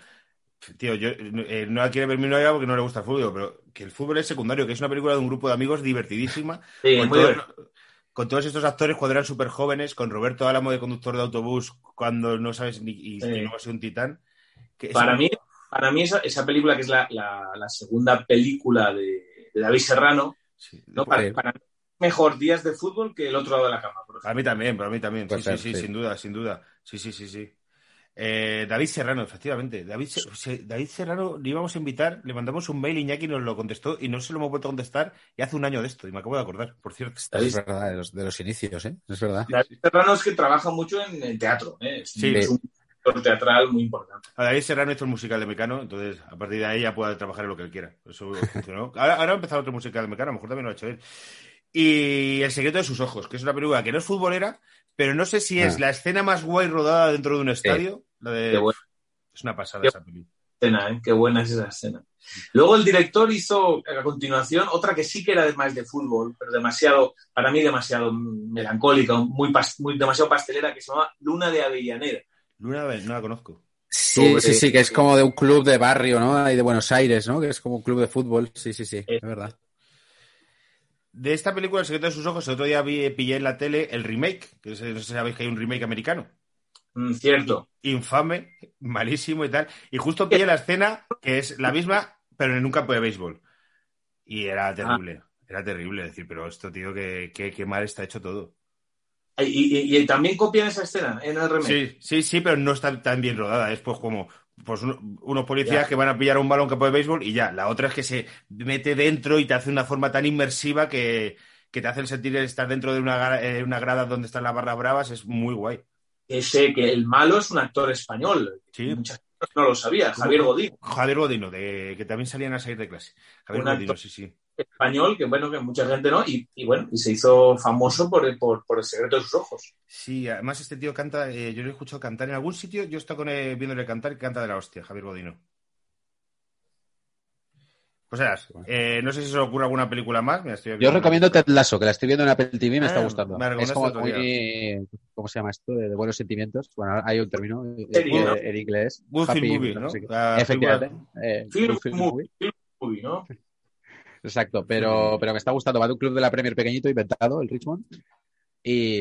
S2: Tío, yo eh, no la quiere ver mi novia porque no le gusta el fútbol, pero que el fútbol es secundario, que es una película de un grupo de amigos divertidísima.
S4: Sí,
S2: con,
S4: muy
S2: todo-
S4: divertido.
S2: Con todos estos actores cuando eran súper jóvenes, con Roberto Álamo de conductor de autobús cuando no sabes ni y,
S4: Sí.
S2: no va a ser un titán. Que
S4: Para mí, para mí esa, esa película, que es la, la- la segunda película de, de David Serrano,
S2: sí.
S4: ¿no? Para, para mí mejor días de fútbol que el otro lado de la cama. por ejemplo.
S2: Para mí también, para mí también. Sí,
S3: ser,
S2: sí,
S3: sí.
S2: sin duda, sin duda. Sí, sí, sí, sí. Eh, David Serrano, efectivamente. David, David Serrano le íbamos a invitar, le mandamos un mail, Iñaki nos lo contestó y no se lo hemos vuelto a contestar y hace un año de esto, y me acabo de acordar, por cierto.
S4: David,
S3: Es verdad, de los, de los inicios, ¿eh? Es verdad.
S4: David Serrano es que trabaja mucho en, en teatro, ¿eh? es,
S2: Sí.
S4: es un actor teatral muy importante.
S2: A David Serrano hizo el musical de Mecano, entonces a partir de ahí ya puede trabajar en lo que él quiera. Eso funcionó. [LAUGHS] Ahora, ahora va a empezar otro musical de Mecano, a lo mejor también lo ha hecho él. Y El secreto de sus ojos, que es una película que no es futbolera, pero no sé si es
S3: Ah.
S2: la escena más guay rodada dentro de un estadio. La de...
S4: Qué buena
S2: Es una pasada
S4: Qué-
S2: esa película.
S4: escena, ¿eh? Qué buena es esa escena. Luego el director hizo a continuación otra que sí que era de- más de fútbol, pero demasiado, para mí demasiado melancólica, muy, pas- muy demasiado pastelera, que se llama Luna de Avellaneda.
S2: Luna no la conozco.
S3: Sí,
S4: Sobre-
S3: sí, sí, que es como de un club de barrio, ¿no? Ahí de Buenos Aires, ¿no? Que es como un club de fútbol. Sí, sí, sí,
S4: Eh.
S3: es verdad.
S2: De esta película, El secreto de sus ojos, el otro día vi, pillé en la tele el remake, que no sé si sabéis que hay un remake americano.
S4: Mm, cierto.
S2: Infame, malísimo y tal. Y justo pillé la escena que es la misma, pero en un campo de béisbol. Y era terrible, era terrible decir, pero esto, tío, que, que, que mal está hecho todo.
S4: Y, y- y también copian esa escena en el remake.
S2: Sí, sí, sí, pero no está tan bien rodada. Es pues como pues un- unos policías
S3: Ya.
S2: que van a pillar un balón que puede béisbol y ya. La otra es que se mete dentro y te hace de una forma tan inmersiva que, que te hace sentir estar dentro de una, eh, una grada donde están las barras bravas. Es muy guay.
S4: Ese que el malo es un actor español.
S2: Sí.
S4: Muchas no lo sabía. Javier Godín,
S2: Javier Godino, de, que también salían a salir de clase. Javier
S4: Un
S2: Godino,
S4: actor.
S2: sí, sí.
S4: Español, que bueno, que mucha gente no, y, y bueno, y se hizo famoso por, por, por el secreto de sus ojos.
S2: Sí, además este tío canta, eh, yo lo he escuchado cantar en algún sitio, yo he estado con él viéndole cantar y canta de la hostia, Javier Godino. Pues verás, eh, no sé si se os ocurre alguna película más. Mira, estoy
S3: Yo recomiendo Ted Lasso, que la estoy viendo en Apple TV y me está
S2: Ah,
S3: gustando.
S2: me
S3: Es como
S2: otro día.
S3: muy. ¿Cómo se llama esto? De, de buenos sentimientos. Bueno, hay un término eh, eh, en inglés.
S2: Good
S3: Happy,
S2: Movie,
S3: no Efectivamente. eh,
S4: Film
S3: good film
S4: movie.
S3: movie.
S4: Film movie, ¿no?
S3: Exacto, pero, pero me está gustando. Va de un club de la Premier pequeñito inventado, el Richmond. Y,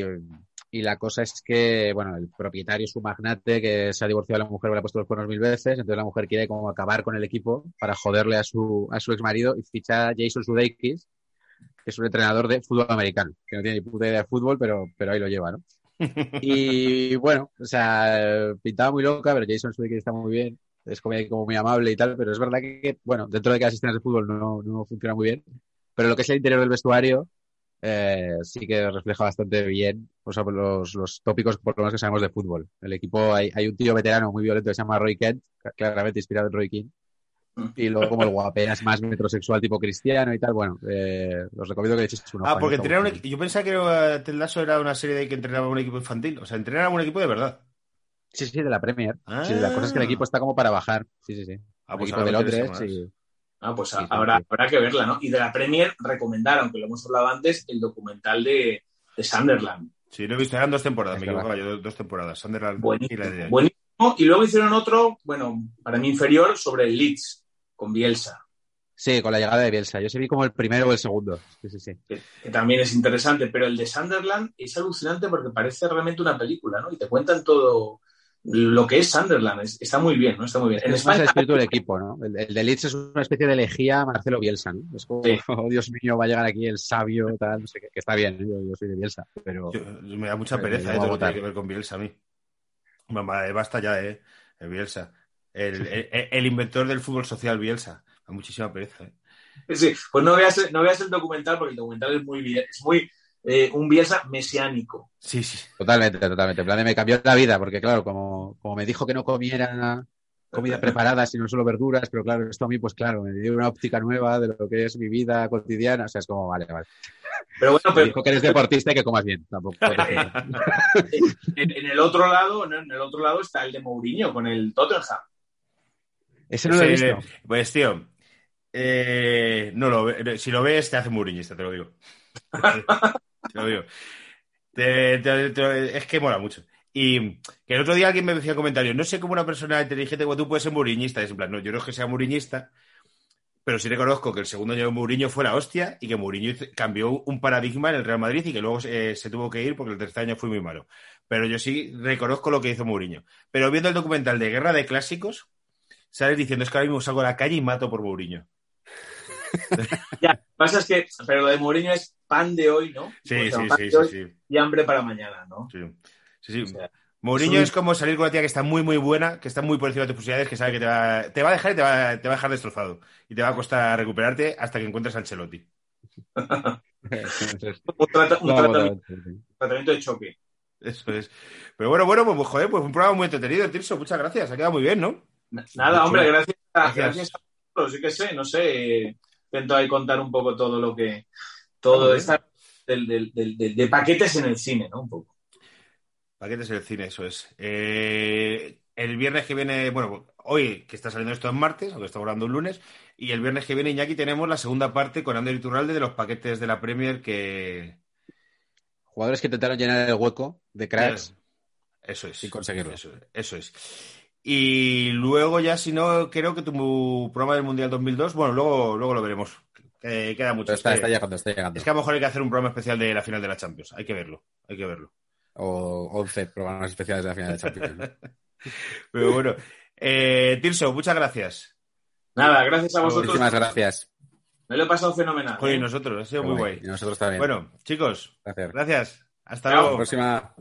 S3: y la cosa es que, bueno, el propietario es un magnate que se ha divorciado de la mujer, le ha puesto los cuernos mil veces. Entonces la mujer quiere como acabar con el equipo para joderle a su, a su ex marido y ficha a Jason Sudeikis, que es un entrenador de fútbol americano, que no tiene ni puta idea de fútbol, pero, pero ahí lo lleva, ¿no? [LAUGHS] Y bueno, o sea, pintaba muy loca, pero Jason Sudeikis está muy bien. Es como, como muy amable y tal, pero es verdad que, bueno, dentro de que las escenas de fútbol no, no funcionan muy bien, pero lo que es el interior del vestuario eh, sí que refleja bastante bien o sea, los, los tópicos por lo menos que sabemos de fútbol. El equipo, hay, hay un tío veterano muy violento que se llama Roy Kent, claramente inspirado en Roy King, y luego como el guaperas más metrosexual tipo cristiano y tal, bueno, eh, os recomiendo que le echéis un ojo.
S2: Ah,
S3: a
S2: porque entrenar un yo pensaba que Ted Lasso era una serie de que entrenaba un equipo infantil. O sea, entrenaba un equipo de verdad.
S3: Sí, sí, de la Premier.
S2: Ah.
S3: Sí, la cosa es que el equipo está como para bajar. Sí, sí, sí.
S2: Ah,
S3: el
S2: pues
S3: equipo de Londres y...
S4: Ah, pues
S3: Sí,
S4: habrá,
S3: sí.
S4: habrá que verla, ¿no? Y de la Premier recomendar, aunque lo hemos hablado antes, el documental de, de Sunderland.
S2: Sí, lo he visto. Eran dos temporadas,
S3: Es
S2: me
S3: que
S2: equivocaba yo. Dos, temporadas. Sunderland y
S4: Buenísimo,
S2: la de...
S4: buenísimo. Y luego hicieron otro, bueno, para mí inferior, sobre el Leeds, con Bielsa,
S3: Sí, con la llegada de Bielsa. Yo sí vi como el primero o el segundo. Sí, sí, sí.
S4: que, que también es interesante, pero el de Sunderland es alucinante porque parece realmente una película, ¿no? Y te cuentan todo lo que es Sunderland. Es- está muy bien, ¿no? Está muy bien. En
S3: Es más el
S4: España,
S3: espíritu del [LAUGHS] equipo, ¿no? El, el de Leeds es una especie de elegía a Marcelo Bielsa, ¿no? Es como,
S4: Sí. [LAUGHS]
S3: oh, Dios mío, va a llegar aquí el sabio, tal, no sé qué, que está bien, ¿eh? yo, yo soy de Bielsa, pero...
S2: Yo- me da mucha pereza eh,
S3: a
S2: lo que
S3: votar.
S2: tiene que ver con Bielsa a mí. Mamá, eh, basta ya, eh. El Bielsa. [LAUGHS] El, el- el inventor del fútbol social, Bielsa. Me da muchísima pereza, eh.
S4: sí, pues no veas, no veas el documental porque el documental es muy, bien- es muy eh, un Bielsa mesiánico.
S2: Sí, sí.
S3: Totalmente, totalmente. En plan, de me cambió la vida, porque claro, como, como me dijo que no comiera comida preparada, sino solo verduras, pero claro, esto a mí, pues claro, me dio una óptica nueva de lo que es mi vida cotidiana, o sea, es como, vale, vale.
S4: Pero bueno,
S3: Me
S4: pero
S3: dijo que eres deportista y que comas bien, tampoco. [LAUGHS]
S4: en, en el otro lado, en el otro lado está el de Mourinho con el Tottenham.
S3: Ese no lo he
S2: Sí,
S3: visto.
S2: Pues, tío, eh, no lo ve- si lo ves, te hace muriñista, te lo digo. [LAUGHS] es que mola mucho. Y que el otro día alguien me decía en comentarios, no sé cómo una persona inteligente como tú puede ser muriñista. Es en plan, no, yo no es que sea muriñista, pero sí reconozco que el segundo año de Mourinho fue la hostia y que Mourinho cambió un paradigma en el Real Madrid y que luego eh, se tuvo que ir porque el tercer año fue muy malo. Pero yo sí reconozco lo que hizo Mourinho. Pero viendo el documental de Guerra de Clásicos, sales diciendo, es que ahora mismo salgo a la calle y mato por Mourinho.
S4: Ya, lo que pasa es que, pero lo de Mourinho es pan de hoy, ¿no?
S2: Sí,
S4: O sea,
S2: sí,
S4: pan
S2: sí,
S4: de
S2: sí,
S4: hoy
S2: sí,
S4: Y hambre para mañana, ¿no?
S2: sí. Sí, sí.
S4: O sea,
S2: Mourinho
S4: es un-
S2: es como salir con una tía que está muy, muy buena, que está muy por encima de tus posibilidades, que sabe que te va, te va a dejar y te va, te va a dejar destrozado. Y te va a costar recuperarte hasta que encuentres a Ancelotti. [LAUGHS]
S4: un, trata- un
S3: No,
S4: tratamiento, de choque.
S2: Eso es. Pero bueno, bueno, pues joder, pues un programa muy entretenido, Tirso. Muchas gracias. Ha quedado muy bien, ¿no?
S4: Nada,
S2: Mucho.
S4: hombre, gracias a,
S2: Gracias.
S4: gracias a vosotros, sí que sé, no sé, eh, intento ahí contar un poco todo lo que, todo
S2: Ah,
S4: esta, del, del- del- del- de paquetes en el cine, ¿no? Un poco.
S2: Paquetes del cine, eso es. Eh, el viernes que viene, bueno, hoy que está saliendo esto en martes, aunque está grabando un lunes, y el viernes que viene, Iñaki, tenemos la segunda parte con Ander Iturralde de los paquetes de la Premier que...
S3: Jugadores que intentaron llenar el hueco de cracks.
S2: Eso es.
S3: Sin conseguirlo.
S2: Eso, eso es. Y luego ya, si no, creo que tu programa del Mundial 2002, bueno, luego, luego lo veremos. Eh, queda mucho.
S3: Pero está,
S2: Es
S3: está llegando, está llegando.
S2: es que a lo mejor hay que hacer un programa especial de la final de la Champions. Hay que verlo, hay que verlo.
S3: O 11 programas especiales de la final de Champions. ¿no? [LAUGHS]
S2: Pero bueno, eh, Tirso, muchas gracias.
S4: Nada, gracias a vosotros.
S3: Muchísimas gracias.
S4: Me lo he pasado fenomenal.
S2: Joder,
S4: ¿eh?
S2: y nosotros, ha sido muy
S3: Guay.
S2: guay.
S3: Y nosotros también.
S2: Bueno, chicos,
S3: gracias.
S2: gracias. Hasta
S4: Chao.
S2: luego.
S3: Próxima.